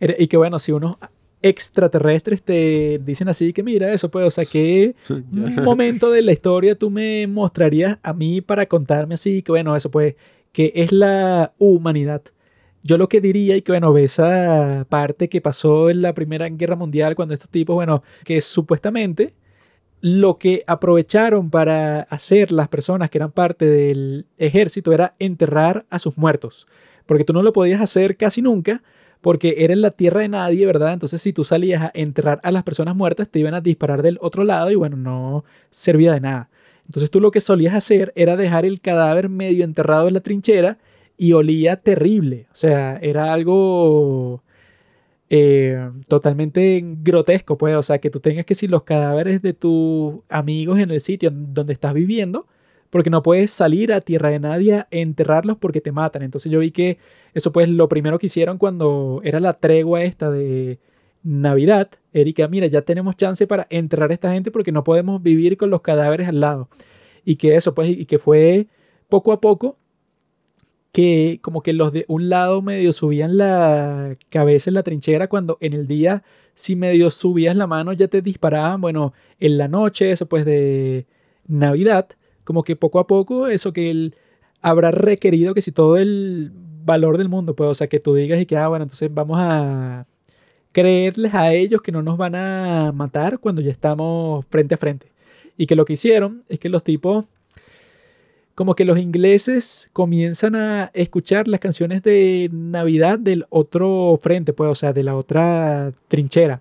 [SPEAKER 1] era- y que bueno, si unos extraterrestres te dicen así, que mira eso, pues, o sea, que un momento de la historia tú me mostrarías a mí para contarme así, que bueno, eso pues, que es la humanidad. Yo lo que diría, y que bueno, ve esa parte que pasó en la Primera Guerra Mundial, cuando estos tipos, bueno, que supuestamente lo que aprovecharon para hacer las personas que eran parte del ejército era enterrar a sus muertos, porque tú no lo podías hacer casi nunca, porque era en la tierra de nadie, ¿verdad? Entonces si tú salías a enterrar a las personas muertas, te iban a disparar del otro lado y bueno, no servía de nada. Entonces tú lo que solías hacer era dejar el cadáver medio enterrado en la trinchera y olía terrible. O sea, era algo eh, totalmente grotesco, pues. O sea, que tú tengas que si los cadáveres de tus amigos en el sitio donde estás viviendo, porque no puedes salir a tierra de nadie a enterrarlos porque te matan. Entonces yo vi que eso pues lo primero que hicieron cuando era la tregua esta de Navidad, Erika, mira, ya tenemos chance para enterrar a esta gente porque no podemos vivir con los cadáveres al lado. Y que eso pues, y que fue poco a poco que como que los de un lado medio subían la cabeza en la trinchera cuando en el día si medio subías la mano ya te disparaban, bueno, en la noche, eso pues de Navidad, como que poco a poco eso que él habrá requerido que si todo el valor del mundo, pues, o sea, que tú digas y que, ah, bueno, entonces vamos a creerles a ellos que no nos van a matar cuando ya estamos frente a frente. Y que lo que hicieron es que los tipos, como que los ingleses comienzan a escuchar las canciones de Navidad del otro frente, pues, o sea, de la otra trinchera.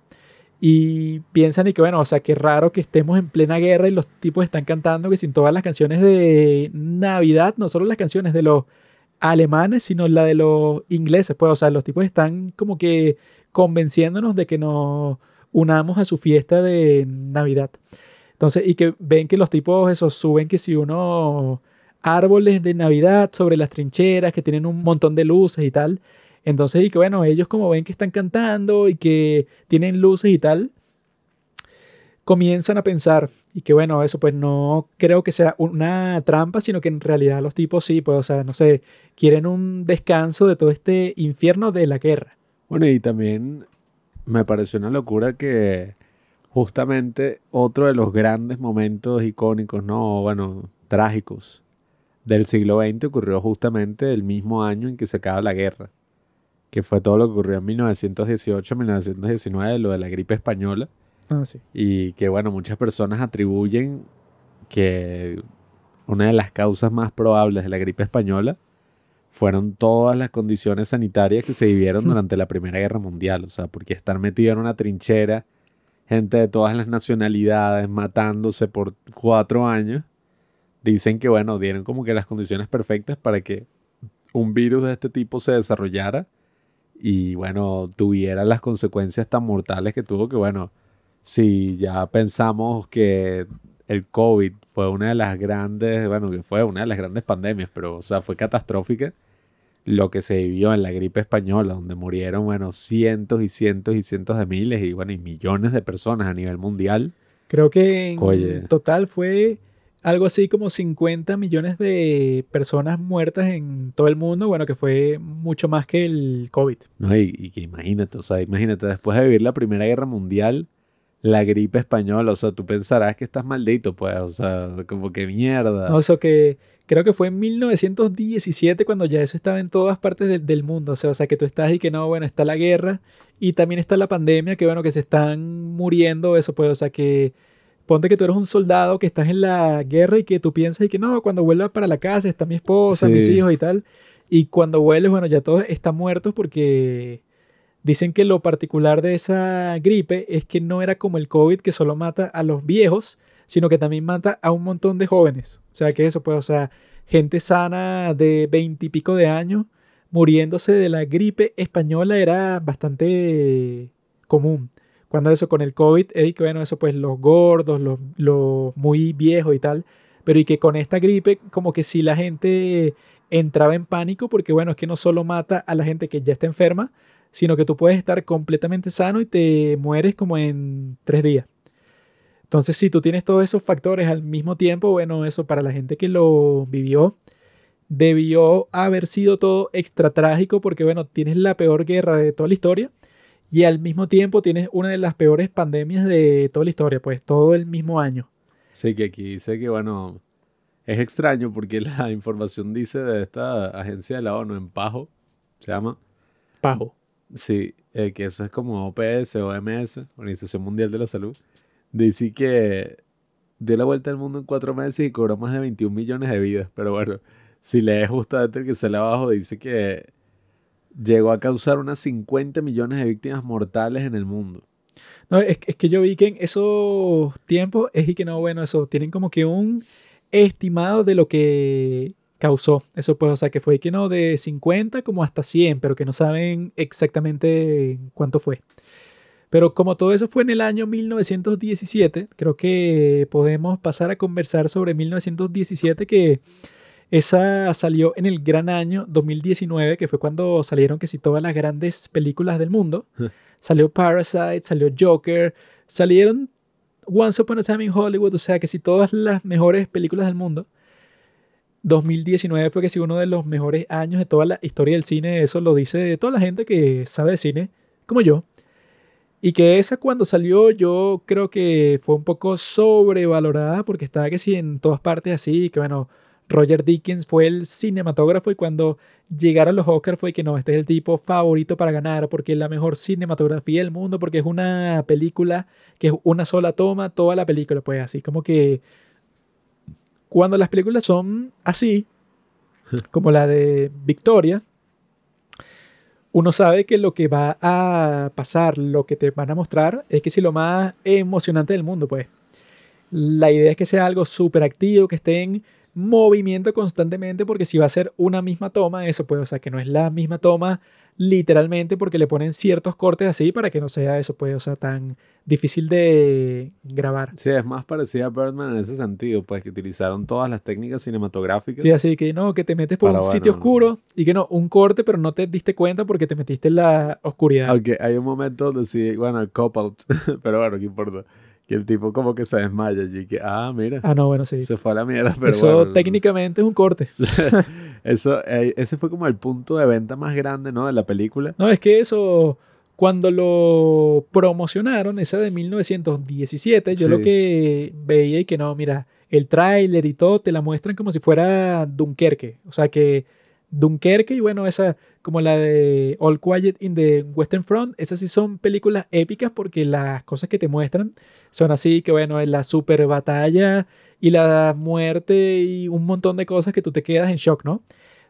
[SPEAKER 1] Y piensan y que, bueno, o sea, qué raro que estemos en plena guerra y los tipos están cantando que sin todas las canciones de Navidad, no solo las canciones de los alemanes, sino la de los ingleses, pues, o sea, los tipos están como que convenciéndonos de que nos unamos a su fiesta de Navidad. Entonces, y que ven que los tipos esos suben que si uno árboles de Navidad sobre las trincheras que tienen un montón de luces y tal. Entonces, y que bueno, ellos como ven que están cantando y que tienen luces y tal, comienzan a pensar y que bueno, eso pues no creo que sea una trampa, sino que en realidad los tipos sí, pues, o sea, no sé, quieren un descanso de todo este infierno de la guerra.
[SPEAKER 2] Bueno, y también me pareció una locura que justamente otro de los grandes momentos icónicos, no, bueno, trágicos del siglo XX ocurrió justamente el mismo año en que se acaba la guerra, que fue todo lo que ocurrió en 1918-1919, lo de la gripe española,
[SPEAKER 1] Ah, sí.
[SPEAKER 2] Y que bueno, muchas personas atribuyen que una de las causas más probables de la gripe española fueron todas las condiciones sanitarias que se vivieron durante la Primera Guerra Mundial. O sea, porque estar metido en una trinchera, gente de todas las nacionalidades matándose por cuatro años, dicen que bueno, dieron como que las condiciones perfectas para que un virus de este tipo se desarrollara y bueno, tuviera las consecuencias tan mortales que tuvo que bueno, si ya pensamos que el COVID fue una de las grandes, bueno, que fue una de las grandes pandemias, pero o sea, fue catastrófica lo que se vivió en la gripe española, donde murieron, bueno, cientos y cientos y cientos de miles y bueno, y millones de personas a nivel mundial.
[SPEAKER 1] Creo que en
[SPEAKER 2] Oye.
[SPEAKER 1] total fue algo así como 50 millones de personas muertas en todo el mundo, bueno, que fue mucho más que el COVID.
[SPEAKER 2] No, y, y que imagínate, o sea, imagínate, después de vivir la Primera Guerra Mundial, la gripe española, o sea, tú pensarás que estás maldito, pues, o sea, como que mierda.
[SPEAKER 1] No, eso que creo que fue en 1917 cuando ya eso estaba en todas partes de- del mundo, o sea, o sea, que tú estás y que no, bueno, está la guerra y también está la pandemia, que bueno, que se están muriendo, eso pues, o sea, que ponte que tú eres un soldado que estás en la guerra y que tú piensas y que no, cuando vuelva para la casa está mi esposa, mis hijos y tal, y cuando vuelves, bueno, ya todos están muertos porque dicen que lo particular de esa gripe es que no era como el COVID que solo mata a los viejos, sino que también mata a un montón de jóvenes. O sea, que eso, pues, o sea, gente sana de veintipico de años muriéndose de la gripe española era bastante común. Cuando eso con el COVID, eh, y que bueno, eso pues los gordos, los, los muy viejos y tal, pero y que con esta gripe como que si la gente entraba en pánico porque bueno, es que no solo mata a la gente que ya está enferma, sino que tú puedes estar completamente sano y te mueres como en tres días. Entonces, si tú tienes todos esos factores al mismo tiempo, bueno, eso para la gente que lo vivió, debió haber sido todo extra trágico porque, bueno, tienes la peor guerra de toda la historia y al mismo tiempo tienes una de las peores pandemias de toda la historia, pues todo el mismo año.
[SPEAKER 2] Sí, que aquí dice que, bueno, es extraño porque la información dice de esta agencia de la ONU en Pajo, se llama,
[SPEAKER 1] Pajo.
[SPEAKER 2] sí, eh, que eso es como OPS, OMS, Organización Mundial de la Salud, dice que dio la vuelta al mundo en cuatro meses y cobró más de 21 millones de vidas, pero bueno, si lees justamente el que sale abajo, dice que llegó a causar unas 50 millones de víctimas mortales en el mundo.
[SPEAKER 1] No, es, que yo vi que en esos tiempos es y que no, bueno, eso, tienen como que un estimado de lo que causó. Eso pues, o sea, que fue que no, de 50 como hasta 100, pero que no saben exactamente cuánto fue. Pero como todo eso fue en el año 1917, creo que podemos pasar a conversar sobre 1917, que esa salió en el gran año 2019, que fue cuando salieron que todas las grandes películas del mundo. Salió Parasite, salió Joker, salieron Once Upon a Time in Hollywood, o sea que si todas las mejores películas del mundo. 2019 fue que si uno de los mejores años de toda la historia del cine, eso lo dice toda la gente que sabe de cine, como yo. Y que esa cuando salió yo creo que fue un poco sobrevalorada porque estaba que sí en todas partes así, que bueno, Roger Dickens fue el cinematógrafo y cuando llegaron los Oscars fue que no, este es el tipo favorito para ganar porque es la mejor cinematografía del mundo, porque es una película que es una sola toma, toda la película, pues así como que cuando las películas son así, como la de Victoria, uno sabe que lo que va a pasar, lo que te van a mostrar, es que si lo más emocionante del mundo, pues. La idea es que sea algo súper activo, que esté en movimiento constantemente, porque si va a ser una misma toma, eso puede, o sea, que no es la misma toma literalmente, porque le ponen ciertos cortes así para que no sea eso, pues, o sea, tan difícil de grabar.
[SPEAKER 2] Sí, es más parecida a Birdman en ese sentido, pues que utilizaron todas las técnicas cinematográficas.
[SPEAKER 1] Sí, así que no, que te metes por un sitio
[SPEAKER 2] bueno,
[SPEAKER 1] oscuro y que no, un corte, pero no te diste cuenta porque te metiste en la oscuridad.
[SPEAKER 2] Aunque hay un momento donde sí, bueno, el cop-out, pero bueno, ¿qué importa? Que el tipo como que se desmaya allí, que, ah, mira,
[SPEAKER 1] Ah, no, bueno, sí.
[SPEAKER 2] se fue a la mierda, pero
[SPEAKER 1] Eso
[SPEAKER 2] bueno.
[SPEAKER 1] técnicamente es un corte.
[SPEAKER 2] Eso, eh, ese fue como el punto de venta más grande, ¿no? De la película.
[SPEAKER 1] No, es que eso, cuando lo promocionaron, esa de 1917, yo lo que veía y que no, mira, el tráiler y todo te la muestran como si fuera Dunkerque. O sea que Dunkerque y bueno, esa como la de All Quiet in the Western Front, esas sí son películas épicas porque las cosas que te muestran son así que bueno, es la super batalla y la muerte y un montón de cosas que tú te quedas en shock, ¿no?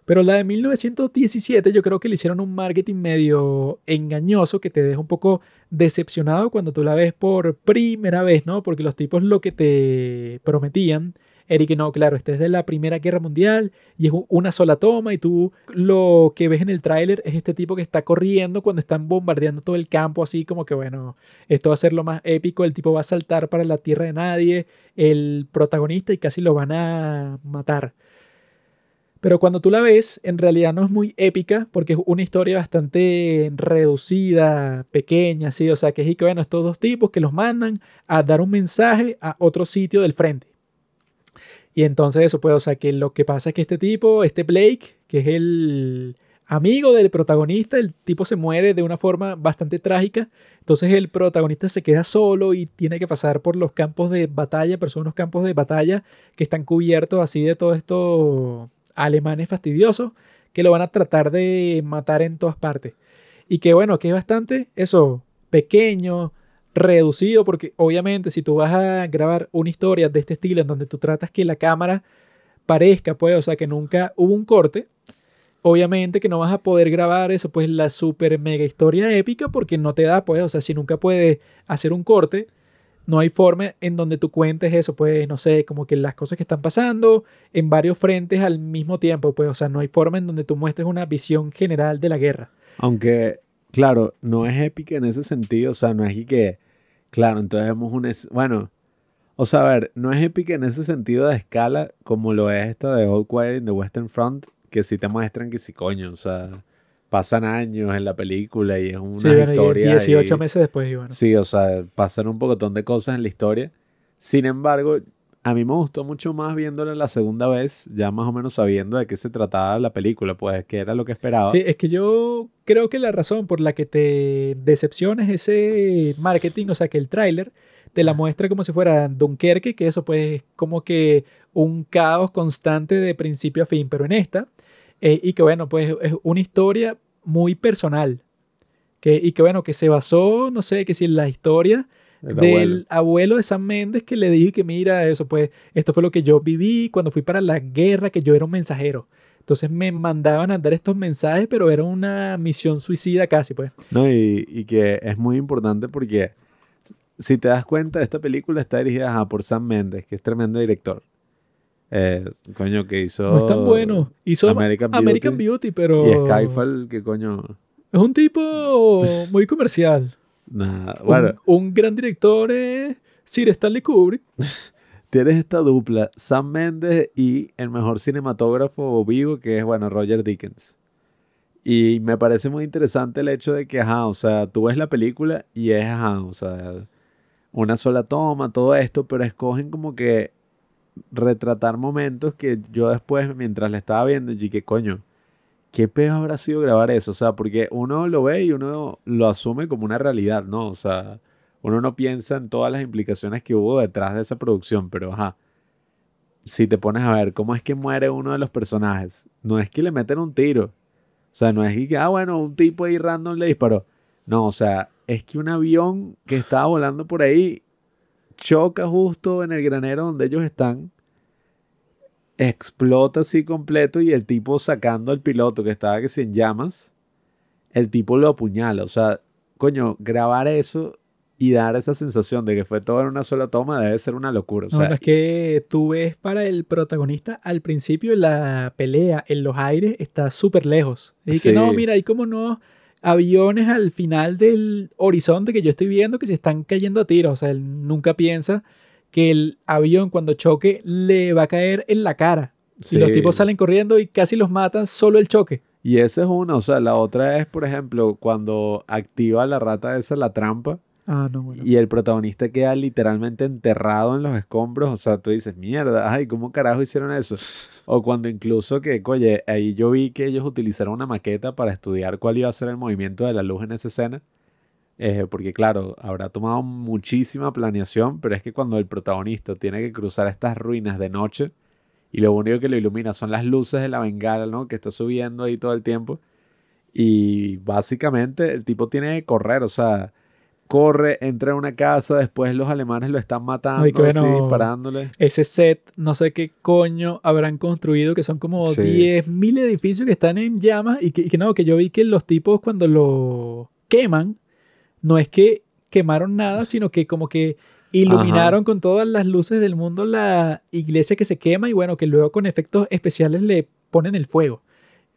[SPEAKER 1] Pero la de 1917 yo creo que le hicieron un marketing medio engañoso que te deja un poco decepcionado cuando tú la ves por primera vez, ¿no? Porque los tipos lo que te prometían Eric, no, claro, este es de la Primera Guerra Mundial y es una sola toma y tú lo que ves en el tráiler es este tipo que está corriendo cuando están bombardeando todo el campo, así como que, bueno, esto va a ser lo más épico, el tipo va a saltar para la tierra de nadie, el protagonista y casi lo van a matar. Pero cuando tú la ves, en realidad no es muy épica porque es una historia bastante reducida, pequeña, así. O sea, que es que, bueno, estos dos tipos que los mandan a dar un mensaje a otro sitio del frente. Y entonces eso puede, o sea, que lo que pasa es que este tipo, este Blake, que es el amigo del protagonista, el tipo se muere de una forma bastante trágica. Entonces el protagonista se queda solo y tiene que pasar por los campos de batalla, pero son unos campos de batalla que están cubiertos así de todos estos alemanes fastidiosos que lo van a tratar de matar en todas partes. Y que bueno, que es bastante eso, pequeño, reducido, porque obviamente si tú vas a grabar una historia de este estilo en donde tú tratas que la cámara parezca, pues, o sea, que nunca hubo un corte, obviamente que no vas a poder grabar eso, pues, la super mega historia épica, porque no te da, pues, o sea, si nunca puedes hacer un corte, no hay forma en donde tú cuentes eso, pues, no sé, como que las cosas que están pasando en varios frentes al mismo tiempo, pues, o sea, no hay forma en donde tú muestres una visión general de la guerra.
[SPEAKER 2] Aunque, claro, no es épica en ese sentido, o sea, no es que Claro, entonces vemos un... Bueno, o sea, a ver, no es épica en ese sentido de escala como lo es esta de Old Quiet in the Western Front, que sí te muestran que sí, coño, o sea, pasan años en la película y es una
[SPEAKER 1] sí, historia. 18 meses después, Iván.
[SPEAKER 2] Sí, o sea, pasan un poco de cosas en la historia. Sin embargo, a mí me gustó mucho más viéndola la segunda vez, ya más o menos sabiendo de qué se trataba la película, pues que era lo que esperaba.
[SPEAKER 1] Sí, es que yo creo que la razón por la que te decepciona es ese marketing, o sea, que el tráiler te la muestra como si fuera Dunkerque, que eso pues es como que un caos constante de principio a fin, pero en esta, eh, y que bueno, pues es una historia muy personal, que, y que bueno, que se basó, no sé, que si en la historia del abuelo. de San Méndez que le dije que mira, eso pues, esto fue lo que yo viví cuando fui para la guerra, que yo era un mensajero. Entonces me mandaban a dar estos mensajes, pero era una misión suicida casi, pues.
[SPEAKER 2] No, y, que es muy importante porque si te das cuenta, esta película está dirigida por Sam Méndez, que es tremendo director. Eh, coño, que hizo.
[SPEAKER 1] No es tan bueno. Hizo American Beauty, American Beauty pero.
[SPEAKER 2] Y Skyfall, que coño.
[SPEAKER 1] Es un tipo muy comercial
[SPEAKER 2] bueno.
[SPEAKER 1] un, gran director es Sir Stanley Kubrick.
[SPEAKER 2] Tienes esta dupla, Sam Mendes y el mejor cinematógrafo vivo que es, bueno, Roger Dickens. Y me parece muy interesante el hecho de que, ajá, o sea, tú ves la película y es, ajá, o sea, una sola toma, todo esto, pero escogen como que retratar momentos que yo después, mientras la estaba viendo, que coño, ¿qué peor habrá sido grabar eso? O sea, porque uno lo ve y uno lo asume como una realidad, ¿no? O sea, uno no piensa en todas las implicaciones que hubo detrás de esa producción, pero ajá. Si te pones a ver cómo es que muere uno de los personajes, no es que le meten un tiro. O sea, no es que, ah, bueno, un tipo ahí random le disparó. No, o sea, es que un avión que estaba volando por ahí choca justo en el granero donde ellos están explota así completo y el tipo sacando al piloto que estaba que sin llamas, el tipo lo apuñala. O sea, coño, grabar eso y dar esa sensación de que fue todo en una sola toma debe ser una locura. O sea,
[SPEAKER 1] es que tú ves para el protagonista al principio la pelea en los aires está súper lejos. Y que no, mira, hay como no aviones al final del horizonte que yo estoy viendo que se están cayendo a tiros. O sea, él nunca piensa que el avión cuando choque le va a caer en la cara. Y los tipos salen corriendo y casi los matan solo el choque.
[SPEAKER 2] Y esa es una, o sea, la otra es, por ejemplo, cuando activa la rata esa la trampa.
[SPEAKER 1] Ah, no, bueno.
[SPEAKER 2] Y el protagonista queda literalmente enterrado en los escombros. O sea, tú dices, mierda, ay, ¿cómo carajo hicieron eso? O cuando incluso que, oye, ahí yo vi que ellos utilizaron una maqueta para estudiar cuál iba a ser el movimiento de la luz en esa escena. Eh, porque claro, habrá tomado muchísima planeación, pero es que cuando el protagonista tiene que cruzar estas ruinas de noche y lo único que lo ilumina son las luces de la bengala, ¿no? Que está subiendo ahí todo el tiempo. Y básicamente el tipo tiene que correr, o sea, corre, entra a una casa, después los alemanes lo están matando,
[SPEAKER 1] Ay,
[SPEAKER 2] así, disparándole.
[SPEAKER 1] Ese set, no sé qué coño habrán construido, que son como
[SPEAKER 2] Sí.
[SPEAKER 1] 10.000 edificios que están en llamas y que, y que no, que yo vi que los tipos cuando lo queman, no es que quemaron nada, sino que como que iluminaron con todas las luces del mundo la iglesia que se quema y bueno, que luego con efectos especiales le ponen el fuego.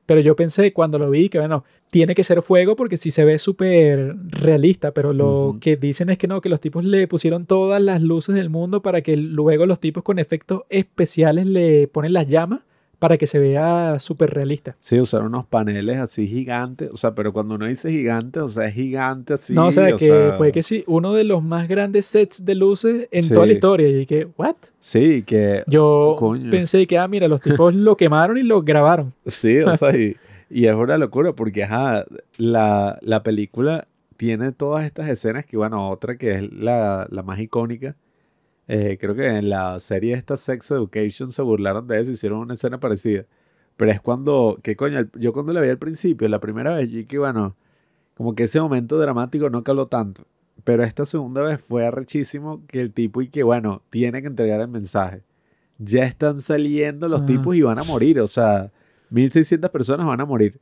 [SPEAKER 1] Pero yo pensé cuando lo vi que bueno, tiene que ser fuego porque sí se ve súper realista, pero lo que dicen es que no, que los tipos le pusieron todas las luces del mundo para que luego los tipos con efectos especiales le ponen las llamas para que se vea súper realista.
[SPEAKER 2] Sí, usaron unos paneles así gigantes, o sea, pero cuando uno dice gigante, o sea, es gigante así.
[SPEAKER 1] no, o sea, que
[SPEAKER 2] sea,
[SPEAKER 1] fue que sí, uno de los más grandes sets de luces en
[SPEAKER 2] Sí.
[SPEAKER 1] toda la historia. Y que, ¿what?
[SPEAKER 2] Sí, que
[SPEAKER 1] Yo
[SPEAKER 2] Coño.
[SPEAKER 1] pensé que, ah, mira, los tipos lo quemaron y lo grabaron.
[SPEAKER 2] Sí, o sea, y, y es una locura porque, ajá, la, la película tiene todas estas escenas que, bueno, otra que es la, la más icónica, eh, creo que en la serie esta Sex Education se burlaron de eso, hicieron una escena parecida, pero es cuando, ¿qué coño? Yo cuando la vi al principio, la primera vez, y que, bueno, como que ese momento dramático no caló tanto, pero esta segunda vez fue arrechísimo que el tipo y que, bueno, tiene que entregar el mensaje. Ya están saliendo los
[SPEAKER 1] Ah.
[SPEAKER 2] tipos y van a morir, o sea, 1600 personas van a morir.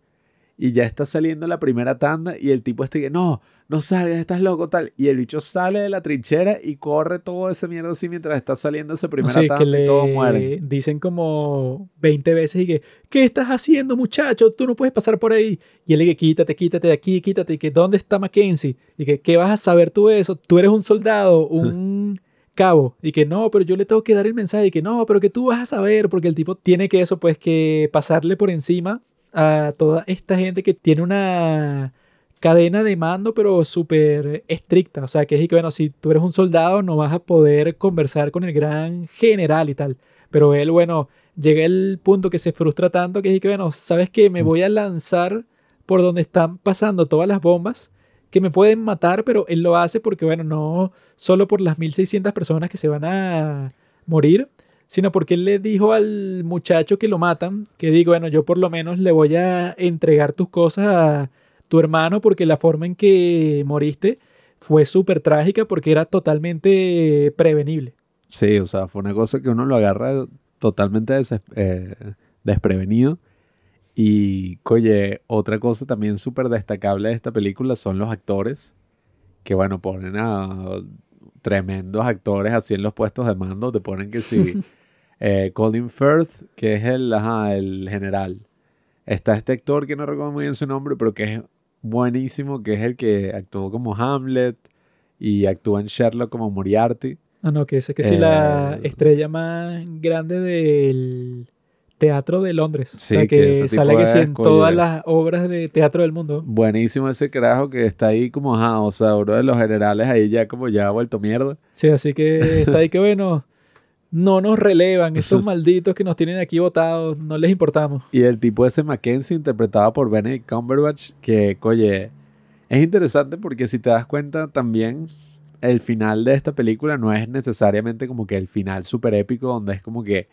[SPEAKER 2] Y ya está saliendo la primera tanda y el tipo este que, no, no salgas, estás loco, tal. Y el bicho sale de la trinchera y corre todo ese mierda así mientras está saliendo esa primera
[SPEAKER 1] Así que
[SPEAKER 2] tanda y todos
[SPEAKER 1] le
[SPEAKER 2] mueren.
[SPEAKER 1] dicen como 20 veces y que, ¿qué estás haciendo, muchacho? Tú no puedes pasar por ahí. Y él le dice, quítate, quítate de aquí, quítate. Y que, ¿dónde está Mackenzie? Y que, ¿qué vas a saber tú de eso? Tú eres un soldado, un cabo. Y que, no, pero yo le tengo que dar el mensaje. Y que, no, pero que tú vas a saber. Porque el tipo tiene que eso, pues, que pasarle por encima a toda esta gente que tiene una cadena de mando, pero súper estricta. O sea, que es que, bueno, si tú eres un soldado, no vas a poder conversar con el gran general y tal. Pero él, bueno, llega el punto que se frustra tanto que es que, bueno, ¿sabes qué? Me voy a lanzar por donde están pasando todas las bombas que me pueden matar, pero él lo hace porque, bueno, no solo por las 1600 personas que se van a morir, sino porque él le dijo al muchacho que lo matan, que digo, bueno, yo por lo menos le voy a entregar tus cosas a tu hermano porque la forma en que moriste fue súper trágica porque era totalmente prevenible.
[SPEAKER 2] Sí, o sea, fue una cosa que uno lo agarra totalmente des- eh, desprevenido. Y, oye, otra cosa también súper destacable de esta película son los actores, que bueno, ponen a tremendos actores así en los puestos de mando, te ponen que sí, eh, Colin Firth, que es el, ajá, el general. Está este actor que no recuerdo muy bien su nombre, pero que es buenísimo, que es el que actuó como Hamlet y actúa en Sherlock como Moriarty.
[SPEAKER 1] Ah, no, que ese que sí la
[SPEAKER 2] Eh,
[SPEAKER 1] estrella más grande del teatro de Londres.
[SPEAKER 2] Sí,
[SPEAKER 1] o sea,
[SPEAKER 2] que
[SPEAKER 1] sale que sí en todas las obras de teatro del mundo.
[SPEAKER 2] Buenísimo ese carajo que está ahí como, ajá, o sea, uno de los generales ahí ya como ya ha vuelto mierda.
[SPEAKER 1] Sí, así que está ahí que bueno, no nos relevan, estos malditos que nos tienen aquí votados, no les importamos.
[SPEAKER 2] Y el tipo ese Mackenzie interpretado por Benedict Cumberbatch, que, oye, es interesante porque si te das cuenta también el final de esta película no es necesariamente como que el final súper épico donde es como que,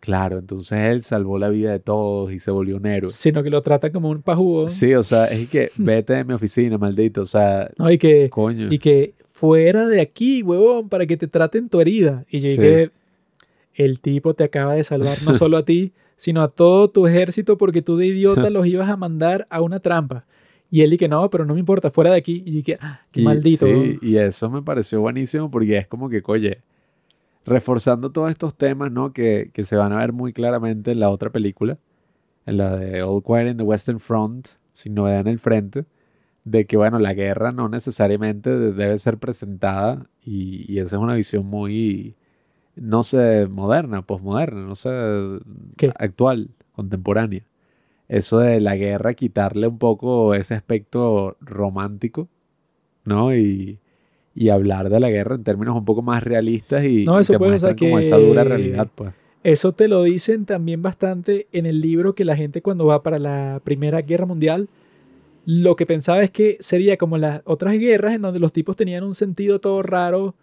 [SPEAKER 2] claro, entonces él salvó la vida de todos y se volvió un héroe.
[SPEAKER 1] Sino que lo tratan como un pajugo.
[SPEAKER 2] Sí, o sea, es que vete de mi oficina, maldito, o sea,
[SPEAKER 1] ¿no? Y que,
[SPEAKER 2] coño.
[SPEAKER 1] y que fuera de aquí, huevón, para que te traten tu herida. Y yo
[SPEAKER 2] Sí.
[SPEAKER 1] dije, el tipo te acaba de salvar no solo a ti, sino a todo tu ejército porque tú de idiota los ibas a mandar a una trampa. Y él y que no, pero no me importa, fuera de aquí. Y yo dije, ah, qué
[SPEAKER 2] Y-
[SPEAKER 1] maldito.
[SPEAKER 2] Sí, y eso me pareció buenísimo porque es como que, oye, reforzando todos estos temas, ¿no? Que, que se van a ver muy claramente en la otra película, en la de All Quiet in the Western Front, sin novedad en el frente, de que, bueno, la guerra no necesariamente de- debe ser presentada y, y esa es una visión muy, no sé, moderna, posmoderna, no sé,
[SPEAKER 1] ¿Qué?
[SPEAKER 2] actual, contemporánea. Eso de la guerra, quitarle un poco ese aspecto romántico, ¿no? Y, y hablar de la guerra en términos un poco más realistas y,
[SPEAKER 1] No,
[SPEAKER 2] y
[SPEAKER 1] eso
[SPEAKER 2] te
[SPEAKER 1] pues, o sea,
[SPEAKER 2] muestran como esa dura realidad, pues.
[SPEAKER 1] Eso te lo dicen también bastante en el libro que la gente cuando va para la Primera Guerra Mundial, lo que pensaba es que sería como las otras guerras en donde los tipos tenían un sentido todo raro,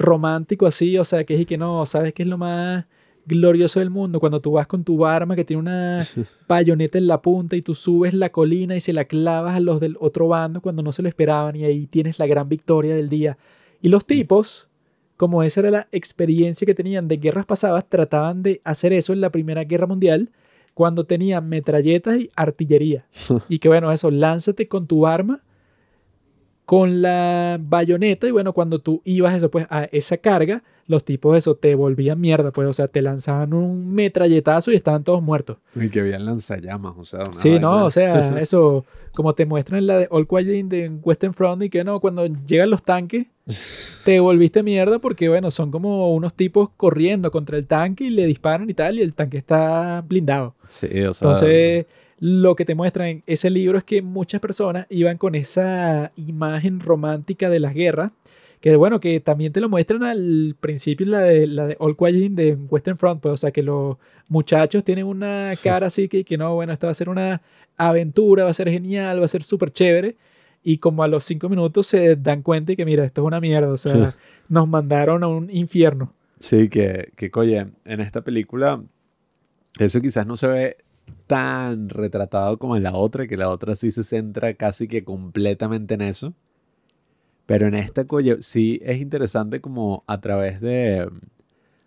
[SPEAKER 1] romántico así, o sea, que es y que no, ¿sabes qué es lo más glorioso del mundo, cuando tú vas con tu arma que tiene una bayoneta en la punta y tú subes la colina y se la clavas a los del otro bando cuando no se lo esperaban y ahí tienes la gran victoria del día. Y los tipos, como esa era la experiencia que tenían de guerras pasadas, trataban de hacer eso en la Primera Guerra Mundial cuando tenían metralletas y artillería. y que bueno, eso, lánzate con tu arma con la bayoneta y bueno, cuando tú ibas eso, pues, a esa carga, los tipos eso te volvían mierda, pues, o sea, te lanzaban un metralletazo y estaban todos muertos.
[SPEAKER 2] Y que habían lanzallamas, o sea, una
[SPEAKER 1] Sí, no, o sea, eso, como te muestran en la de All Quiet in the Western Front y que no, cuando llegan los tanques, te volviste mierda porque, bueno, son como unos tipos corriendo contra el tanque y le disparan y tal, y el tanque está blindado.
[SPEAKER 2] Sí, o sea,
[SPEAKER 1] Entonces, lo que te muestra en ese libro es que muchas personas iban con esa imagen romántica de las guerras, que bueno, que también te lo muestran al principio la de, la de All Quiet the Western Front, pues, o sea, que los muchachos tienen una cara así que, que no, bueno, esto va a ser una aventura, va a ser genial, va a ser súper chévere. Y como a los cinco minutos se dan cuenta y que mira, esto es una mierda, o sea, nos mandaron a un infierno.
[SPEAKER 2] Sí, que, que oye, en esta película eso quizás no se ve tan retratado como en la otra, que la otra sí se centra casi que completamente en eso. Pero en esta, sí es interesante como a través de,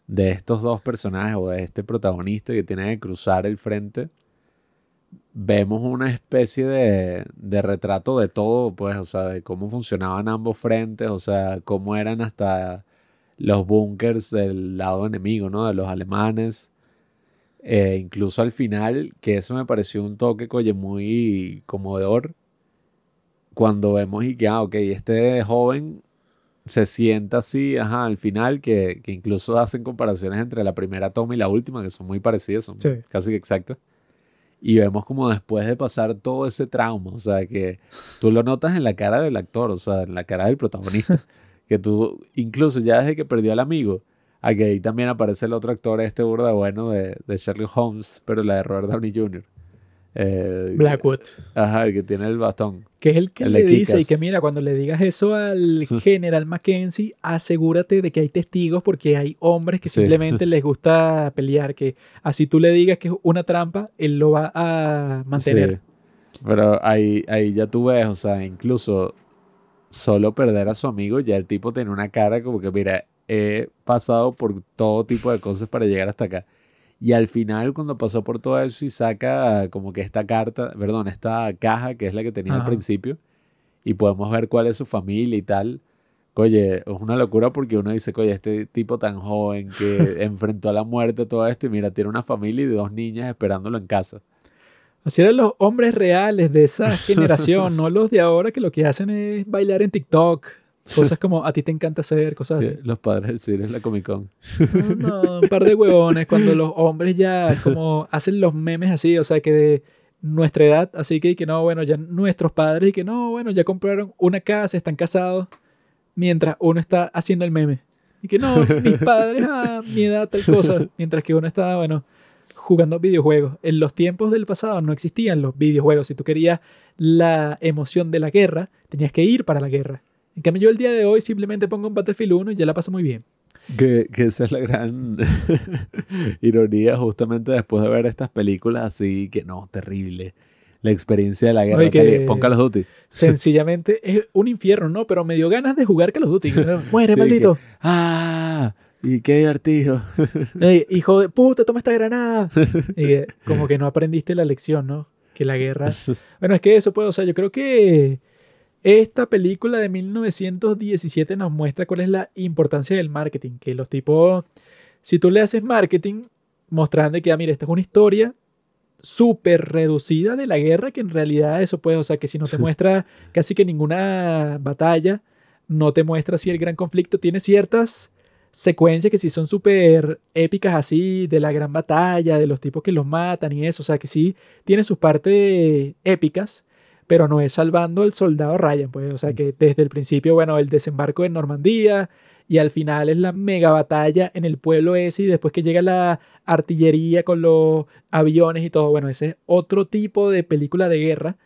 [SPEAKER 2] de estos dos personajes o de este protagonista que tiene que cruzar el frente, vemos una especie de, de retrato de todo, pues, o sea, de cómo funcionaban ambos frentes, o sea, cómo eran hasta los búnkers del lado enemigo, ¿no? De los alemanes. Eh, incluso al final, que eso me pareció un toque, coye, muy conmovedor. Cuando vemos y que, ah, ok, este joven se sienta así, ajá, al final, que, que incluso hacen comparaciones entre la primera toma y la última, que son muy parecidas, son
[SPEAKER 1] Sí.
[SPEAKER 2] casi que exactas. Y vemos como después de pasar todo ese trauma, o sea, que tú lo notas en la cara del actor, o sea, en la cara del protagonista, que tú, incluso ya desde que perdió al amigo, aquí ahí también aparece el otro actor, este burda bueno de, de Sherlock Holmes, pero la de Robert Downey Jr. Eh,
[SPEAKER 1] Blackwood.
[SPEAKER 2] Ajá, el que tiene el bastón.
[SPEAKER 1] Que es el que
[SPEAKER 2] El
[SPEAKER 1] le dice y que mira, cuando le digas eso al general Mackenzie, asegúrate de que hay testigos porque hay hombres que
[SPEAKER 2] Sí.
[SPEAKER 1] simplemente les gusta pelear, que así tú le digas que es una trampa, él lo va a mantener.
[SPEAKER 2] Sí. Pero ahí, ahí ya tú ves, o sea, incluso solo perder a su amigo, ya el tipo tiene una cara como que, mira, he pasado por todo tipo de cosas para llegar hasta acá. Y al final, cuando pasó por todo eso y saca como que esta carta, perdón, esta caja que es la que tenía al principio, y podemos ver cuál es su familia y tal. Oye, es una locura porque uno dice, oye, este tipo tan joven que enfrentó a la muerte, todo esto, y mira, tiene una familia y dos niñas esperándolo en casa.
[SPEAKER 1] Así eran los hombres reales de esa generación, no los de ahora que lo que hacen es bailar en TikTok. Cosas como a ti te encanta hacer, cosas así.
[SPEAKER 2] Sí, Los padres del cine es la Comic Con.
[SPEAKER 1] No, un par de huevones cuando los hombres ya como hacen los memes así, o sea, que de nuestra edad, así que, que no, bueno, ya nuestros padres y que no, bueno, ya compraron una casa, están casados, mientras uno está haciendo el meme. Y que no, mis padres a mi edad tal cosa, mientras que uno está, bueno, jugando videojuegos. En los tiempos del pasado no existían los videojuegos. Si tú querías la emoción de la guerra, tenías que ir para la guerra. En cambio, yo el día de hoy simplemente pongo un Battlefield 1 y ya la paso muy bien.
[SPEAKER 2] Que, que esa es la gran ironía justamente después de ver estas películas así, que no, terrible. La experiencia de la guerra.
[SPEAKER 1] Oye, que-
[SPEAKER 2] Pon Call of Duty.
[SPEAKER 1] Sencillamente es un infierno, ¿no? Pero me dio ganas de jugar Call of Duty. Muere,
[SPEAKER 2] Sí,
[SPEAKER 1] maldito.
[SPEAKER 2] ¡Ah! Y qué divertido.
[SPEAKER 1] Ey, hijo de puta, toma esta granada. Y que, como que no aprendiste la lección, ¿no? Que la guerra. Bueno, es que eso puede, o sea, yo creo que esta película de 1917 nos muestra cuál es la importancia del marketing. Que los tipos, si tú le haces marketing, mostrando que, ah, mira, esta es una historia súper reducida de la guerra, que en realidad eso puede, o sea, que si no te muestra casi que ninguna batalla, no te muestra si el gran conflicto tiene ciertas secuencias que sí son súper épicas así, de la gran batalla, de los tipos que los matan y eso, o sea, que sí tiene sus partes épicas, pero no es salvando al soldado Ryan, pues, o sea, que desde el principio, bueno, el desembarco en Normandía y al final es la mega batalla en el pueblo ese y después que llega la artillería con los aviones y todo, bueno, ese es otro tipo de película de guerra.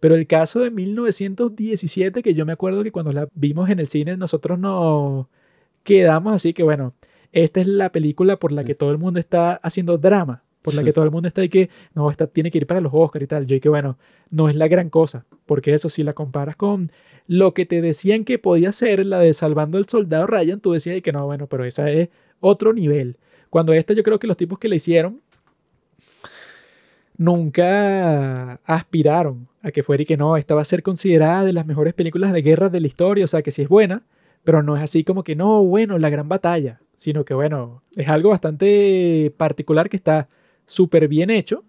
[SPEAKER 1] Pero el caso de 1917, que yo me acuerdo que cuando la vimos en el cine, nosotros nos quedamos así que, bueno, esta es la película por la que todo el mundo está haciendo drama, por la que todo el mundo está de que, no, esta tiene que ir para los Oscars y tal. Yo y que, bueno, no es la gran cosa, porque eso si la comparas con lo que te decían que podía ser la de Salvando al Soldado Ryan, tú decías que no, bueno, pero esa es otro nivel. Cuando esta yo creo que los tipos que la hicieron nunca aspiraron a que fuera y que no, esta va a ser considerada de las mejores películas de guerra de la historia, o sea que sí es buena, pero no es así como que no, bueno, la gran batalla, sino que bueno, es algo bastante particular que está súper bien hecho,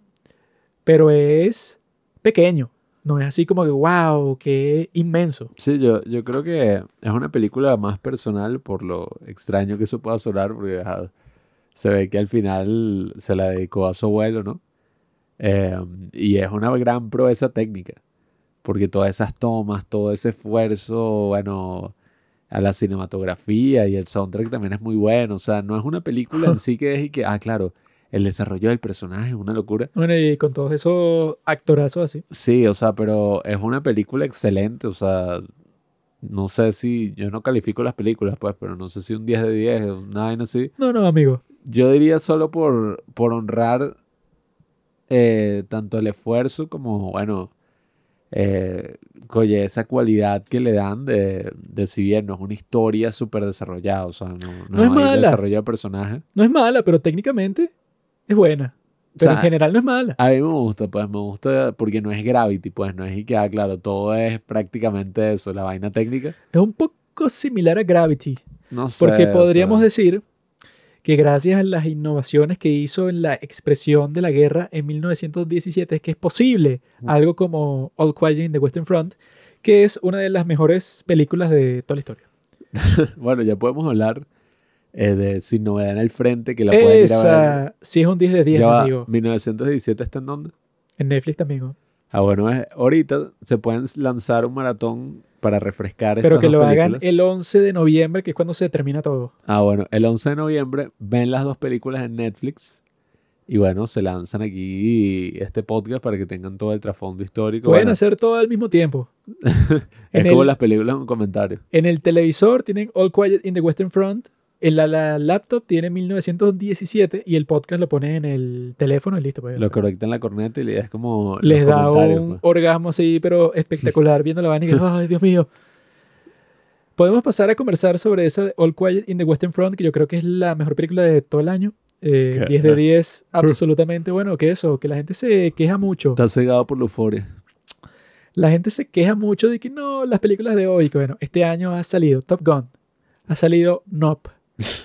[SPEAKER 1] pero es pequeño. No es así como que, wow, qué inmenso.
[SPEAKER 2] Sí, yo, yo creo que es una película más personal por lo extraño que eso pueda sonar, porque ajá, se ve que al final se la dedicó a su abuelo, ¿no? Eh, y es una gran proeza técnica, porque todas esas tomas, todo ese esfuerzo, bueno, a la cinematografía y el soundtrack también es muy bueno. O sea, no es una película en sí que es y que, ah, claro, el desarrollo del personaje es una locura.
[SPEAKER 1] Bueno, y con todos esos actorazos así.
[SPEAKER 2] Sí, o sea, pero es una película excelente, o sea, no sé si, yo no califico las películas, pues, pero no sé si un 10 de 10, una vaina así.
[SPEAKER 1] No, no, amigo.
[SPEAKER 2] Yo diría solo por, por honrar eh, tanto el esfuerzo como, bueno, eh, oye, esa cualidad que le dan de, de si bien no es una historia súper desarrollada, o sea, no, no,
[SPEAKER 1] No es
[SPEAKER 2] hay
[SPEAKER 1] mala.
[SPEAKER 2] desarrollo de personaje.
[SPEAKER 1] No es mala, pero técnicamente es buena. Pero
[SPEAKER 2] sea,
[SPEAKER 1] en general no es mala.
[SPEAKER 2] A mí me gusta, pues me gusta porque no es Gravity, pues no es y que, ah, claro, todo es prácticamente eso, la vaina técnica.
[SPEAKER 1] Es un poco similar a Gravity.
[SPEAKER 2] No sé.
[SPEAKER 1] Porque
[SPEAKER 2] o
[SPEAKER 1] podríamos
[SPEAKER 2] sea,
[SPEAKER 1] decir que gracias a las innovaciones que hizo en la expresión de la guerra en 1917 es que es posible algo como All Quiet in the Western Front, que es una de las mejores películas de toda la historia.
[SPEAKER 2] Bueno, ya podemos hablar eh, de Sin Novedad en el Frente, que la pueden ir a ver.
[SPEAKER 1] Esa sí es un 10 de 10,
[SPEAKER 2] Ya va,
[SPEAKER 1] amigo.
[SPEAKER 2] 1917 está en dónde?
[SPEAKER 1] En Netflix también. ¿no?
[SPEAKER 2] Ah, bueno, es- ahorita se pueden lanzar un maratón para refrescar
[SPEAKER 1] Pero
[SPEAKER 2] estas
[SPEAKER 1] que
[SPEAKER 2] dos
[SPEAKER 1] lo hagan
[SPEAKER 2] películas.
[SPEAKER 1] el 11 de noviembre, que es cuando se termina todo.
[SPEAKER 2] Ah, bueno, el 11 de noviembre ven las dos películas en Netflix. Y bueno, se lanzan aquí este podcast para que tengan todo el trasfondo histórico.
[SPEAKER 1] Pueden
[SPEAKER 2] Bueno,
[SPEAKER 1] hacer todo al mismo tiempo.
[SPEAKER 2] es
[SPEAKER 1] en
[SPEAKER 2] como
[SPEAKER 1] el-
[SPEAKER 2] las películas en comentarios.
[SPEAKER 1] En el televisor tienen All Quiet in the Western Front. En la, la laptop tiene 1917 y el podcast lo ponen en el teléfono y listo. Pues,
[SPEAKER 2] Lo conectan la corneta y le como.
[SPEAKER 1] les da un
[SPEAKER 2] pues.
[SPEAKER 1] orgasmo así, pero espectacular, viendo la vaina y que, ay, Dios mío. Podemos pasar a conversar sobre esa de All Quiet in the Western Front, que yo creo que es la mejor película de todo el año. Eh,
[SPEAKER 2] ¿Qué?
[SPEAKER 1] 10 de 10, absolutamente bueno. Que eso, que la gente se queja mucho.
[SPEAKER 2] Está cegado por la euforia.
[SPEAKER 1] La gente se queja mucho de que no, las películas de hoy, que bueno, este año ha salido Top Gun, ha salido Nope,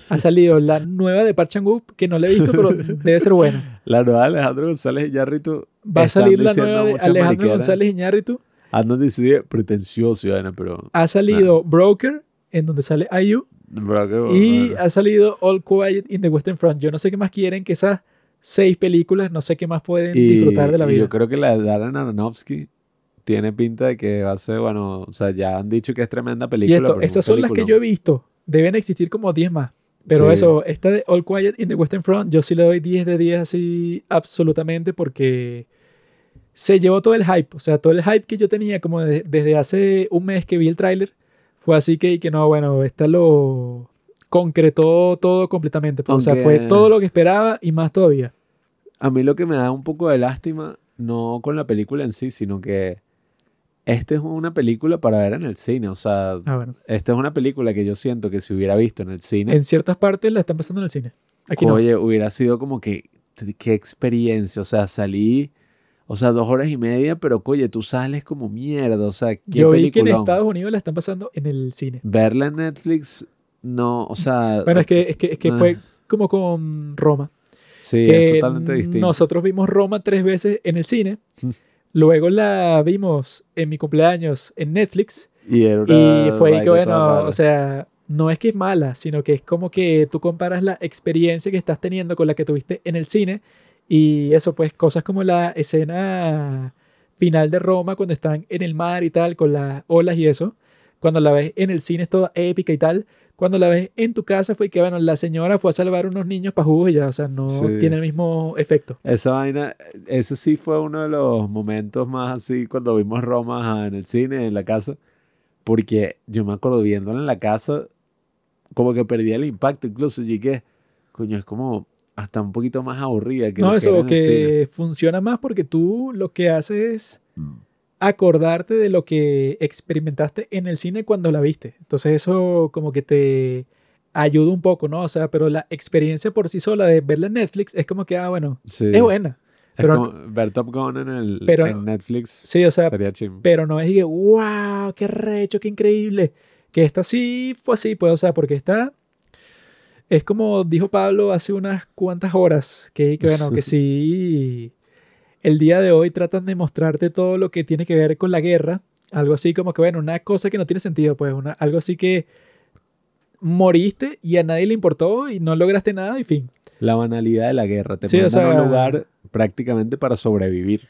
[SPEAKER 1] ha salido la nueva de Park Chan-wook, que no la he visto, pero debe ser buena.
[SPEAKER 2] La nueva de Alejandro González Iñárritu.
[SPEAKER 1] Va a salir la nueva de Alejandro
[SPEAKER 2] mariqueras.
[SPEAKER 1] González Iñárritu,
[SPEAKER 2] Andan diciendo pretencioso, y pero.
[SPEAKER 1] ha salido Broker, en donde sale IU,
[SPEAKER 2] bro, que-
[SPEAKER 1] y ha salido All Quiet in the Western Front. Yo no sé qué más quieren que esas seis películas, no sé qué más pueden
[SPEAKER 2] Y-
[SPEAKER 1] disfrutar de la
[SPEAKER 2] y
[SPEAKER 1] vida.
[SPEAKER 2] yo creo que la de Darren Aronofsky tiene pinta de que va a ser, bueno, o sea, ya han dicho que es tremenda
[SPEAKER 1] Y
[SPEAKER 2] película.
[SPEAKER 1] esto,
[SPEAKER 2] pero es un
[SPEAKER 1] esas son las que yo he visto. Deben existir como 10 más. Pero
[SPEAKER 2] Sí.
[SPEAKER 1] eso, esta de All Quiet in the Western Front, yo sí le doy 10 de 10 así absolutamente porque se llevó todo el hype. O sea, todo el hype que yo tenía como de- desde hace un mes que vi el tráiler fue así que, que no, bueno, esta lo concretó todo completamente. pues, O sea, fue
[SPEAKER 2] Aunque-
[SPEAKER 1] todo lo que esperaba y más todavía.
[SPEAKER 2] A mí lo que me da un poco de lástima, no con la película en sí, sino que esta es una película para ver en el cine. O sea, esta es una película que yo siento que si hubiera visto en el cine,
[SPEAKER 1] En ciertas partes la están pasando en el cine. Aquí no.
[SPEAKER 2] oye, hubiera sido como que, qué experiencia. O sea, salí, o sea, dos horas y media, pero oye, tú sales como mierda. O sea, qué
[SPEAKER 1] Yo vi que en. Estados Unidos la están pasando en el cine.
[SPEAKER 2] Verla en Netflix, no, o sea,
[SPEAKER 1] Bueno, es que, es que, es que
[SPEAKER 2] ah,
[SPEAKER 1] fue como con Roma.
[SPEAKER 2] sí, es totalmente distinto.
[SPEAKER 1] Nosotros vimos Roma tres veces en el cine. Luego la vimos en mi cumpleaños en Netflix.
[SPEAKER 2] Y,
[SPEAKER 1] fue que,
[SPEAKER 2] vaina toda
[SPEAKER 1] bueno, o sea, no es que es mala, sino que es como que tú comparas la experiencia que estás teniendo con la que tuviste en el cine. Y eso, pues, cosas como la escena final de Roma cuando están en el mar y tal, con las olas y eso. Cuando la ves en el cine es toda épica y tal. Cuando la ves en tu casa fue que, bueno, la señora fue a salvar unos niños para jugos y ya, o sea, no
[SPEAKER 2] Sí.
[SPEAKER 1] tiene el mismo efecto.
[SPEAKER 2] Esa vaina, ese sí fue uno de los momentos más así cuando vimos Roma en el cine, en la casa, porque yo me acuerdo viéndola en la casa, como que perdía el impacto, incluso que, coño, es como hasta un poquito más aburrida que
[SPEAKER 1] No, eso
[SPEAKER 2] cine.
[SPEAKER 1] que funciona más porque tú lo que haces es acordarte de lo que experimentaste en el cine cuando la viste. Entonces eso como que te ayuda un poco, ¿no? O sea, pero la experiencia por sí sola de verla en Netflix es como que, ah, bueno,
[SPEAKER 2] Sí.
[SPEAKER 1] es buena.
[SPEAKER 2] Es
[SPEAKER 1] pero-
[SPEAKER 2] como ver Top Gun en, el,
[SPEAKER 1] pero-
[SPEAKER 2] en Netflix
[SPEAKER 1] Sí, o sea,
[SPEAKER 2] sería chim.
[SPEAKER 1] pero no es que, wow, qué recho, qué increíble. Que esta sí fue así, pues, o sea, porque esta es como dijo Pablo hace unas cuantas horas, que, que bueno, que sí, el día de hoy tratan de mostrarte todo lo que tiene que ver con la guerra, algo así como que, bueno, una cosa que no tiene sentido, pues, una, algo así que moriste y a nadie le importó y no lograste nada y fin.
[SPEAKER 2] La banalidad de la guerra. Te
[SPEAKER 1] Sí, o
[SPEAKER 2] a un lugar prácticamente para sobrevivir.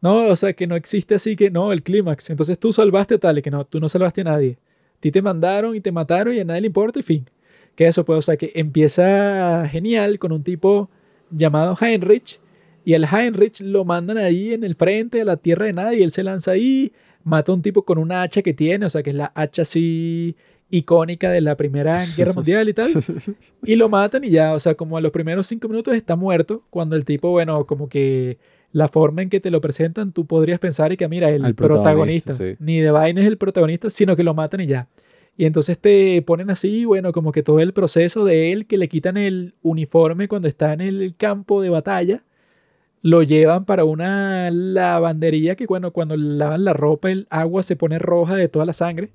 [SPEAKER 1] No, o sea, que no existe así que no, el clímax. Entonces tú salvaste tal y que no, tú no salvaste a nadie. A ti te mandaron y te mataron y a nadie le importa y fin. Que eso, pues, o sea, que empieza genial con un tipo llamado Heinrich y al Heinrich lo mandan ahí en el frente a la tierra de nadie y él se lanza ahí, mata a un tipo con una hacha que tiene, o sea, que es la hacha así icónica de la Primera Guerra Mundial y tal, y lo matan y ya, o sea, como a los primeros cinco minutos está muerto, cuando el tipo, bueno, como que la forma en que te lo presentan, tú podrías pensar y que, mira, el
[SPEAKER 2] Al
[SPEAKER 1] protagonista,
[SPEAKER 2] protagonista, sí.
[SPEAKER 1] ni de vaina es el protagonista, sino que lo matan y ya. Y entonces te ponen así, bueno, como que todo el proceso de él, que le quitan el uniforme cuando está en el campo de batalla, lo llevan para una lavandería que, bueno, cuando lavan la ropa, el agua se pone roja de toda la sangre,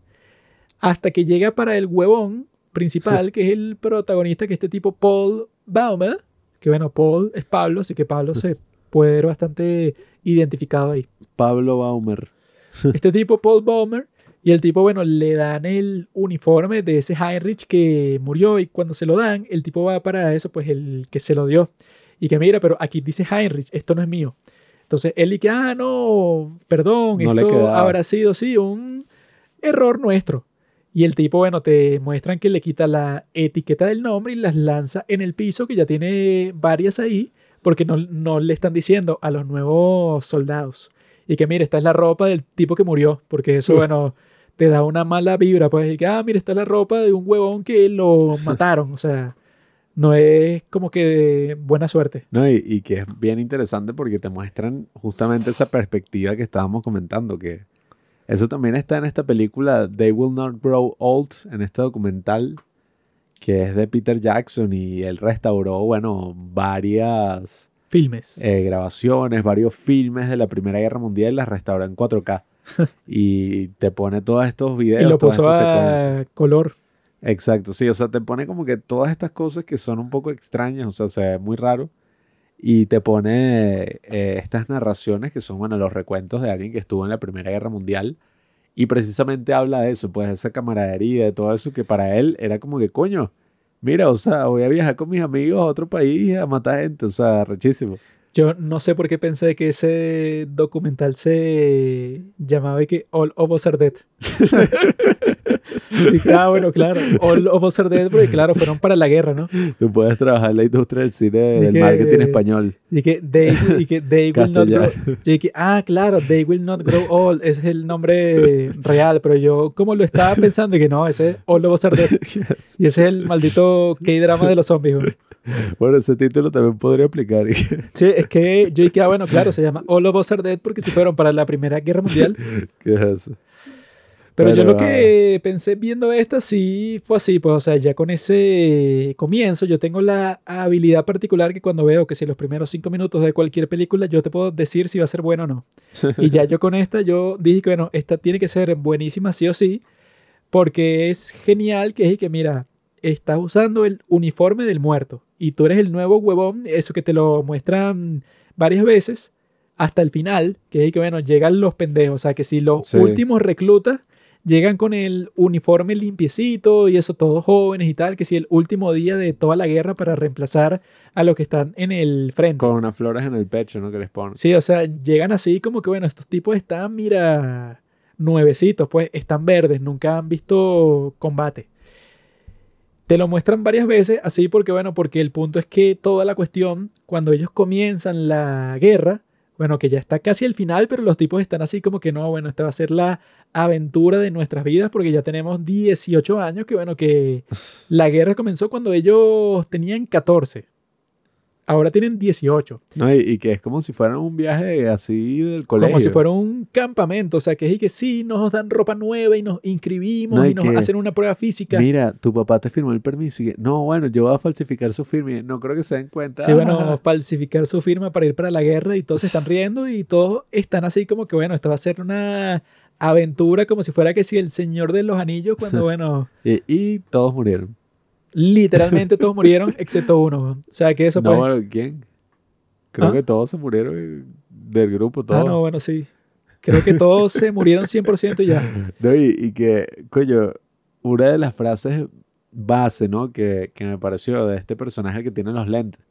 [SPEAKER 1] hasta que llega para el huevón principal, que es el protagonista, que es este tipo Paul Baumer, que bueno, Paul es Pablo, así que Pablo se puede ver bastante identificado ahí.
[SPEAKER 2] Pablo Baumer.
[SPEAKER 1] Este tipo, Paul Baumer, y el tipo, bueno, le dan el uniforme de ese Heinrich que murió y cuando se lo dan, el tipo va para eso, pues el que se lo dio. Y que mira, pero aquí dice Heinrich, esto no es mío. Entonces él y que, ah, no, perdón,
[SPEAKER 2] No
[SPEAKER 1] esto habrá sido, sí, un error nuestro. Y el tipo, bueno, te muestran que le quita la etiqueta del nombre y las lanza en el piso, que ya tiene varias ahí, porque no, no le están diciendo a los nuevos soldados. Y que, mira, esta es la ropa del tipo que murió, porque eso, bueno, te da una mala vibra, pues, y que, ah, mira, esta es la ropa de un huevón que lo mataron, o sea, no es como que de buena suerte.
[SPEAKER 2] No, y, y que es bien interesante porque te muestran justamente esa perspectiva que estábamos comentando, que eso también está en esta película They Will Not Grow Old, en este documental que es de Peter Jackson y él restauró, bueno, varias
[SPEAKER 1] Filmes.
[SPEAKER 2] eh, grabaciones, varios filmes de la Primera Guerra Mundial y las restauró en 4K. y te pone todos estos videos,
[SPEAKER 1] y lo
[SPEAKER 2] todas
[SPEAKER 1] puso
[SPEAKER 2] estas secuencias.
[SPEAKER 1] a color.
[SPEAKER 2] Exacto, sí, o sea, te pone como que todas estas cosas que son un poco extrañas, o sea, se ve muy raro. Y te pone eh, estas narraciones que son, bueno, los recuentos de alguien que estuvo en la Primera Guerra Mundial. Y precisamente habla de eso, pues de esa camaradería, de todo eso que para él era como que, coño, mira, o sea, voy a viajar con mis amigos a otro país a matar gente, o sea, rechísimo.
[SPEAKER 1] Yo no sé por qué pensé que ese documental se llamaba y que All of Us Are Dead. y ah, bueno, claro, All of Us Are Dead, porque claro, fueron para la guerra, ¿no?
[SPEAKER 2] Tú puedes trabajar en la industria del cine,
[SPEAKER 1] Y
[SPEAKER 2] del
[SPEAKER 1] que-
[SPEAKER 2] marketing español.
[SPEAKER 1] Y que they, y que they will not grow. Yo dije, ah, claro, they will not grow old, ese es el nombre real, pero yo como lo estaba pensando, y que no, ese es All of Us Are Dead. Y ese es el maldito K-drama de los zombies, güey.
[SPEAKER 2] Bueno, ese título también podría aplicar.
[SPEAKER 1] Sí, es que yo dije, ah, bueno, claro, se llama All of Us Are Dead porque si fueron para la Primera Guerra Mundial.
[SPEAKER 2] ¿Qué es eso?
[SPEAKER 1] Pero, yo lo que pensé viendo esta sí fue así, pues, o sea, ya con ese comienzo yo tengo la habilidad particular que cuando veo que si los primeros cinco minutos de cualquier película yo te puedo decir si va a ser bueno o no. Y ya yo con esta, yo dije que, bueno, esta tiene que ser buenísima sí o sí, porque es genial que es que, mira, estás usando el uniforme del muerto y tú eres el nuevo huevón, eso que te lo muestran varias veces, hasta el final, que es que, bueno, llegan los pendejos, o sea, que si los
[SPEAKER 2] Sí.
[SPEAKER 1] últimos reclutas llegan con el uniforme limpiecito y eso, todos jóvenes y tal, que si el último día de toda la guerra para reemplazar a los que están en el frente.
[SPEAKER 2] Con unas flores en el pecho, ¿no? Que les ponen.
[SPEAKER 1] Sí, o sea, llegan así como que, bueno, estos tipos están, mira, nuevecitos, pues, están verdes, nunca han visto combate. Te lo muestran varias veces, así porque, bueno, porque el punto es que toda la cuestión, cuando ellos comienzan la guerra, bueno, que ya está casi al final, pero los tipos están así como que no, bueno, esta va a ser la aventura de nuestras vidas porque ya tenemos 18 años, que bueno, que la guerra comenzó cuando ellos tenían 14. Ahora tienen 18.
[SPEAKER 2] No, y, y que es como si fuera un viaje así del colegio.
[SPEAKER 1] Como si fuera un campamento. O sea, que es y que sí, nos dan ropa nueva y nos inscribimos
[SPEAKER 2] No, y
[SPEAKER 1] y nos
[SPEAKER 2] que-
[SPEAKER 1] hacen una prueba física.
[SPEAKER 2] Mira, tu papá te firmó el permiso y que, no, bueno, yo voy a falsificar su firma y no creo que se den cuenta.
[SPEAKER 1] Sí, bueno, falsificar su firma para ir para la guerra y todos se están riendo y todos están así como que, bueno, esto va a ser una aventura como si fuera que si el Señor de los Anillos, cuando, bueno,
[SPEAKER 2] Y, y todos murieron.
[SPEAKER 1] Literalmente todos murieron excepto uno. O sea, que eso
[SPEAKER 2] no,
[SPEAKER 1] pues...
[SPEAKER 2] bueno, ¿quién? Creo
[SPEAKER 1] ¿Ah?
[SPEAKER 2] que todos se murieron del grupo, todos.
[SPEAKER 1] Ah, no, bueno, sí. Creo que todos se murieron 100% y ya.
[SPEAKER 2] No, y, y que, coño, una de las frases base, ¿no? Que, que me pareció de este personaje que tiene los lentes,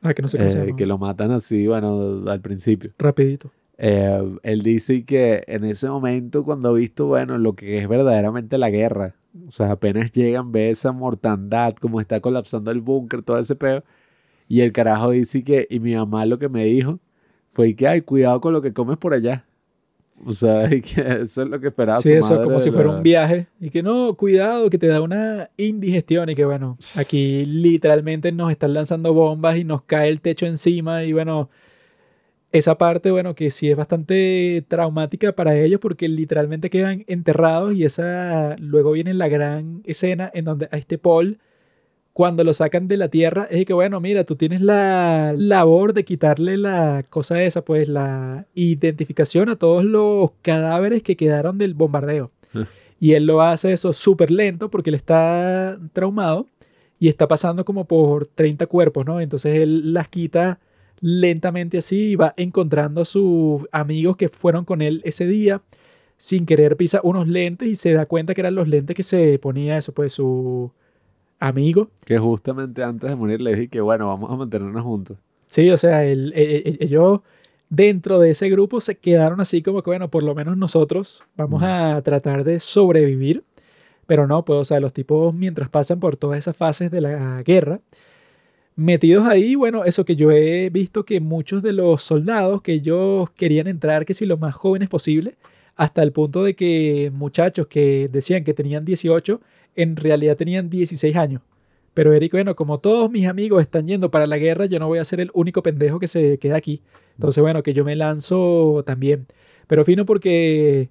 [SPEAKER 1] Ah, que no sé cómo se
[SPEAKER 2] eh,
[SPEAKER 1] llama.
[SPEAKER 2] que lo matan así, bueno, al principio.
[SPEAKER 1] Rapidito.
[SPEAKER 2] Eh, él dice que en ese momento, cuando ha visto, bueno, lo que es verdaderamente la guerra, o sea, apenas llegan, ve esa mortandad, como está colapsando el búnker, todo ese peo, y el carajo dice que, y mi mamá lo que me dijo fue que, ay, cuidado con lo que comes por allá. O sea, y que eso es lo que esperaba
[SPEAKER 1] Sí,
[SPEAKER 2] su
[SPEAKER 1] eso,
[SPEAKER 2] madre
[SPEAKER 1] como si fuera un viaje. Y que no, cuidado, que te da una indigestión y que bueno, aquí literalmente nos están lanzando bombas y nos cae el techo encima y bueno, esa parte, bueno, que sí es bastante traumática para ellos porque literalmente quedan enterrados y esa, luego viene la gran escena en donde a este Paul, cuando lo sacan de la tierra, es que bueno, mira, tú tienes la labor de quitarle la cosa esa, pues la identificación a todos los cadáveres que quedaron del bombardeo.
[SPEAKER 2] Ah.
[SPEAKER 1] Y él lo hace eso súper lento porque él está traumado y está pasando como por 30 cuerpos, ¿no? Entonces él las quita lentamente así va encontrando a sus amigos que fueron con él ese día. Sin querer pisa unos lentes y se da cuenta que eran los lentes que se ponía eso, pues su amigo.
[SPEAKER 2] Que justamente antes de morir le dije que, bueno, vamos a mantenernos juntos.
[SPEAKER 1] Sí, o sea, el- e- e- ellos dentro de ese grupo se quedaron así como que, bueno, por lo menos nosotros vamos a tratar de sobrevivir. Pero no, pues, o sea, los tipos mientras pasan por todas esas fases de la guerra, metidos ahí, bueno, eso que yo he visto que muchos de los soldados que ellos querían entrar, que si los más jóvenes posible, hasta el punto de que muchachos que decían que tenían 18, en realidad tenían 16 años. Pero Eric, bueno, como todos mis amigos están yendo para la guerra, yo no voy a ser el único pendejo que se queda aquí. Entonces, bueno, que yo me lanzo también. Pero fino porque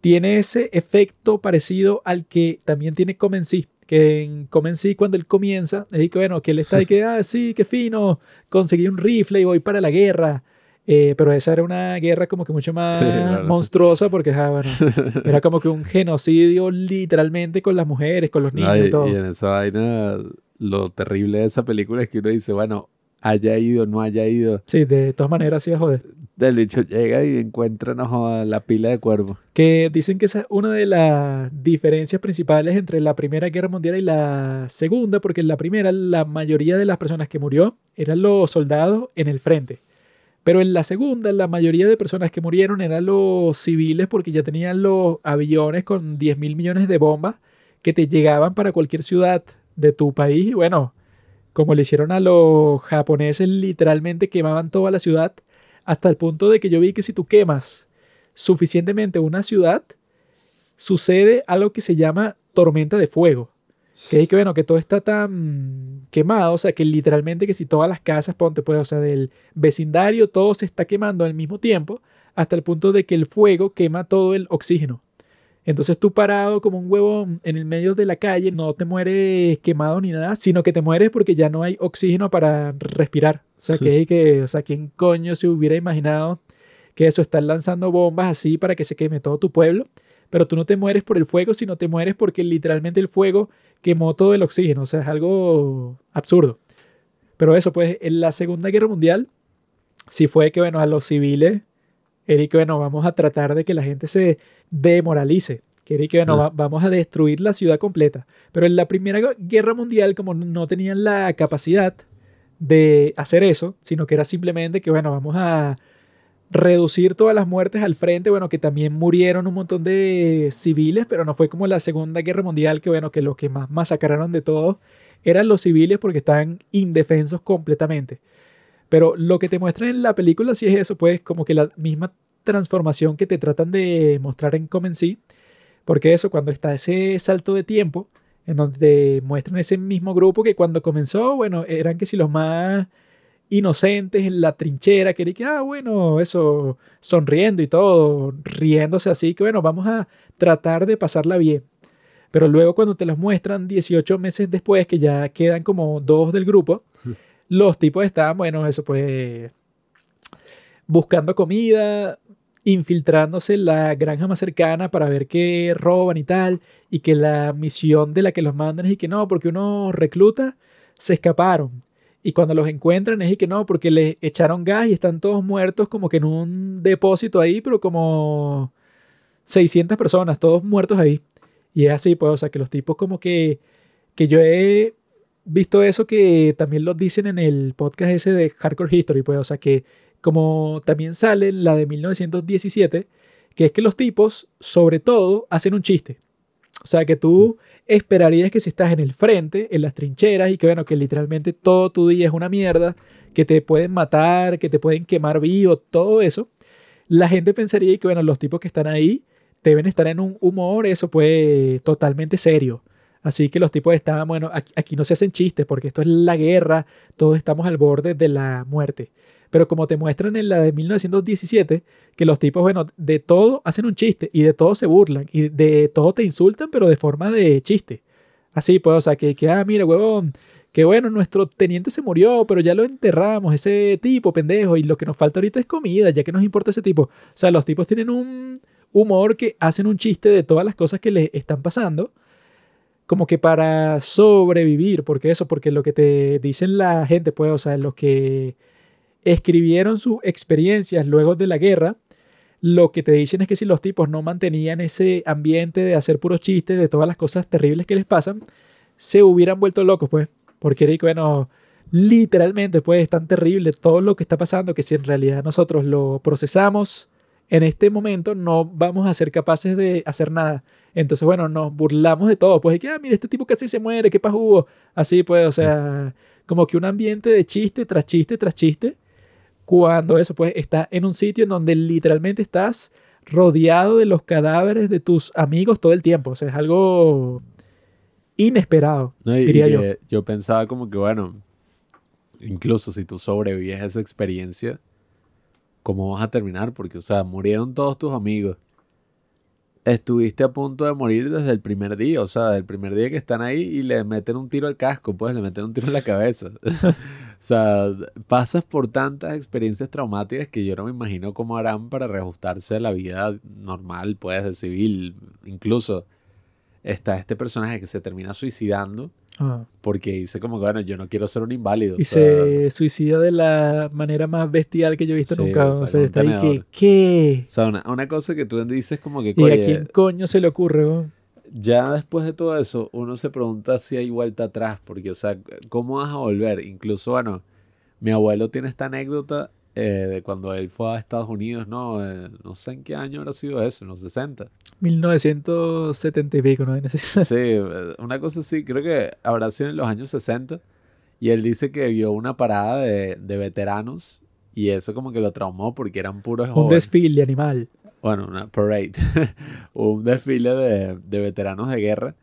[SPEAKER 1] tiene ese efecto parecido al que también tiene Comency. Que en Comency, cuando él comienza, es que bueno, que él está de que, ah, sí, qué fino, conseguí un rifle y voy para la guerra. Eh, pero esa era una guerra como que mucho más
[SPEAKER 2] Sí, claro.
[SPEAKER 1] monstruosa porque, ah, bueno, era como que un genocidio literalmente con las mujeres, con los niños
[SPEAKER 2] Ay,
[SPEAKER 1] y todo.
[SPEAKER 2] y en esa vaina, lo terrible de esa película es que uno dice, bueno, haya ido, no haya ido.
[SPEAKER 1] Sí, de todas maneras, sí, joder.
[SPEAKER 2] El bicho llega y encuentra no la pila de cuervos.
[SPEAKER 1] Que dicen que esa es una de las diferencias principales entre la Primera Guerra Mundial y la Segunda, porque en la primera la mayoría de las personas que murió eran los soldados en el frente. Pero en la segunda, la mayoría de personas que murieron eran los civiles porque ya tenían los aviones con 10 mil millones de bombas que te llegaban para cualquier ciudad de tu país. Y bueno, como le hicieron a los japoneses, literalmente quemaban toda la ciudad hasta el punto de que yo vi que si tú quemas suficientemente una ciudad, sucede algo que se llama tormenta de fuego. Que es que, bueno, que todo está tan quemado, o sea, que literalmente que si todas las casas, ponte, pues, o sea, del vecindario, todo se está quemando al mismo tiempo, hasta el punto de que el fuego quema todo el oxígeno. Entonces tú parado como un huevo en el medio de la calle, no te mueres quemado ni nada, sino que te mueres porque ya no hay oxígeno para respirar. O sea, que es que, o sea, ¿quién coño se hubiera imaginado que eso, están lanzando bombas así para que se queme todo tu pueblo? Pero tú no te mueres por el fuego, sino te mueres porque literalmente el fuego quemó todo el oxígeno. O sea, es algo absurdo. Pero eso, pues, en la Segunda Guerra Mundial, sí fue que, bueno, a los civiles, Eric, bueno, vamos a tratar de que la gente se demoralice. Que Eric, bueno, va- vamos a destruir la ciudad completa. Pero en la Primera Guerra Mundial, como no tenían la capacidad de hacer eso, sino que era simplemente que, bueno, vamos a reducir todas las muertes al frente, bueno, que también murieron un montón de civiles, pero no fue como la Segunda Guerra Mundial, que bueno, que los que más masacraron de todos eran los civiles porque estaban indefensos completamente. Pero lo que te muestran en la película sí es eso, pues como que la misma transformación que te tratan de mostrar en Comency. Porque eso, cuando está ese salto de tiempo, en donde te muestran ese mismo grupo que cuando comenzó, bueno, eran que si los más inocentes en la trinchera, que que, ah, bueno, eso, sonriendo y todo, riéndose así, que bueno, vamos a tratar de pasarla bien. Pero luego cuando te los muestran 18 meses después, que ya quedan como dos del grupo, los tipos estaban, bueno, eso pues, buscando comida, infiltrándose en la granja más cercana para ver qué roban y tal, y que la misión de la que los mandan es y que no, porque uno recluta, se escaparon. Y cuando los encuentran es y que no, porque les echaron gas y están todos muertos como que en un depósito ahí, pero como 600 personas, todos muertos ahí. Y es así, pues, o sea, que los tipos como que, que yo he visto eso que también lo dicen en el podcast ese de Hardcore History, pues, o sea, que como también sale la de 1917, que es que los tipos, sobre todo, hacen un chiste. O sea, que tú esperarías que si estás en el frente, en las trincheras, y que bueno, que literalmente todo tu día es una mierda, que te pueden matar, que te pueden quemar vivo, todo eso, la gente pensaría que bueno, los tipos que están ahí deben estar en un humor, eso pues totalmente serio. Así que los tipos estaban, bueno, aquí, aquí no se hacen chistes porque esto es la guerra, todos estamos al borde de la muerte. Pero como te muestran en la de 1917, que los tipos, bueno, de todo hacen un chiste y de todo se burlan y de todo te insultan, pero de forma de chiste. Así, pues, o sea, que, que ah, mira, huevón, que bueno, nuestro teniente se murió, pero ya lo enterramos, ese tipo, pendejo, y lo que nos falta ahorita es comida, ya que nos importa ese tipo. O sea, los tipos tienen un humor que hacen un chiste de todas las cosas que les están pasando, como que para sobrevivir, porque eso, porque lo que te dicen la gente, pues, o sea, los que escribieron sus experiencias luego de la guerra, lo que te dicen es que si los tipos no mantenían ese ambiente de hacer puros chistes de todas las cosas terribles que les pasan, se hubieran vuelto locos, pues. Porque, bueno, literalmente, pues, es tan terrible todo lo que está pasando que si en realidad nosotros lo procesamos en este momento, no vamos a ser capaces de hacer nada. Entonces, bueno, nos burlamos de todo. Pues, de que, ah, mira, este tipo casi se muere, qué hubo. Así, pues, o sea, como que un ambiente de chiste tras chiste tras chiste cuando eso pues está en un sitio en donde literalmente estás rodeado de los cadáveres de tus amigos todo el tiempo. O sea, es algo inesperado, diría yo.
[SPEAKER 2] yo pensaba como que, bueno, incluso si tú sobrevives a esa experiencia, ¿cómo vas a terminar? Porque, o sea, murieron todos tus amigos estuviste a punto de morir desde el primer día, o sea, desde el primer día que están ahí y le meten un tiro al casco, pues le meten un tiro en la cabeza. o sea, pasas por tantas experiencias traumáticas que yo no me imagino cómo harán para reajustarse a la vida normal, pues, de civil. Incluso está este personaje que se termina suicidando porque dice como que, bueno, yo no quiero ser un inválido.
[SPEAKER 1] Y se suicida de la manera más bestial que yo he visto nunca. O sea, está ahí que, ¿qué?
[SPEAKER 2] O sea, una, cosa que tú dices como que...
[SPEAKER 1] ¿Y a quién coño se le ocurre?
[SPEAKER 2] Ya después de todo eso, uno se pregunta si hay vuelta atrás, porque, o sea, ¿cómo vas a volver? Incluso, bueno, mi abuelo tiene esta anécdota eh, de cuando él fue a Estados Unidos, ¿no? Eh, no sé en qué año habrá sido eso, en los 60.
[SPEAKER 1] 1970 y pico, ¿no?
[SPEAKER 2] sí, eh, una cosa así, creo que habrá sido en los años 60. Y él dice que vio una parada de, de veteranos y eso como que lo traumó porque eran puros
[SPEAKER 1] jóvenes. Un desfile animal.
[SPEAKER 2] Bueno, una parade. un desfile de, de veteranos de guerra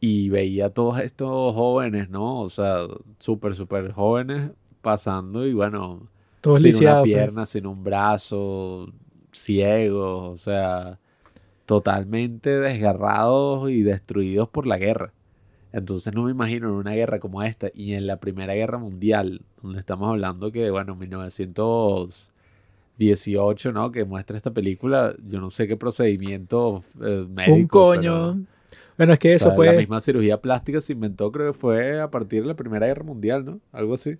[SPEAKER 2] y veía a todos estos jóvenes, ¿no? O sea, súper, súper jóvenes pasando y bueno, sin una pues. pierna, sin un brazo, ciegos, o sea, totalmente desgarrados y destruidos por la guerra. Entonces no me imagino en una guerra como esta y en la Primera Guerra Mundial, donde estamos hablando que, bueno, 1918, ¿no? Que muestra esta película, yo no sé qué procedimiento eh, médico.
[SPEAKER 1] Un coño. bueno, es que eso
[SPEAKER 2] La misma cirugía plástica se inventó, creo que fue a partir de la Primera Guerra Mundial, ¿no? Algo así.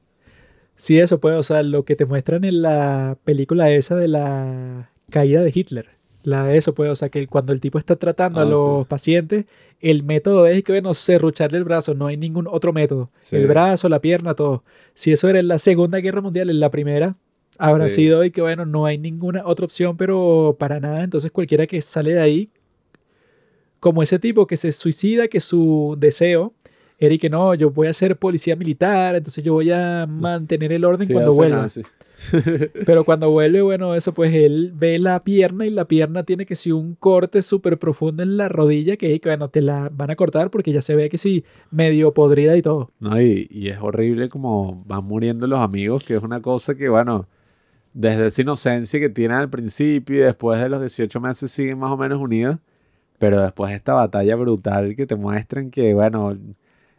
[SPEAKER 1] Sí, eso puede, o sea, lo que te muestran en la película esa de la caída de Hitler la de eso, pues, o sea, que cuando el tipo está tratando a ah, los pacientes, el método es que, bueno, serrucharle el brazo, no hay ningún otro método. El brazo, la pierna, todo. Si eso era en la Segunda Guerra Mundial, en la primera, habrá sido y que, bueno, no hay ninguna otra opción, pero para nada. Entonces, cualquiera que sale de ahí, como ese tipo que se suicida, que su deseo Eric, que no, yo voy a ser policía militar, entonces yo voy a mantener el orden
[SPEAKER 2] Sí,
[SPEAKER 1] cuando vuelva.
[SPEAKER 2] nada, sí.
[SPEAKER 1] Pero cuando vuelve, bueno, eso pues él ve la pierna y la pierna tiene que ser un corte súper profundo en la rodilla que, bueno, te la van a cortar porque ya se ve que sí, medio podrida y todo.
[SPEAKER 2] No, y, y es horrible como van muriendo los amigos, que es una cosa que, bueno, desde esa inocencia que tienen al principio y después de los 18 meses siguen más o menos unidos, pero después de esta batalla brutal que te muestran que, bueno,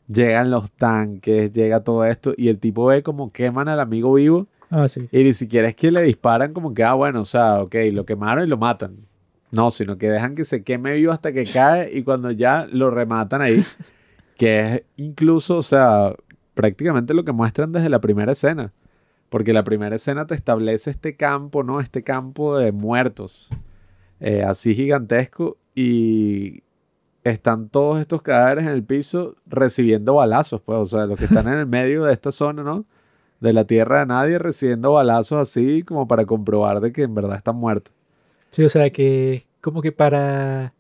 [SPEAKER 2] llegan los tanques, llega todo esto, y el tipo ve como queman al amigo vivo,
[SPEAKER 1] Ah, sí.
[SPEAKER 2] y ni siquiera es que le disparan como que, ah, bueno, o sea, ok, lo quemaron y lo matan. No, sino que dejan que se queme vivo hasta que cae y cuando ya lo rematan ahí, que es incluso, o sea, prácticamente lo que muestran desde la primera escena. Porque la primera escena te establece este campo, ¿no? Este campo de muertos, eh, así gigantesco, y están todos estos cadáveres en el piso recibiendo balazos, pues, o sea, los que están en el medio de esta zona, ¿no? De la tierra de nadie recibiendo balazos así como para comprobar de que en verdad están muertos.
[SPEAKER 1] Sí, o sea que como que para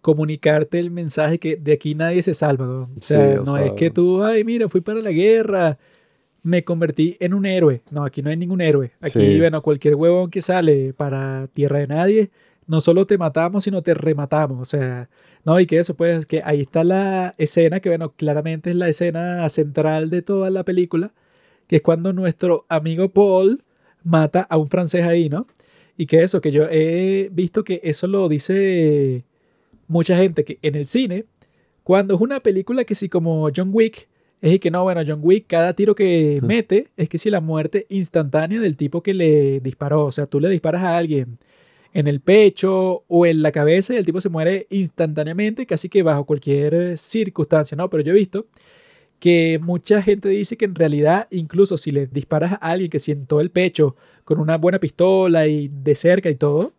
[SPEAKER 1] comunicarte el mensaje que de aquí nadie se salva. ¿no? O
[SPEAKER 2] Sí,
[SPEAKER 1] sea,
[SPEAKER 2] o
[SPEAKER 1] no
[SPEAKER 2] sea-
[SPEAKER 1] es que tú, ay, mira, fui para la guerra, me convertí en un héroe. No, aquí no hay ningún héroe. Aquí,
[SPEAKER 2] Sí.
[SPEAKER 1] bueno, cualquier huevón que sale para tierra de nadie, no solo te matamos, sino te rematamos. O sea, no, y que eso, pues, que ahí está la escena, que bueno, claramente es la escena central de toda la película, que es cuando nuestro amigo Paul mata a un francés ahí, ¿no? Y que eso, que yo he visto que eso lo dice mucha gente, que en el cine, cuando es una película que sí como John Wick, es y que no, bueno, John Wick, cada tiro que mete es que si la muerte instantánea del tipo que le disparó, o sea, tú le disparas a alguien en el pecho o en la cabeza y el tipo se muere instantáneamente, casi que bajo cualquier circunstancia, ¿no? Pero yo he visto que mucha gente dice que en realidad, incluso si le disparas a alguien que sientó el pecho con una buena pistola y de cerca y todo,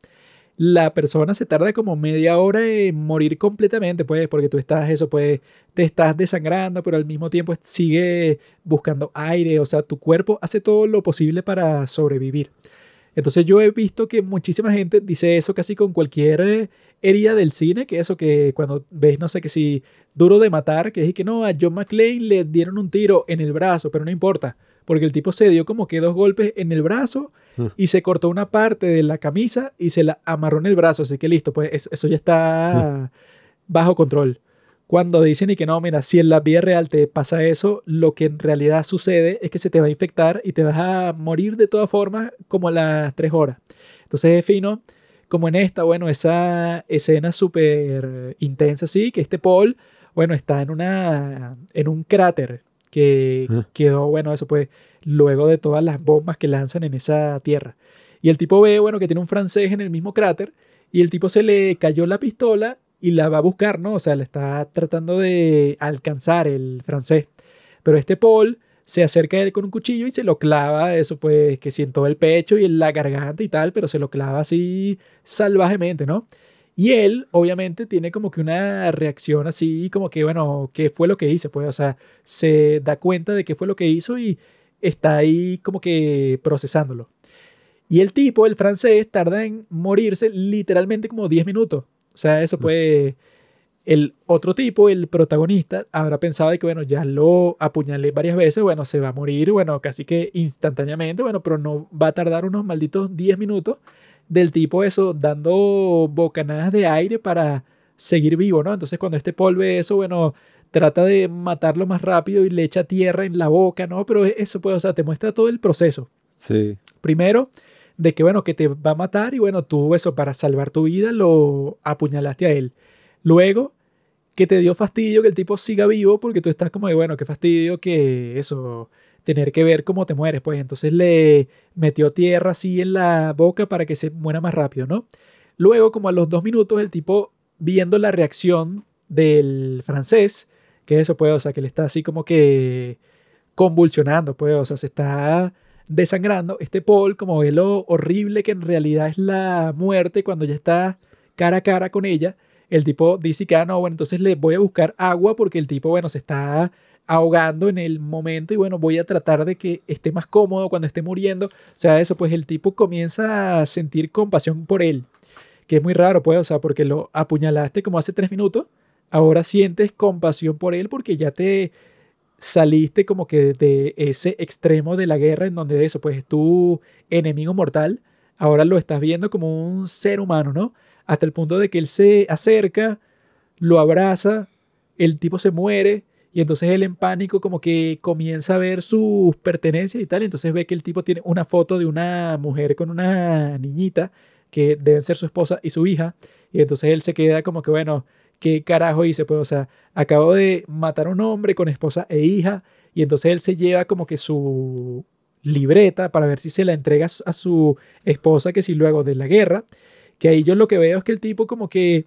[SPEAKER 1] la persona se tarda como media hora en morir completamente, pues, porque tú estás, eso, pues, te estás desangrando, pero al mismo tiempo sigue buscando aire, o sea, tu cuerpo hace todo lo posible para sobrevivir. Entonces yo he visto que muchísima gente dice eso casi con cualquier eh, herida del cine, que eso que cuando ves, no sé, que si duro de matar, que es que no, a John McClane le dieron un tiro en el brazo, pero no importa, porque el tipo se dio como que dos golpes en el brazo
[SPEAKER 2] Mm.
[SPEAKER 1] y se cortó una parte de la camisa y se la amarró en el brazo, así que listo, pues eso, eso ya está bajo control. Cuando dicen y que no, mira, si en la vida real te pasa eso, lo que en realidad sucede es que se te va a infectar y te vas a morir de todas formas como a las tres horas. Entonces es fino, como en esta, bueno, esa escena súper intensa, así, que este Paul, bueno, está en, una, en un cráter que
[SPEAKER 2] Ah.
[SPEAKER 1] quedó, bueno, eso pues, luego de todas las bombas que lanzan en esa tierra. Y el tipo ve, bueno, que tiene un francés en el mismo cráter y el tipo se le cayó la pistola y la va a buscar, ¿no? O sea, le está tratando de alcanzar el francés. Pero este Paul se acerca a él con un cuchillo y se lo clava, eso pues, que siento el pecho y en la garganta y tal, pero se lo clava así salvajemente, ¿no? Y él, obviamente, tiene como que una reacción así, como que, bueno, ¿qué fue lo que hice? Pues, o sea, se da cuenta de qué fue lo que hizo y está ahí como que procesándolo. Y el tipo, el francés, tarda en morirse literalmente como 10 minutos. O sea, eso pues el otro tipo, el protagonista, habrá pensado de que, bueno, ya lo apuñalé varias veces, bueno, se va a morir, bueno, casi que instantáneamente, bueno, pero no va a tardar unos malditos 10 minutos del tipo eso, dando bocanadas de aire para seguir vivo, ¿no? Entonces cuando este Paul ve eso, bueno, trata de matarlo más rápido y le echa tierra en la boca, ¿no? Pero eso pues, o sea, te muestra todo el proceso.
[SPEAKER 2] Sí.
[SPEAKER 1] Primero, de que, bueno, que te va a matar y, bueno, tú eso para salvar tu vida lo apuñalaste a él. Luego, que te dio fastidio que el tipo siga vivo porque tú estás como de, bueno, qué fastidio que eso, tener que ver cómo te mueres. Pues entonces le metió tierra así en la boca para que se muera más rápido, ¿no? Luego, como a los dos minutos, el tipo, viendo la reacción del francés, que eso puede, o sea, que le está así como que convulsionando, pues, o sea, se está desangrando. Este Paul, como ve lo horrible que en realidad es la muerte cuando ya está cara a cara con ella, el tipo dice que, ah, no, bueno, entonces le voy a buscar agua porque el tipo, bueno, se está ahogando en el momento y bueno, voy a tratar de que esté más cómodo cuando esté muriendo. O sea, eso, pues el tipo comienza a sentir compasión por él, que es muy raro, pues, o sea, porque lo apuñalaste como hace tres minutos ahora sientes compasión por él porque ya te saliste como que de ese extremo de la guerra en donde eso, pues tu enemigo mortal, ahora lo estás viendo como un ser humano, ¿no? Hasta el punto de que él se acerca, lo abraza, el tipo se muere y entonces él en pánico como que comienza a ver sus pertenencias y tal, y entonces ve que el tipo tiene una foto de una mujer con una niñita que deben ser su esposa y su hija, y entonces él se queda como que, bueno, ¿qué carajo hice? Pues, o sea, acabo de matar a un hombre con esposa e hija, y entonces él se lleva como que su libreta para ver si se la entrega a su esposa, que si luego de la guerra, que ahí yo lo que veo es que el tipo como que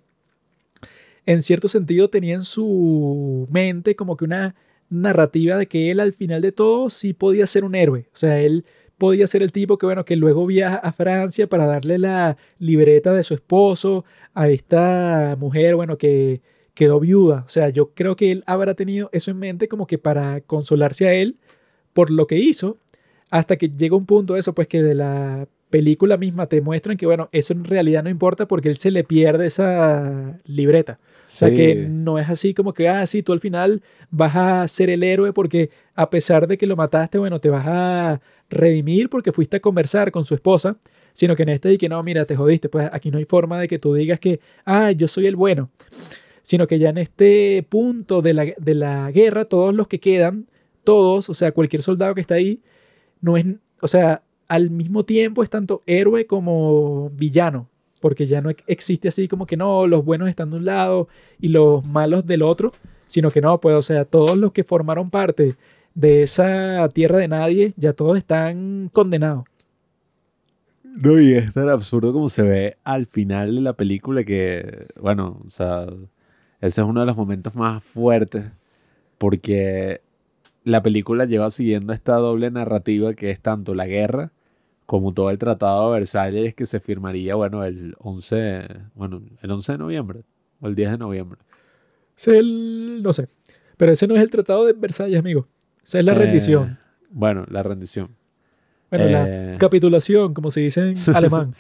[SPEAKER 1] en cierto sentido tenía en su mente como que una narrativa de que él al final de todo sí podía ser un héroe. O sea, él podía ser el tipo que, bueno, que luego viaja a Francia para darle la libreta de su esposo a esta mujer, bueno, que quedó viuda. O sea, yo creo que él habrá tenido eso en mente como que para consolarse a él por lo que hizo, hasta que llega un punto eso, pues que de la película misma te muestran que, bueno, eso en realidad no importa porque él se le pierde esa libreta. O sea que no es así como que, ah, sí, tú al final vas a ser el héroe porque a pesar de que lo mataste, bueno, te vas a redimir porque fuiste a conversar con su esposa, sino que en este y que no, mira, te jodiste, pues aquí no hay forma de que tú digas que, ah, yo soy el bueno, sino que ya en este punto de la, de la guerra, todos los que quedan, todos, o sea, cualquier soldado que está ahí, no es, o sea, al mismo tiempo es tanto héroe como villano, porque ya no existe así como que no, los buenos están de un lado y los malos del otro, sino que no, pues, o sea, todos los que formaron parte de esa tierra de nadie, ya todos están condenados.
[SPEAKER 2] No, y es tan absurdo como se ve al final de la película que, bueno, o sea, ese es uno de los momentos más fuertes, porque la película lleva siguiendo esta doble narrativa que es tanto la guerra como todo el Tratado de Versalles que se firmaría, bueno, el 11, bueno, el 11 de noviembre o el 10 de noviembre.
[SPEAKER 1] el, no sé, pero ese no es el Tratado de Versalles, amigo. Esa es la rendición.
[SPEAKER 2] Eh, bueno, la rendición.
[SPEAKER 1] Bueno, la eh, capitulación, como se dice en alemán.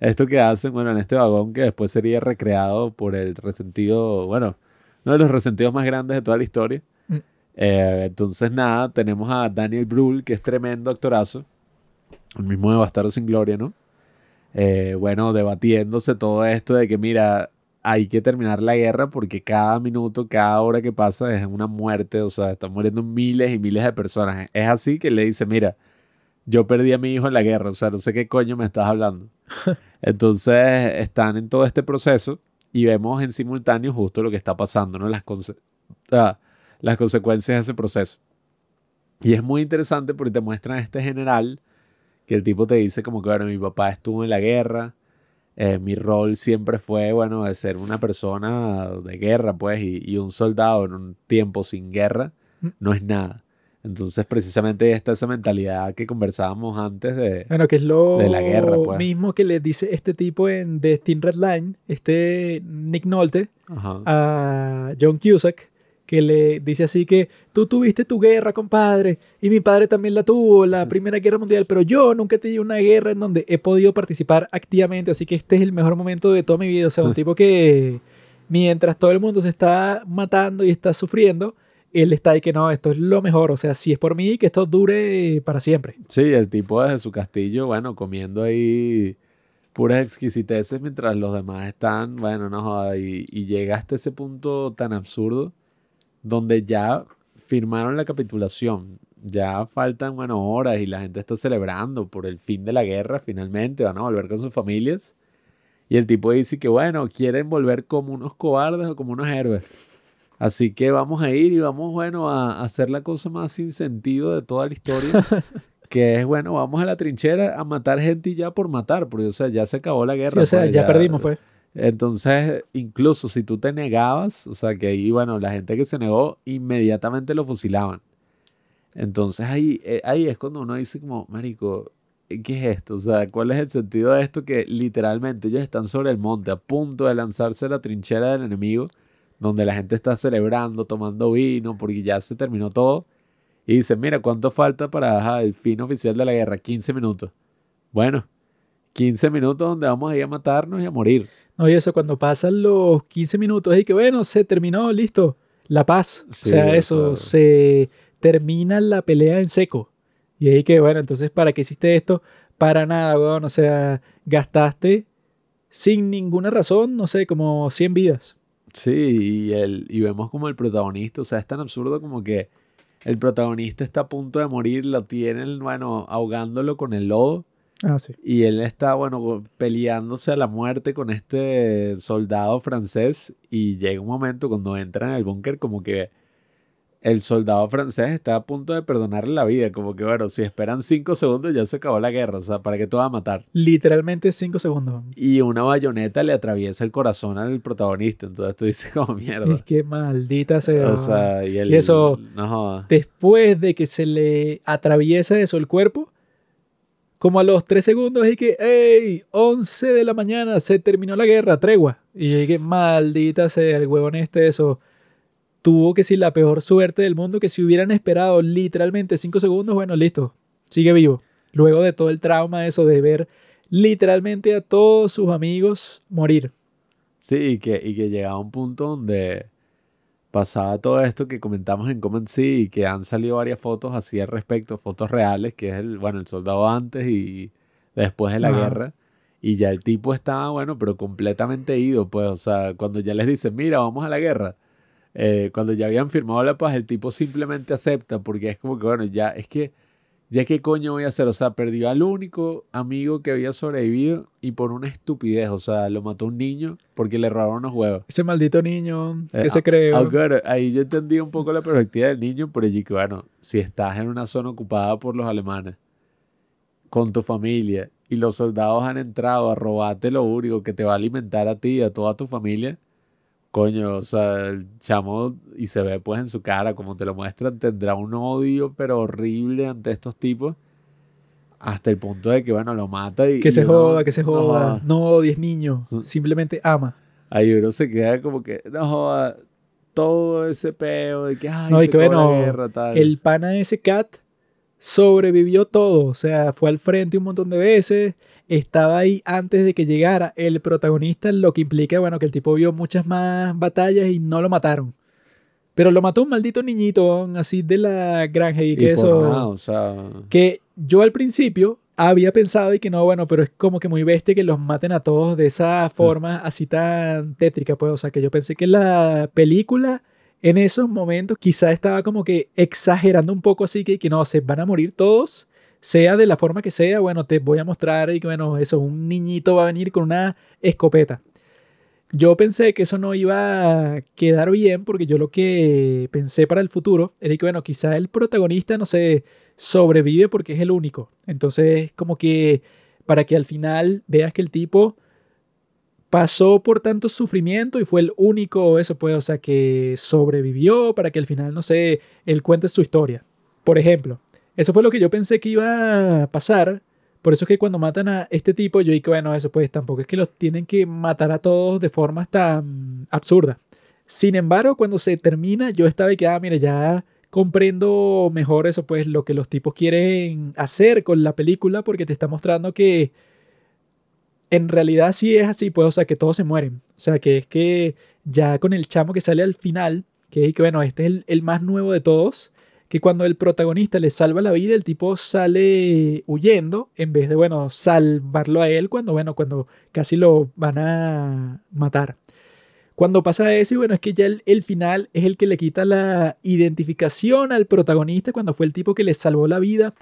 [SPEAKER 2] Esto que hacen, bueno, en este vagón que después sería recreado por el resentido, bueno, uno de los resentidos más grandes de toda la historia. Mm. Eh, entonces, nada, tenemos a Daniel Brühl, que es tremendo actorazo el mismo de Bastardo sin Gloria, ¿no? Eh, bueno, debatiéndose todo esto de que, mira, hay que terminar la guerra porque cada minuto, cada hora que pasa es una muerte, o sea, están muriendo miles y miles de personas. Es así que le dice, mira, yo perdí a mi hijo en la guerra, o sea, no sé qué coño me estás hablando. Entonces, están en todo este proceso y vemos en simultáneo justo lo que está pasando, ¿no? Las, ah, las consecuencias de ese proceso. Y es muy interesante porque te muestran a este general que el tipo te dice como que, bueno, mi papá estuvo en la guerra, eh, mi rol siempre fue, bueno, de ser una persona de guerra, pues, y, un soldado en un tiempo sin guerra mm. no es nada. Entonces, precisamente está esa mentalidad que conversábamos antes de,
[SPEAKER 1] bueno, que es lo de la guerra. Pues. mismo que le dice este tipo en The Steam Red Line, este Nick Nolte, a John Cusack, que le dice así que tú tuviste tu guerra, compadre, y mi padre también la tuvo, la Primera Guerra Mundial, pero yo nunca he tenido una guerra en donde he podido participar activamente, así que este es el mejor momento de toda mi vida. O sea, un tipo que mientras todo el mundo se está matando y está sufriendo, él está ahí que no, esto es lo mejor, o sea, si es por mí, que esto dure para siempre.
[SPEAKER 2] Sí, el tipo desde su castillo, bueno, comiendo ahí puras exquisiteces mientras los demás están, bueno, no y, y llega hasta ese punto tan absurdo donde ya firmaron la capitulación. Ya faltan, bueno, horas y la gente está celebrando por el fin de la guerra finalmente, van a volver con sus familias. Y el tipo dice que, bueno, quieren volver como unos cobardes o como unos héroes. Así que vamos a ir y vamos, bueno, a hacer la cosa más sin sentido de toda la historia. que es, bueno, vamos a la trinchera a matar gente y ya por matar, porque, o sea, ya se acabó la guerra.
[SPEAKER 1] o sea,
[SPEAKER 2] pues,
[SPEAKER 1] ya, perdimos, pues.
[SPEAKER 2] Entonces, incluso si tú te negabas, o sea, que ahí, bueno, la gente que se negó, inmediatamente lo fusilaban. Entonces ahí, eh, ahí es cuando uno dice como, Marico, ¿qué es esto? O sea, ¿cuál es el sentido de esto? Que literalmente ellos están sobre el monte, a punto de lanzarse a la trinchera del enemigo, donde la gente está celebrando, tomando vino, porque ya se terminó todo. Y dicen, mira, ¿cuánto falta para el fin oficial de la guerra? 15 minutos. Bueno, 15 minutos donde vamos a ir a matarnos y a morir
[SPEAKER 1] No, y eso cuando pasan los 15 minutos y que bueno, se terminó, listo, la paz.
[SPEAKER 2] Sí,
[SPEAKER 1] o sea,
[SPEAKER 2] o
[SPEAKER 1] eso,
[SPEAKER 2] sea-
[SPEAKER 1] se termina la pelea en seco. Y ahí que bueno, entonces, ¿para qué hiciste esto? Para nada, weón. O sea, gastaste sin ninguna razón, no sé, como 100 vidas.
[SPEAKER 2] Sí, y, el, y vemos como el protagonista, o sea, es tan absurdo como que el protagonista está a punto de morir, lo tienen, bueno, ahogándolo con el lodo,
[SPEAKER 1] Ah, sí.
[SPEAKER 2] y él está, bueno, peleándose a la muerte con este soldado francés, y llega un momento cuando entra en el búnker como que el soldado francés está a punto de perdonarle la vida, como que, bueno, si esperan cinco segundos ya se acabó la guerra, o sea, ¿para qué te va a matar?
[SPEAKER 1] Literalmente 5 segundos.
[SPEAKER 2] Y una bayoneta le atraviesa el corazón al protagonista, entonces tú dices como mierda.
[SPEAKER 1] Es que maldita sea.
[SPEAKER 2] O sea, y, el,
[SPEAKER 1] Y eso-
[SPEAKER 2] No
[SPEAKER 1] después de que se le atraviesa eso el cuerpo, como a los 3 segundos, y que, ¡hey! 11 de la mañana, se terminó la guerra, tregua. Y dije, maldita sea, el huevón este, eso. Tuvo que sí la peor suerte del mundo, que si hubieran esperado literalmente 5 segundos, bueno, listo, sigue vivo. Luego de todo el trauma, eso de ver literalmente a todos sus amigos morir.
[SPEAKER 2] Sí, y que, y que llegaba un punto donde pasaba todo esto que comentamos en Comment Sí y que han salido varias fotos así al respecto, fotos reales, que es el, bueno, el soldado antes y después de la guerra. Y ya el tipo estaba, bueno, pero completamente ido, pues, o sea, cuando ya les dicen, mira, vamos a la guerra, eh, cuando ya habían firmado la paz, el tipo simplemente acepta, porque es como que, bueno, ya, es que, ya qué coño voy a hacer, o sea, perdió al único amigo que había sobrevivido y por una estupidez, o sea, lo mató un niño porque le robaron unos huevos.
[SPEAKER 1] Ese maldito niño,
[SPEAKER 2] Eh,
[SPEAKER 1] que se
[SPEAKER 2] ah,
[SPEAKER 1] cree?
[SPEAKER 2] Ah, claro, ahí yo entendí un poco la perspectiva del niño, pero allí que, bueno, si estás en una zona ocupada por los alemanes, con tu familia, y los soldados han entrado a robarte lo único que te va a alimentar a ti y a toda tu familia, coño, o sea, el chamo, y se ve pues en su cara, como te lo muestran, tendrá un odio, pero horrible ante estos tipos, hasta el punto de que, bueno, lo mata y...
[SPEAKER 1] Que
[SPEAKER 2] y
[SPEAKER 1] se
[SPEAKER 2] uno-
[SPEAKER 1] joda, que se
[SPEAKER 2] no
[SPEAKER 1] joda.
[SPEAKER 2] joda.
[SPEAKER 1] No odies niños,
[SPEAKER 2] Mm.
[SPEAKER 1] simplemente ama.
[SPEAKER 2] Ahí uno se queda como que, no joda, todo ese peo de que, ay,
[SPEAKER 1] No, y que bueno,
[SPEAKER 2] guerra, tal.
[SPEAKER 1] El pana ese cat sobrevivió todo, o sea, fue al frente un montón de veces, estaba ahí antes de que llegara el protagonista, lo que implica, bueno, que el tipo vio muchas más batallas y no lo mataron. Pero lo mató un maldito niñito, así de la granja y que eso...
[SPEAKER 2] nada, o sea,
[SPEAKER 1] que yo al principio había pensado y que no, bueno, pero es como que muy bestia que los maten a todos de esa forma así tan tétrica, pues, o sea, que yo pensé que la película en esos momentos quizá estaba como que exagerando un poco así que, que no, se van a morir todos, sea de la forma que sea, bueno, te voy a mostrar y que, bueno, eso, un niñito va a venir con una escopeta. Yo pensé que eso no iba a quedar bien porque yo lo que pensé para el futuro era que, bueno, quizá el protagonista, no sé, sobrevive porque es el único. Entonces, como que para que al final veas que el tipo pasó por tanto sufrimiento y fue el único, eso pues, o sea, que sobrevivió para que al final, no sé, él cuente su historia. Por ejemplo, eso fue lo que yo pensé que iba a pasar. Por eso es que cuando matan a este tipo, yo dije, bueno, eso pues tampoco es que los tienen que matar a todos de formas tan absurdas. Sin embargo, cuando se termina, yo estaba de que, ah, mira, ya comprendo mejor eso, pues lo que los tipos quieren hacer con la película, porque te está mostrando que en realidad sí es así, pues, o sea, que todos se mueren. O sea, que es que ya con el chamo que sale al final, que es que, bueno, este es el, el más nuevo de todos, que cuando el protagonista le salva la vida, el tipo sale huyendo en vez de, bueno, salvarlo a él cuando, bueno, cuando casi lo van a matar. Cuando pasa eso, y bueno, es que ya el, final es el que le quita la identificación al protagonista cuando fue el tipo que le salvó la vida.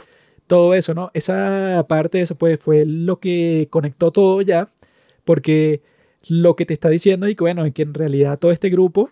[SPEAKER 1] Todo eso, ¿no? Esa parte de eso, pues, fue lo que conectó todo ya. Porque lo que te está diciendo es que, bueno, es que en realidad todo este grupo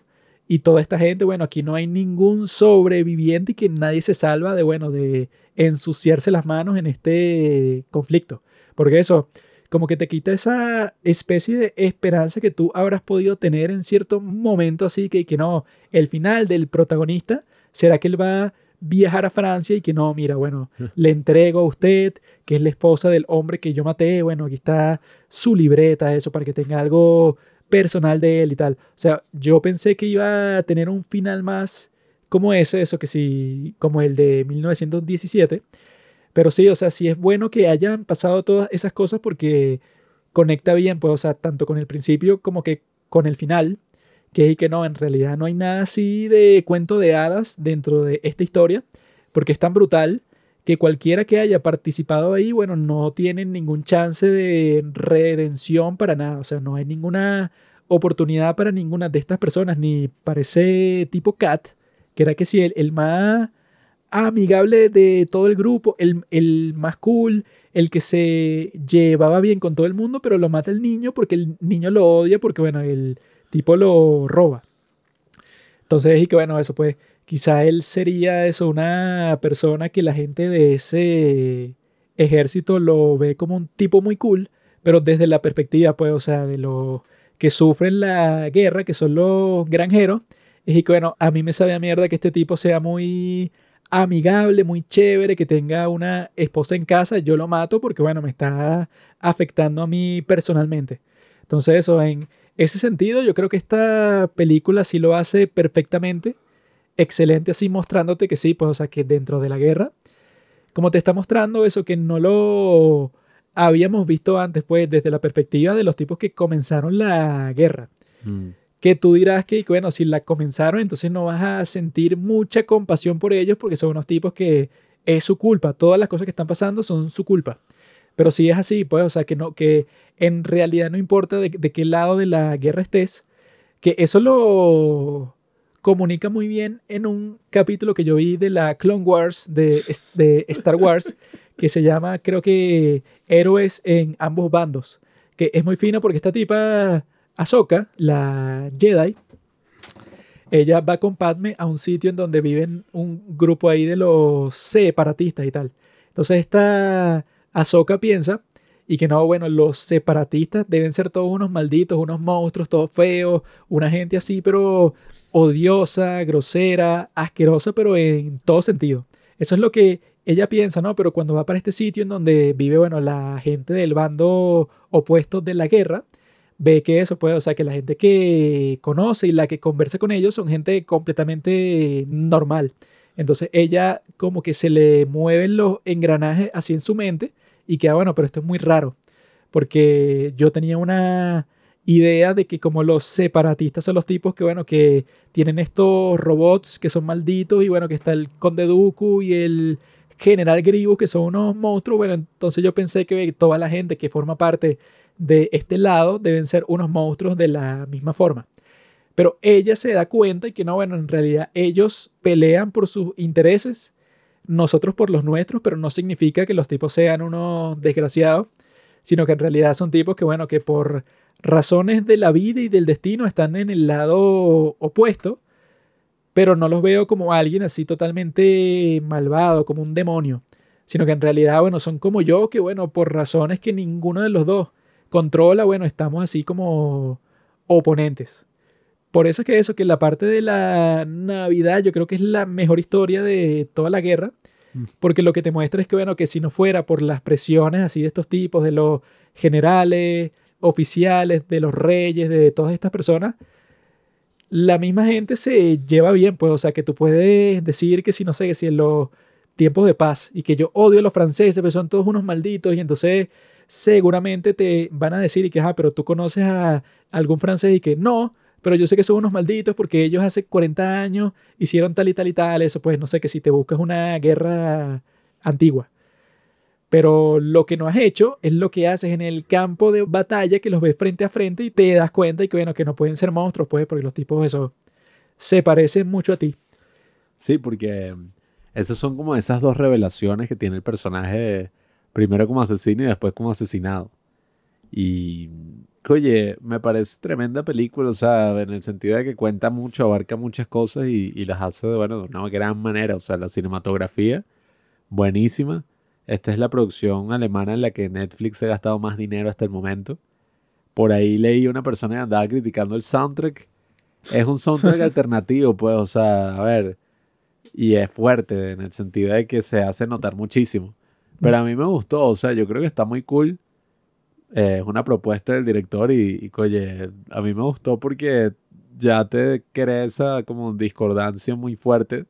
[SPEAKER 1] y toda esta gente, bueno, aquí no hay ningún sobreviviente y que nadie se salva de, bueno, de ensuciarse las manos en este conflicto. Porque eso, como que te quita esa especie de esperanza que tú habrás podido tener en cierto momento así que, que no, el final del protagonista será que él va a viajar a Francia y que no, mira, bueno, le entrego a usted, que es la esposa del hombre que yo maté, bueno, aquí está su libreta, eso, para que tenga algo personal de él y tal. O sea, yo pensé que iba a tener un final más como ese, eso que sí, como el de 1917. Pero sí, o sea, sí es bueno que hayan pasado todas esas cosas porque conecta bien, pues, o sea, tanto con el principio como que con el final, que es que no, en realidad no hay nada así de cuento de hadas dentro de esta historia, porque es tan brutal que cualquiera que haya participado ahí, bueno, no tiene ningún chance de redención para nada, o sea, no hay ninguna oportunidad para ninguna de estas personas, ni para ese tipo Cat, que era que si el, el más amigable de todo el grupo, el, el, más cool, el que se llevaba bien con todo el mundo, pero lo mata el niño porque el niño lo odia porque, bueno, el tipo lo roba. Entonces, y que bueno, eso pues, quizá él sería eso, una persona que la gente de ese ejército lo ve como un tipo muy cool, pero desde la perspectiva, pues, o sea, de los que sufren la guerra, que son los granjeros, y que bueno, a mí me sabe a mierda que este tipo sea muy amigable, muy chévere, que tenga una esposa en casa, yo lo mato porque bueno, me está afectando a mí personalmente. Entonces eso, en ese sentido, yo creo que esta película sí lo hace perfectamente, excelente así mostrándote que sí, pues o sea, que dentro de la guerra, como te está mostrando eso que no lo habíamos visto antes, pues desde la perspectiva de los tipos que comenzaron la guerra. Mm. Que tú dirás que, bueno, si la comenzaron, entonces no vas a sentir mucha compasión por ellos porque son unos tipos que es su culpa. Todas las cosas que están pasando son su culpa. Pero si es así, pues, o sea, que, no, que en realidad no importa de, de qué lado de la guerra estés, que eso lo comunica muy bien en un capítulo que yo vi de la Clone Wars de, de Star Wars, que se llama, creo que, Héroes en ambos bandos, que es muy fino porque esta tipa, Ahsoka, la Jedi, ella va con Padme a un sitio en donde viven un grupo ahí de los separatistas y tal. Entonces esta Ahsoka piensa y que no, bueno, los separatistas deben ser todos unos malditos, unos monstruos, todos feos, una gente así, pero odiosa, grosera, asquerosa, pero en todo sentido. Eso es lo que ella piensa, ¿no? Pero cuando va para este sitio en donde vive, bueno, la gente del bando opuesto de la guerra, ve que eso puede, o sea, que la gente que conoce y la que conversa con ellos son gente completamente normal. Entonces ella como que se le mueven los engranajes así en su mente y queda, bueno, pero esto es muy raro, porque yo tenía una idea de que como los separatistas son los tipos que, bueno, que tienen estos robots que son malditos y, bueno, que está el Conde Dooku y el General Grievous, que son unos monstruos. Bueno, entonces yo pensé que toda la gente que forma parte de este lado deben ser unos monstruos de la misma forma. Pero ella se da cuenta y que no, bueno, en realidad ellos pelean por sus intereses, nosotros por los nuestros, pero no significa que los tipos sean unos desgraciados, sino que en realidad son tipos que, bueno, que por razones de la vida y del destino están en el lado opuesto pero no los veo como alguien así totalmente malvado, como un demonio, sino que en realidad, bueno, son como yo, que bueno, por razones que ninguno de los dos controla, bueno, estamos así como oponentes. Por eso es que eso, que la parte de la Navidad yo creo que es la mejor historia de toda la guerra, mm. porque lo que te muestra es que, bueno, que si no fuera por las presiones así de estos tipos, de los generales, oficiales, de los reyes, de todas estas personas, la misma gente se lleva bien, pues, o sea, que tú puedes decir que si, no sé, que si en los tiempos de paz y que yo odio a los franceses, pero son todos unos malditos y entonces seguramente te van a decir y que, ah, pero tú conoces a algún francés y que no, pero yo sé que son unos malditos porque ellos hace 40 años hicieron tal y tal y tal, eso pues no sé, que si te buscas una guerra antigua. Pero lo que no has hecho es lo que haces en el campo de batalla, que los ves frente a frente y te das cuenta y que, bueno, que no pueden ser monstruos, pues, porque los tipos eso se parecen mucho a ti.
[SPEAKER 2] Sí, porque esas son como esas dos revelaciones que tiene el personaje, primero como asesino y después como asesinado. Y, oye, me parece tremenda película, o sea, en el sentido de que cuenta mucho, abarca muchas cosas y, y las hace, bueno, de una gran manera, o sea, la cinematografía, buenísima esta es la producción alemana en la que Netflix ha gastado más dinero hasta el momento. Por ahí leí una persona que andaba criticando el soundtrack. Es un soundtrack alternativo, pues, o sea, a ver, y es fuerte en el sentido de que se hace notar muchísimo. Pero a mí me gustó, o sea, yo creo que está muy cool. Eh, es una propuesta del director y, y, a mí me gustó porque ya te crea esa como discordancia muy fuerte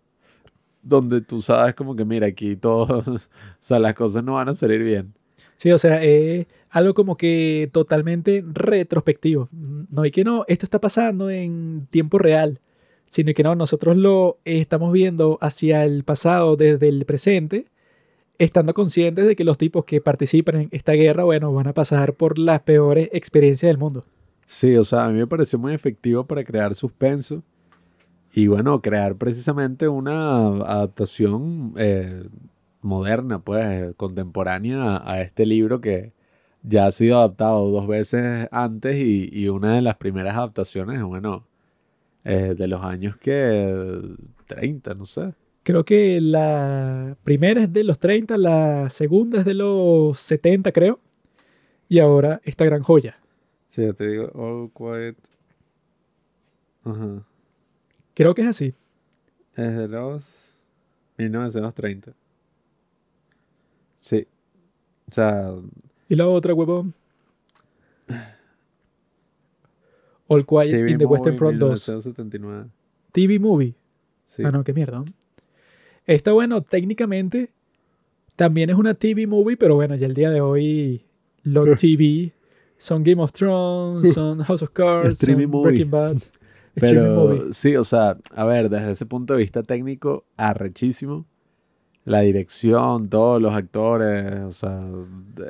[SPEAKER 2] donde tú sabes como que, mira, aquí todo, o sea, las cosas no van a salir bien.
[SPEAKER 1] Sí, o sea, es algo como que totalmente retrospectivo. No hay que no, esto está pasando en tiempo real, sino que no, nosotros lo estamos viendo hacia el pasado desde el presente, estando conscientes de que los tipos que participan en esta guerra, bueno, van a pasar por las peores experiencias del mundo.
[SPEAKER 2] Sí, o sea, a mí me pareció muy efectivo para crear suspenso y bueno, crear precisamente una adaptación eh, moderna, pues, contemporánea a, este libro que ya ha sido adaptado dos veces antes y, una de las primeras adaptaciones, bueno, eh, de los años que 30, no sé.
[SPEAKER 1] Creo que la primera es de los 30, la segunda es de los 70, creo. Y ahora esta gran joya.
[SPEAKER 2] Sí, ya te digo, All Quiet.
[SPEAKER 1] Ajá. Creo que es así.
[SPEAKER 2] Es de los 1930. Sí. O sea.
[SPEAKER 1] ¿Y la otra, huevón? All Quiet in the Western Front 2. TV Movie. Sí. Ah, no, qué mierda. Está bueno, técnicamente también es una TV movie, pero bueno, ya el día de hoy los TV son Game of Thrones, son House of Cards, son Breaking Bad.
[SPEAKER 2] Pero sí, o sea, a ver, desde ese punto de vista técnico, arrechísimo. La dirección, todos los actores, o sea,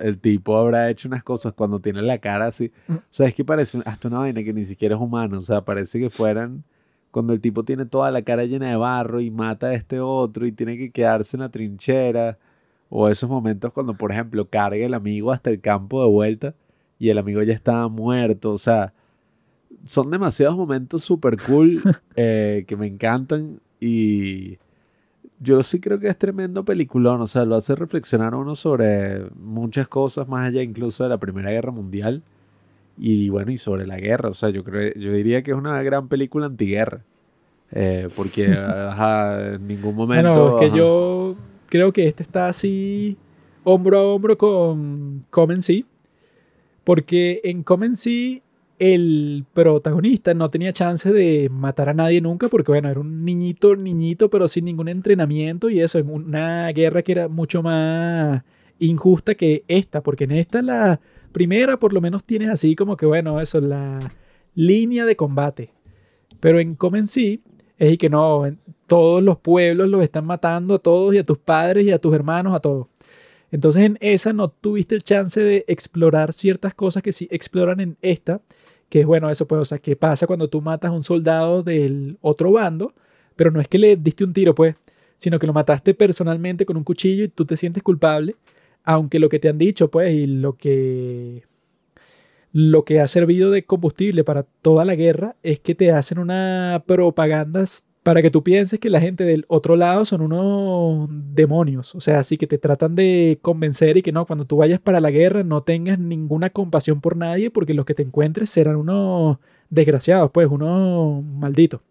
[SPEAKER 2] el tipo habrá hecho unas cosas cuando tiene la cara así. Mm. O sea, es que parece hasta una vaina que ni siquiera es humano. O sea, parece que fueran cuando el tipo tiene toda la cara llena de barro y mata a este otro y tiene que quedarse en la trinchera. O esos momentos cuando, por ejemplo, carga el amigo hasta el campo de vuelta y el amigo ya estaba muerto. O sea, son demasiados momentos súper cool eh, que me encantan y yo sí creo que es tremendo peliculón, o sea, lo hace reflexionar a uno sobre muchas cosas más allá incluso de la Primera Guerra Mundial y bueno, y sobre la guerra, o sea, yo creo, yo diría que es una gran película antiguerra, eh, porque en ningún momento...
[SPEAKER 1] Bueno, es que yo creo que este está así hombro a hombro con Come Sí, porque en Come Sí el protagonista no tenía chance de matar a nadie nunca porque, bueno, era un niñito, niñito, pero sin ningún entrenamiento y eso, en una guerra que era mucho más injusta que esta, porque en esta la primera por lo menos tienes así como que, bueno, eso, la línea de combate. Pero en Comen sí, es que no, todos los pueblos los están matando a todos y a tus padres y a tus hermanos, a todos. Entonces en esa no tuviste el chance de explorar ciertas cosas que sí exploran en esta que es bueno eso, pues, o sea, ¿qué pasa cuando tú matas a un soldado del otro bando? Pero no es que le diste un tiro, pues, sino que lo mataste personalmente con un cuchillo y tú te sientes culpable, aunque lo que te han dicho, pues, y lo que lo que ha servido de combustible para toda la guerra es que te hacen una propaganda para que tú pienses que la gente del otro lado son unos demonios, o sea, así que te tratan de convencer y que no, cuando tú vayas para la guerra no tengas ninguna compasión por nadie porque los que te encuentres serán unos desgraciados, pues, unos malditos.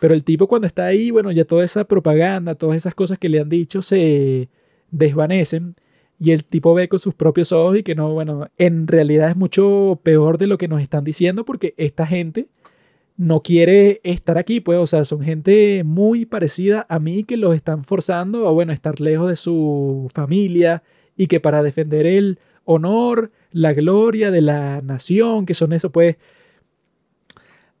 [SPEAKER 1] Pero el tipo cuando está ahí, bueno, ya toda esa propaganda, todas esas cosas que le han dicho se desvanecen y el tipo ve con sus propios ojos y que no, bueno, en realidad es mucho peor de lo que nos están diciendo porque esta gente no quiere estar aquí, pues, o sea, son gente muy parecida a mí que los están forzando a, bueno, estar lejos de su familia y que para defender el honor, la gloria de la nación, que son eso, pues,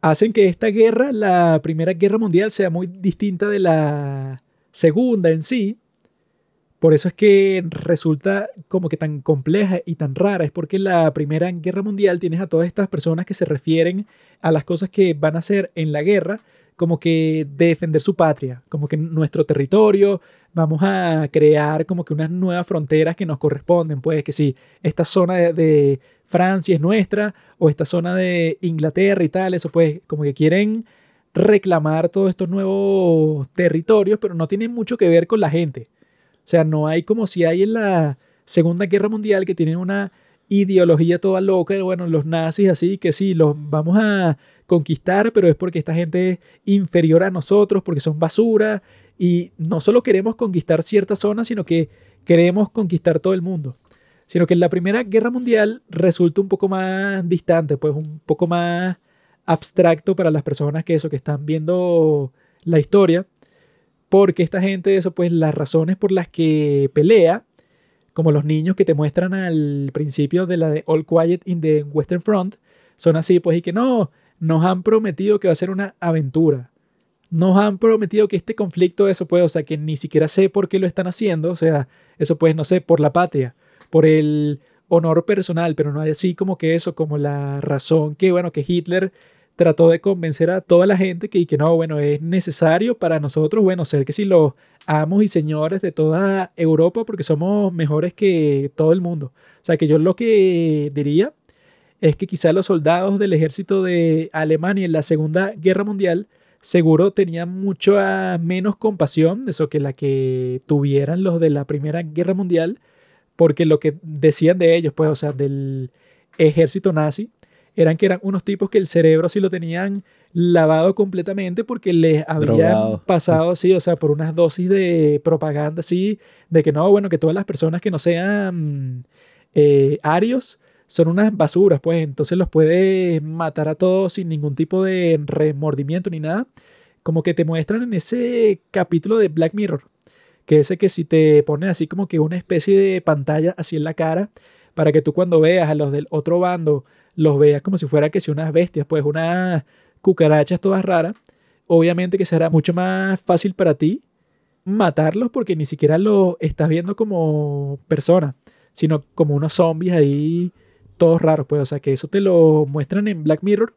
[SPEAKER 1] hacen que esta guerra, la Primera Guerra Mundial, sea muy distinta de la Segunda en sí, por eso es que resulta como que tan compleja y tan rara. Es porque en la Primera Guerra Mundial tienes a todas estas personas que se refieren a las cosas que van a hacer en la guerra como que defender su patria, como que nuestro territorio, vamos a crear como que unas nuevas fronteras que nos corresponden, pues que si esta zona de, Francia es nuestra o esta zona de Inglaterra y tal, eso pues como que quieren reclamar todos estos nuevos territorios, pero no tienen mucho que ver con la gente. O sea, no hay como si hay en la Segunda Guerra Mundial que tienen una ideología toda loca, bueno, los nazis así, que sí, los vamos a conquistar, pero es porque esta gente es inferior a nosotros, porque son basura, y no solo queremos conquistar ciertas zonas, sino que queremos conquistar todo el mundo. Sino que en la Primera Guerra Mundial resulta un poco más distante, pues un poco más abstracto para las personas que eso, que están viendo la historia, porque esta gente, eso, pues las razones por las que pelea, como los niños que te muestran al principio de la de All Quiet in the Western Front, son así, pues, y que no, nos han prometido que va a ser una aventura. Nos han prometido que este conflicto, eso puede, o sea, que ni siquiera sé por qué lo están haciendo, o sea, eso pues, no sé, por la patria, por el honor personal, pero no hay así como que eso, como la razón que, bueno, que Hitler trató de convencer a toda la gente que, que no, bueno, es necesario para nosotros, bueno, ser que si los amos y señores de toda Europa porque somos mejores que todo el mundo. O sea, que yo lo que diría es que quizá los soldados del ejército de Alemania en la Segunda Guerra Mundial seguro tenían mucho menos compasión, eso que la que tuvieran los de la Primera Guerra Mundial, porque lo que decían de ellos, pues, o sea, del ejército nazi, eran que eran unos tipos que el cerebro sí lo tenían lavado completamente porque les habían pasado, sí, o sea, por unas dosis de propaganda, así, de que no, bueno, que todas las personas que no sean eh, arios son unas basuras, pues entonces los puedes matar a todos sin ningún tipo de remordimiento ni nada. Como que te muestran en ese capítulo de Black Mirror, que ese que si te ponen así como que una especie de pantalla así en la cara, para que tú cuando veas a los del otro bando los veas como si fuera que si unas bestias, pues unas cucarachas todas raras, obviamente que será mucho más fácil para ti matarlos porque ni siquiera los estás viendo como personas, sino como unos zombies ahí todos raros, pues, o sea, que eso te lo muestran en Black Mirror,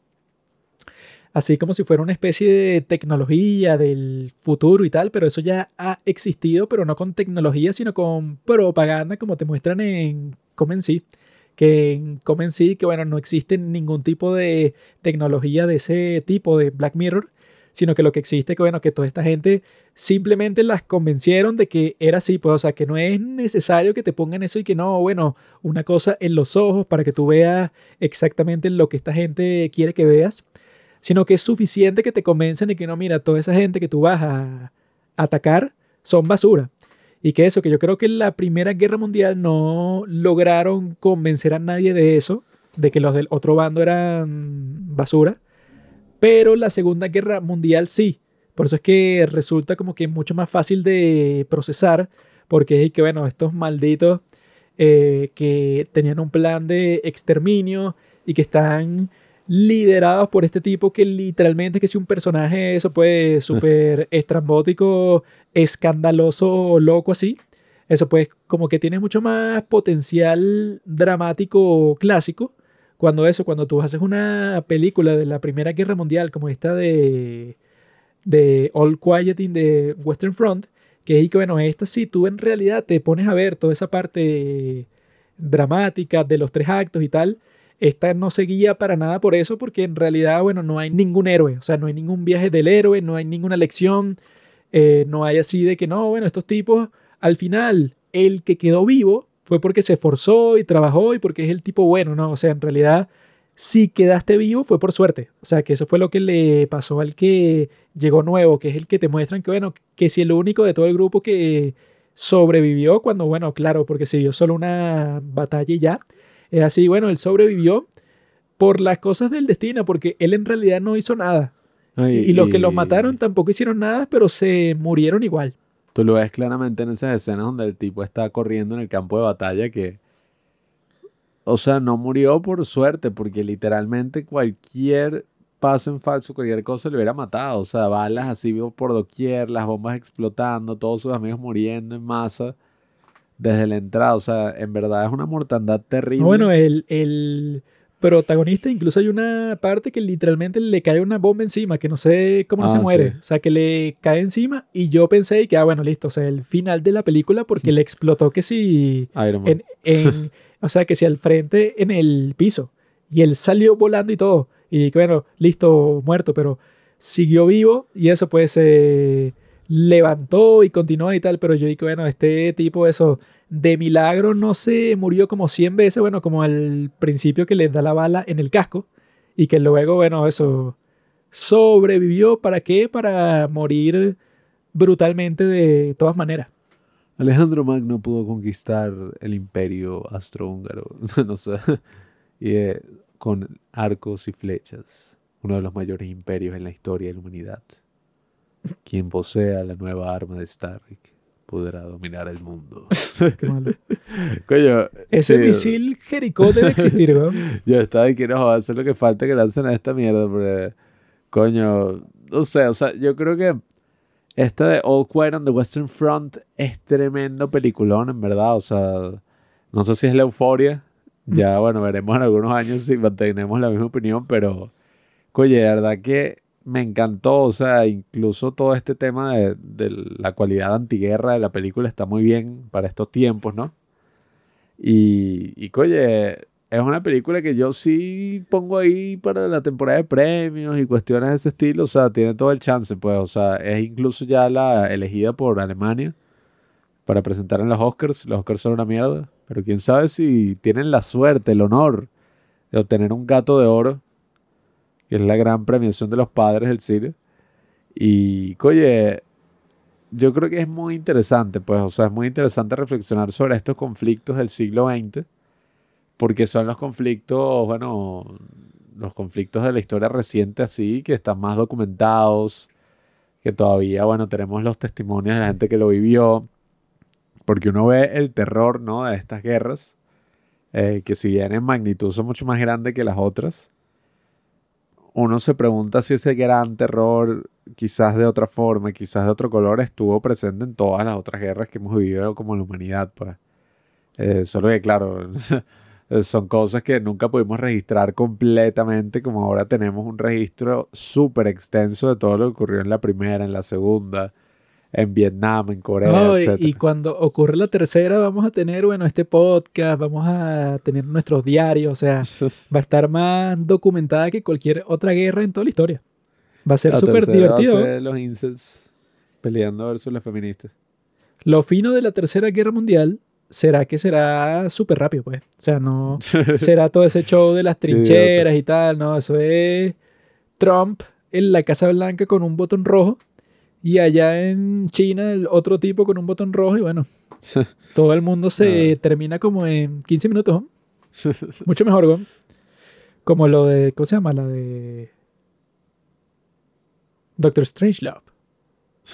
[SPEAKER 1] así como si fuera una especie de tecnología del futuro y tal, pero eso ya ha existido, pero no con tecnología, sino con propaganda, como te muestran en Come que en que bueno, no existe ningún tipo de tecnología de ese tipo de Black Mirror, sino que lo que existe que bueno, que toda esta gente simplemente las convencieron de que era así, pues o sea, que no es necesario que te pongan eso y que no, bueno, una cosa en los ojos para que tú veas exactamente lo que esta gente quiere que veas, sino que es suficiente que te convencen de que no, mira, toda esa gente que tú vas a atacar son basura. Y que eso, que yo creo que en la Primera Guerra Mundial no lograron convencer a nadie de eso, de que los del otro bando eran basura, pero la Segunda Guerra Mundial sí. Por eso es que resulta como que mucho más fácil de procesar, porque es que, bueno, estos malditos eh, que tenían un plan de exterminio y que están liderados por este tipo que literalmente que si un personaje eso puede súper estrambótico, escandaloso, loco así, eso pues como que tiene mucho más potencial dramático clásico cuando eso, cuando tú haces una película de la Primera Guerra Mundial, como esta de, de All Quiet in the Western Front, que es que, bueno, esta sí, tú en realidad te pones a ver toda esa parte dramática de los tres actos y tal, esta no se guía para nada por eso, porque en realidad, bueno, no hay ningún héroe, o sea, no hay ningún viaje del héroe, no hay ninguna lección, eh, no hay así de que no, bueno, estos tipos, al final, el que quedó vivo fue porque se esforzó y trabajó y porque es el tipo bueno, ¿no? O sea, en realidad, si quedaste vivo fue por suerte. O sea, que eso fue lo que le pasó al que llegó nuevo, que es el que te muestran que, bueno, que si el único de todo el grupo que sobrevivió cuando, bueno, claro, porque se vio solo una batalla y ya. Es así, bueno, él sobrevivió por las cosas del destino, porque él en realidad no hizo nada. y, los que lo mataron tampoco hicieron nada, pero se murieron igual.
[SPEAKER 2] Tú lo ves claramente en esas escenas donde el tipo está corriendo en el campo de batalla que... O sea, no murió por suerte, porque literalmente cualquier paso en falso, cualquier cosa le hubiera matado. O sea, balas así por doquier, las bombas explotando, todos sus amigos muriendo en masa desde la entrada. O sea, en verdad es una mortandad terrible.
[SPEAKER 1] Bueno, el, el, protagonista, incluso hay una parte que literalmente le cae una bomba encima, que no sé cómo no se ah, muere. O sea, que le cae encima y yo pensé que, ah, bueno, listo, o sea, el final de la película porque le explotó que si... En, o sea, que si al frente en el piso. Y él salió volando y todo. Y que, bueno, listo, muerto, pero siguió vivo y eso pues se levantó y continuó y tal, pero yo dije, bueno, este tipo, eso de milagro no se murió como 100 veces, bueno, como al principio que le da la bala en el casco y que luego, bueno, eso sobrevivió. ¿Para qué? Para morir brutalmente de todas maneras.
[SPEAKER 2] Alejandro Magno pudo conquistar el imperio astrohúngaro, no sé, y, eh, con arcos y flechas, uno de los mayores imperios en la historia de la humanidad. Quien posea la nueva arma de Starrick podrá dominar el mundo.
[SPEAKER 1] Qué malo.
[SPEAKER 2] Coño,
[SPEAKER 1] Ese
[SPEAKER 2] sí,
[SPEAKER 1] misil Jericó debe existir, weón.
[SPEAKER 2] Yo estaba y quiero joder, eso es lo que falta que lancen a esta mierda, porque, coño, no sé, o sea, yo creo que esta de All Quiet on the Western Front es tremendo peliculón, en verdad, o sea, no sé si es la euforia, ya, bueno, veremos en algunos años si mantenemos la misma opinión, pero, oye, de verdad que me encantó, o sea, incluso todo este tema de, la cualidad antiguerra de la película está muy bien para estos tiempos, ¿no? Y, y oye, es una película que yo sí pongo ahí para la temporada de premios y cuestiones de ese estilo, o sea, tiene todo el chance, pues, o sea, es incluso ya la elegida por Alemania para presentar en los Oscars. Los Oscars son una mierda, pero quién sabe si tienen la suerte, el honor de obtener un gato de oro, que es la gran premiación de los padres del cine. Y, oye, yo creo que es muy interesante, pues, o sea, es muy interesante reflexionar sobre estos conflictos del siglo XX, porque son los conflictos, bueno, los conflictos de la historia reciente así, que están más documentados, que todavía, bueno, tenemos los testimonios de la gente que lo vivió, porque uno ve el terror, ¿no? De estas guerras, eh, que si bien en magnitud son mucho más grandes que las otras, uno se pregunta si ese gran terror, quizás de otra forma, quizás de otro color, estuvo presente en todas las otras guerras que hemos vivido como la humanidad, pues. Eh, solo que, claro, son cosas que nunca pudimos registrar completamente, como ahora tenemos un registro súper extenso de todo lo que ocurrió en la primera, en la segunda, en Vietnam, en Corea,
[SPEAKER 1] No,
[SPEAKER 2] etc.
[SPEAKER 1] y cuando ocurre la tercera, vamos a tener, bueno, este podcast, vamos a tener nuestros diarios, o sea, va a estar más documentada que cualquier otra guerra en toda la historia. Va a ser súper
[SPEAKER 2] tercera va a
[SPEAKER 1] divertido.
[SPEAKER 2] ser los incels peleando versus las feministas.
[SPEAKER 1] Lo fino de la tercera guerra mundial será que será súper rápido, pues. O sea, no será todo ese show de las trincheras y tal, no, eso es Trump en la Casa Blanca con un botón rojo y allá en China el otro tipo con un botón rojo y bueno, todo el mundo se termina como en 15 minutos. Mucho mejor, ¿no? Como lo de, ¿cómo se llama? La de Doctor Strangelove.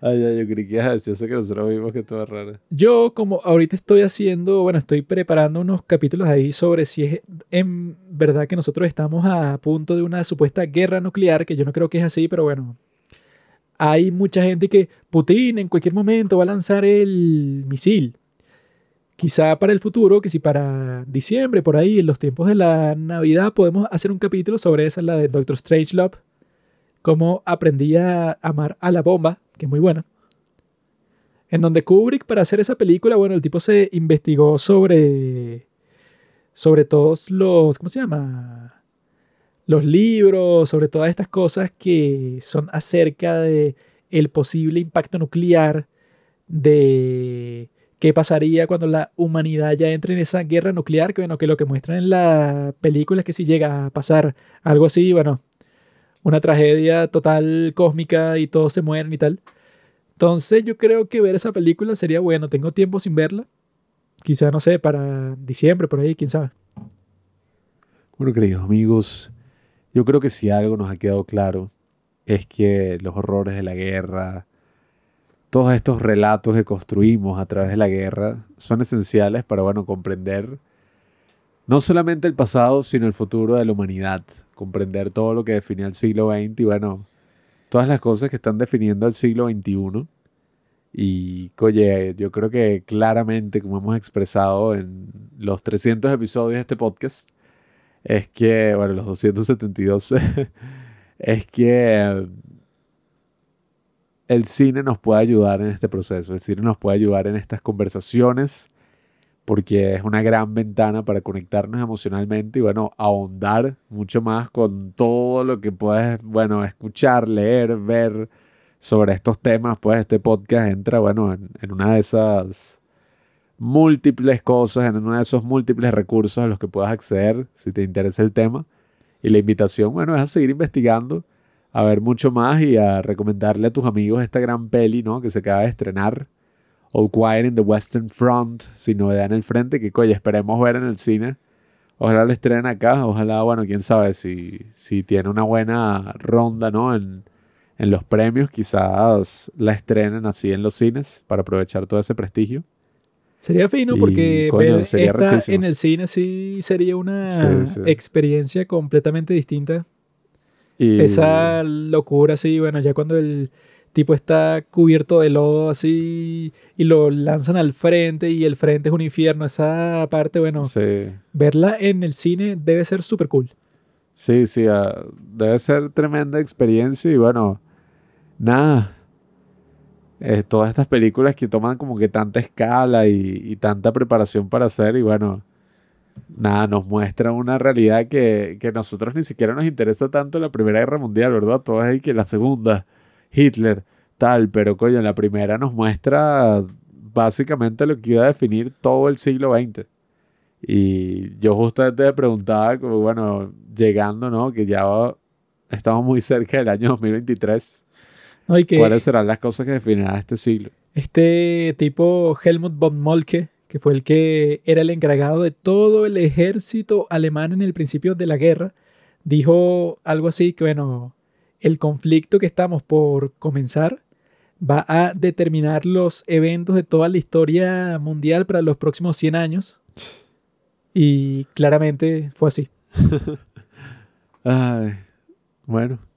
[SPEAKER 2] Ay, ay, yo creí que ibas a decir eso que nosotros vimos que todo raro.
[SPEAKER 1] Yo, como ahorita estoy haciendo, bueno, estoy preparando unos capítulos ahí sobre si es en verdad que nosotros estamos a punto de una supuesta guerra nuclear, que yo no creo que es así, pero bueno, hay mucha gente que Putin en cualquier momento va a lanzar el misil. Quizá para el futuro, que si para diciembre, por ahí, en los tiempos de la Navidad, podemos hacer un capítulo sobre esa, la de Doctor Strangelove, cómo aprendí a amar a la bomba, que es muy buena. En donde Kubrick, para hacer esa película, bueno, el tipo se investigó sobre. sobre todos los. ¿Cómo se llama? Los libros, sobre todas estas cosas que son acerca de el posible impacto nuclear, de qué pasaría cuando la humanidad ya entre en esa guerra nuclear, que bueno, que lo que muestran en la película es que si llega a pasar algo así, bueno, una tragedia total cósmica y todos se mueren y tal. Entonces yo creo que ver esa película sería bueno. Tengo tiempo sin verla. Quizá, no sé, para diciembre, por ahí, quién sabe.
[SPEAKER 2] Bueno, queridos amigos, yo creo que si algo nos ha quedado claro es que los horrores de la guerra, todos estos relatos que construimos a través de la guerra son esenciales para, bueno, comprender no solamente el pasado, sino el futuro de la humanidad, comprender todo lo que definió el siglo XX y, bueno, todas las cosas que están definiendo el siglo XXI. Y, oye, yo creo que claramente, como hemos expresado en los 300 episodios de este podcast, es que, bueno, los 272, es que el cine nos puede ayudar en este proceso, el cine nos puede ayudar en estas conversaciones, porque es una gran ventana para conectarnos emocionalmente y, bueno, ahondar mucho más con todo lo que puedes, bueno, escuchar, leer, ver sobre estos temas, pues este podcast entra, bueno, en, en una de esas múltiples cosas, en uno de esos múltiples recursos a los que puedas acceder si te interesa el tema. Y la invitación, bueno, es a seguir investigando, a ver mucho más y a recomendarle a tus amigos esta gran peli, ¿no? Que se acaba de estrenar. All Quiet in the Western Front, sin novedad en el frente, que coño, esperemos ver en el cine. Ojalá lo estrenen acá, ojalá, bueno, quién sabe si, si tiene una buena ronda, ¿no? En, en los premios quizás la estrenen así en los cines para aprovechar todo ese prestigio.
[SPEAKER 1] Sería fino
[SPEAKER 2] Y,
[SPEAKER 1] porque
[SPEAKER 2] coño,
[SPEAKER 1] ver
[SPEAKER 2] sería
[SPEAKER 1] esta
[SPEAKER 2] rechísimo.
[SPEAKER 1] en el cine sí sería una
[SPEAKER 2] Sí, sí.
[SPEAKER 1] experiencia completamente distinta.
[SPEAKER 2] Y,
[SPEAKER 1] Esa locura así, bueno, ya cuando el tipo está cubierto de lodo así y lo lanzan al frente y el frente es un infierno, esa parte, bueno,
[SPEAKER 2] Sí,
[SPEAKER 1] verla en el cine debe ser súper cool.
[SPEAKER 2] sí, sí, ah, debe ser tremenda experiencia y bueno, nada. Eh, todas estas películas que toman como que tanta escala y, tanta preparación para hacer y bueno, nada, nos muestran una realidad que, que nosotros ni siquiera nos interesa tanto la Primera Guerra Mundial, ¿verdad? Todo es que la Segunda, Hitler, tal, pero coño, la primera nos muestra básicamente lo que iba a definir todo el siglo XX. Y yo justamente me preguntaba, como bueno, llegando, ¿no? Que ya estamos muy cerca del año 2023.
[SPEAKER 1] Que
[SPEAKER 2] ¿Cuáles serán las cosas que definirán este siglo?
[SPEAKER 1] este tipo Helmut von Moltke, que fue el que era el encargado de todo el ejército alemán en el principio de la guerra, dijo algo así que, bueno, el conflicto que estamos por comenzar va a determinar los eventos de toda la historia mundial para los próximos 100 años. Y claramente fue así.
[SPEAKER 2] Ay, bueno.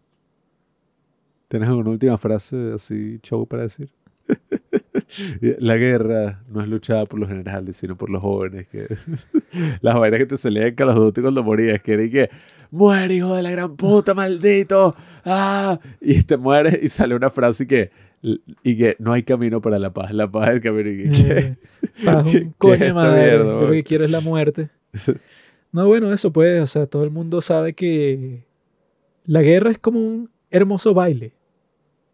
[SPEAKER 2] ¿Tienes alguna última frase así, show para decir? La guerra no es luchada por los generales, sino por los jóvenes. Que... Las vainas que te salían Call of Duty cuando morías, que era y que muere, hijo de la gran puta, maldito. ¡Ah! Y te mueres y sale una frase y que, y que no hay camino para la paz. La paz es el camino. Y que, ¿qué?
[SPEAKER 1] Eh, paz,
[SPEAKER 2] ¿Qué-
[SPEAKER 1] un
[SPEAKER 2] qué
[SPEAKER 1] coño
[SPEAKER 2] es esta
[SPEAKER 1] madre.
[SPEAKER 2] mierda,
[SPEAKER 1] Yo lo que quiero es la muerte. No, bueno, eso pues, o sea, todo el mundo sabe que la guerra es como un hermoso baile.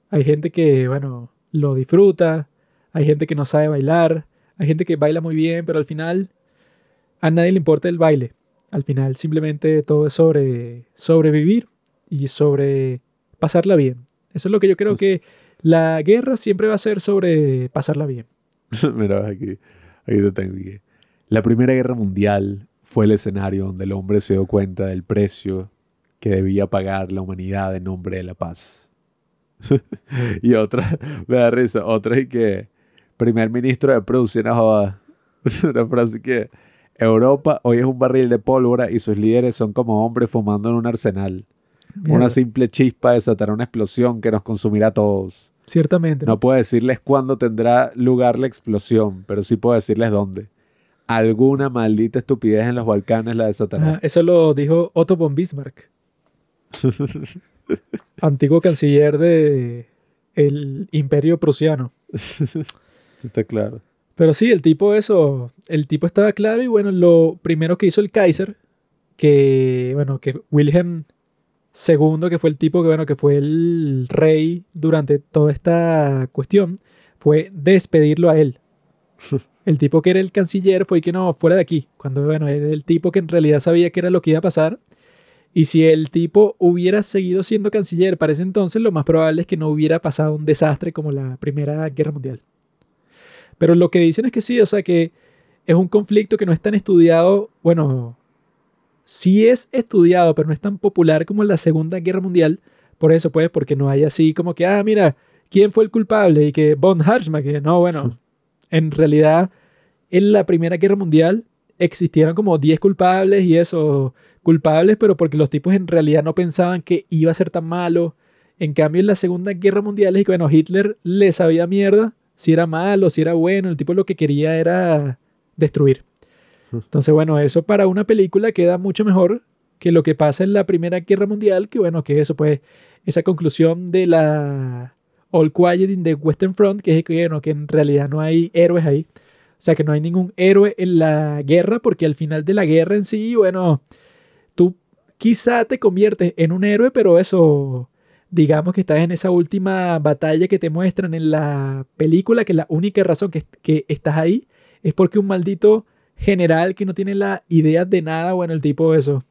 [SPEAKER 1] Hay gente que, bueno, lo disfruta, hay gente que no sabe bailar, hay gente que baila muy bien, pero al final a nadie le importa el baile. Al final simplemente todo es sobre sobrevivir y sobre pasarla bien. Eso es lo que yo creo que la guerra siempre va a ser sobre pasarla bien.
[SPEAKER 2] Mira, aquí, aquí te tengo. La Primera Guerra Mundial fue el escenario donde el hombre se dio cuenta del precio que debía pagar la humanidad en nombre de la paz. y otra, me da risa, otra es que primer ministro de producción a joda. Una frase que Europa hoy es un barril de pólvora y sus líderes son como hombres fumando en un arsenal. Una simple chispa desatará una explosión que nos consumirá a todos.
[SPEAKER 1] Ciertamente.
[SPEAKER 2] No puedo decirles cuándo tendrá lugar la explosión, pero sí puedo decirles dónde. Alguna maldita estupidez en los Balcanes la desatará.
[SPEAKER 1] Eso lo dijo Otto von Bismarck, antiguo canciller de el Imperio Prusiano.
[SPEAKER 2] Sí, está claro.
[SPEAKER 1] Pero sí, el tipo eso, el tipo estaba claro y bueno, lo primero que hizo el Kaiser, que bueno, que Wilhelm II, que fue el tipo que bueno, que fue el rey durante toda esta cuestión, fue despedirlo a él. El tipo que era el canciller fue que no, fuera de aquí, cuando bueno, era el tipo que en realidad sabía qué era lo que iba a pasar. Y si el tipo hubiera seguido siendo canciller para ese entonces, lo más probable es que no hubiera pasado un desastre como la Primera Guerra Mundial. Pero lo que dicen es que sí, o sea que es un conflicto que no es tan estudiado, bueno, sí es estudiado, pero no es tan popular como la Segunda Guerra Mundial. Por eso, pues, porque no hay así como que, ah, mira, ¿quién fue el culpable? Y que Von Hartmann, que no, bueno, en realidad en la Primera Guerra Mundial existieron como 10 culpables y eso, culpables, pero porque los tipos en realidad no pensaban que iba a ser tan malo. En cambio, en la Segunda Guerra Mundial es que, bueno, Hitler le sabía mierda si era malo, si era bueno, el tipo lo que quería era destruir. Entonces, bueno, eso para una película queda mucho mejor que lo que pasa en la Primera Guerra Mundial, que bueno, que eso pues, esa conclusión de la All Quiet in the Western Front, que es que, bueno, que en realidad no hay héroes ahí. O sea, que no hay ningún héroe en la guerra, porque al final de la guerra en sí, bueno, tú quizá te conviertes en un héroe, pero eso, digamos que estás en esa última batalla que te muestran en la película, que la única razón que, que estás ahí es porque un maldito general que no tiene la idea de nada, bueno, el tipo eso,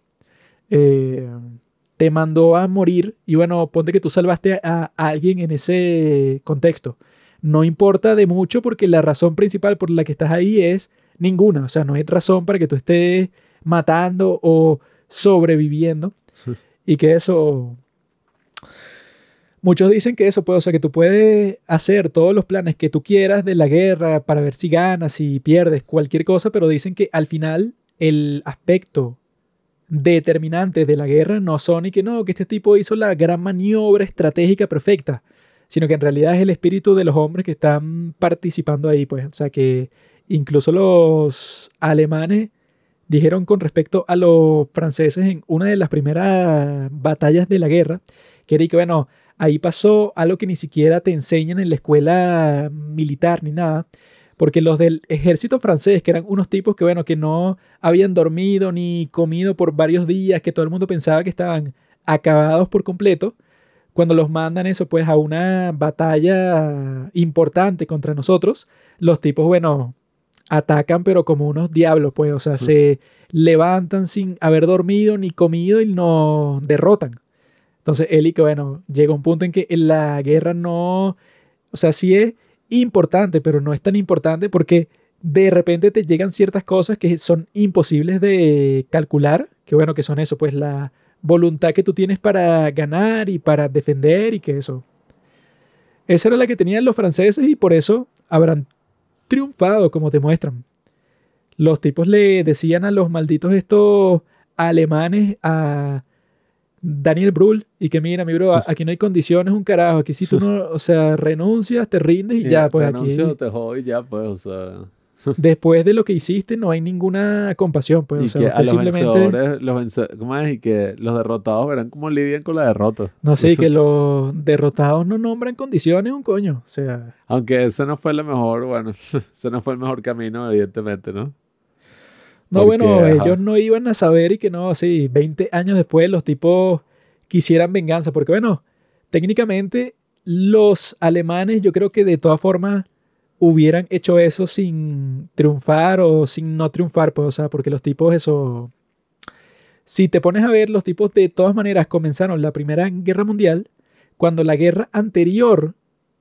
[SPEAKER 1] eh, te mandó a morir y bueno, ponte que tú salvaste a, a alguien en ese contexto. No importa de mucho porque la razón principal por la que estás ahí es ninguna, o sea, no hay razón para que tú estés matando o sobreviviendo. Y que eso muchos dicen que eso puede, o sea, que tú puedes hacer todos los planes que tú quieras de la guerra para ver si ganas, si pierdes, cualquier cosa, pero dicen que al final el aspecto determinante de la guerra no son y que no, que este tipo hizo la gran maniobra estratégica perfecta, sino que en realidad es el espíritu de los hombres que están participando ahí, pues, o sea, que incluso los alemanes dijeron con respecto a los franceses en una de las primeras batallas de la guerra, que era que, bueno, ahí pasó algo que ni siquiera te enseñan en la escuela militar ni nada, porque los del ejército francés, que eran unos tipos que, bueno, que no habían dormido ni comido por varios días, que todo el mundo pensaba que estaban acabados por completo, cuando los mandan eso, pues a una batalla importante contra nosotros, los tipos, bueno, atacan, pero como unos diablos, pues, o sea, se levantan sin haber dormido ni comido y nos derrotan. Entonces, él y que, bueno, llega un punto en que la guerra no, o sea, sí es importante, pero no es tan importante porque de repente te llegan ciertas cosas que son imposibles de calcular, que bueno, que son eso, pues la voluntad que tú tienes para ganar y para defender y que eso. Esa era la que tenían los franceses y por eso habrán triunfado, como te muestran. Los tipos le decían a los malditos estos alemanes a Daniel Brühl y que mira, mi bro, aquí no hay condiciones, un carajo. Aquí si tú no, o sea, renuncias, te rindes y, ya, pues aquí.
[SPEAKER 2] te jodo ya, pues, o sea.
[SPEAKER 1] Después de lo que hiciste, no hay ninguna compasión, pues. o sea,
[SPEAKER 2] que a los simplemente... los ¿cómo es? Y que los derrotados verán cómo lidian con la derrota.
[SPEAKER 1] No sé, que los derrotados no nombran condiciones, un coño. O sea.
[SPEAKER 2] Aunque ese no fue el mejor, bueno, ese no fue el mejor camino, evidentemente, ¿no?
[SPEAKER 1] No, bueno, ellos no iban a saber y que no, sí, 20 años después los tipos quisieran venganza, porque bueno, técnicamente los alemanes yo creo que de todas formas hubieran hecho eso sin triunfar o sin no triunfar, pues, o sea, porque los tipos eso... Si te pones a ver, los tipos de todas maneras comenzaron la Primera Guerra Mundial cuando la guerra anterior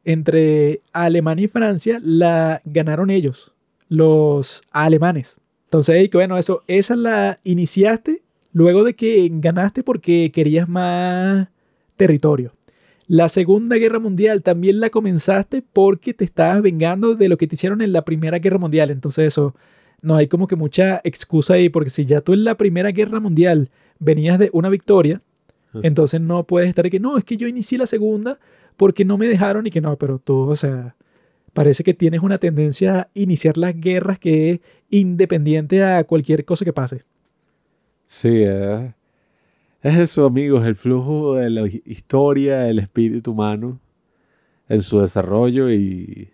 [SPEAKER 1] entre Alemania y Francia la ganaron ellos, los alemanes. Entonces, bueno, eso, esa la iniciaste luego de que ganaste porque querías más territorio. La Segunda Guerra Mundial también la comenzaste porque te estabas vengando de lo que te hicieron en la Primera Guerra Mundial. Entonces eso, no hay como que mucha excusa ahí, porque si ya tú en la Primera Guerra Mundial venías de una victoria, entonces no puedes estar que no, es que yo inicié la Segunda porque no me dejaron y que no, pero tú, o sea, parece que tienes una tendencia a iniciar las guerras que es independiente a cualquier cosa que pase.
[SPEAKER 2] Sí, eh, es eso, amigos, el flujo de la historia, del espíritu humano en su desarrollo y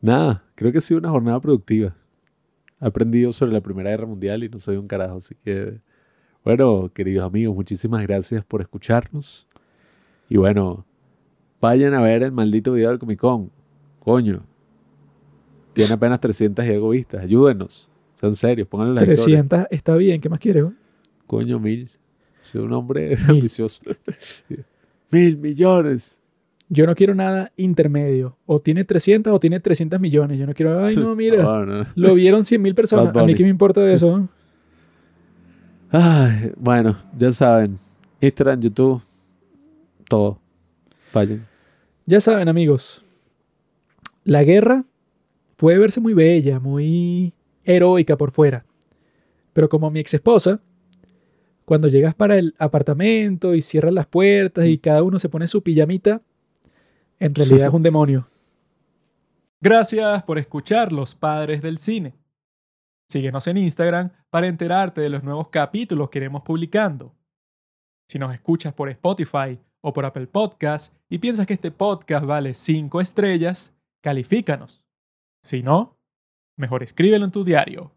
[SPEAKER 2] nada, creo que ha sido una jornada productiva. He aprendido sobre la Primera Guerra Mundial y no soy un carajo, así que bueno, queridos amigos, muchísimas gracias por escucharnos. Y bueno, vayan a ver el maldito video del Comic Con. Coño. Tiene apenas 300 y algo vistas. Ayúdenos. Sean serios, pónganle las
[SPEAKER 1] 300 está bien. ¿Qué más quieres?
[SPEAKER 2] Coño, mil. Soy un hombre ambicioso. mil millones.
[SPEAKER 1] Yo no quiero nada intermedio. O tiene 300 o tiene 300 millones. Yo no quiero, ay, no, mira. Lo vieron 100 mil personas. A mí qué me importa de eso.
[SPEAKER 2] Ay, bueno, ya saben. Instagram, YouTube, todo. Vayan.
[SPEAKER 1] Ya saben, amigos. La guerra puede verse muy bella, muy heroica por fuera. Pero como mi ex esposa, cuando llegas para el apartamento y cierras las puertas y cada uno se pone su pijamita, en realidad es un demonio. Gracias por escuchar Los Padres del Cine. Síguenos en Instagram para enterarte de los nuevos capítulos que iremos publicando. Si nos escuchas por Spotify o por Apple Podcast y piensas que este podcast vale 5 estrellas, califícanos. Si no, mejor escríbelo en tu diario.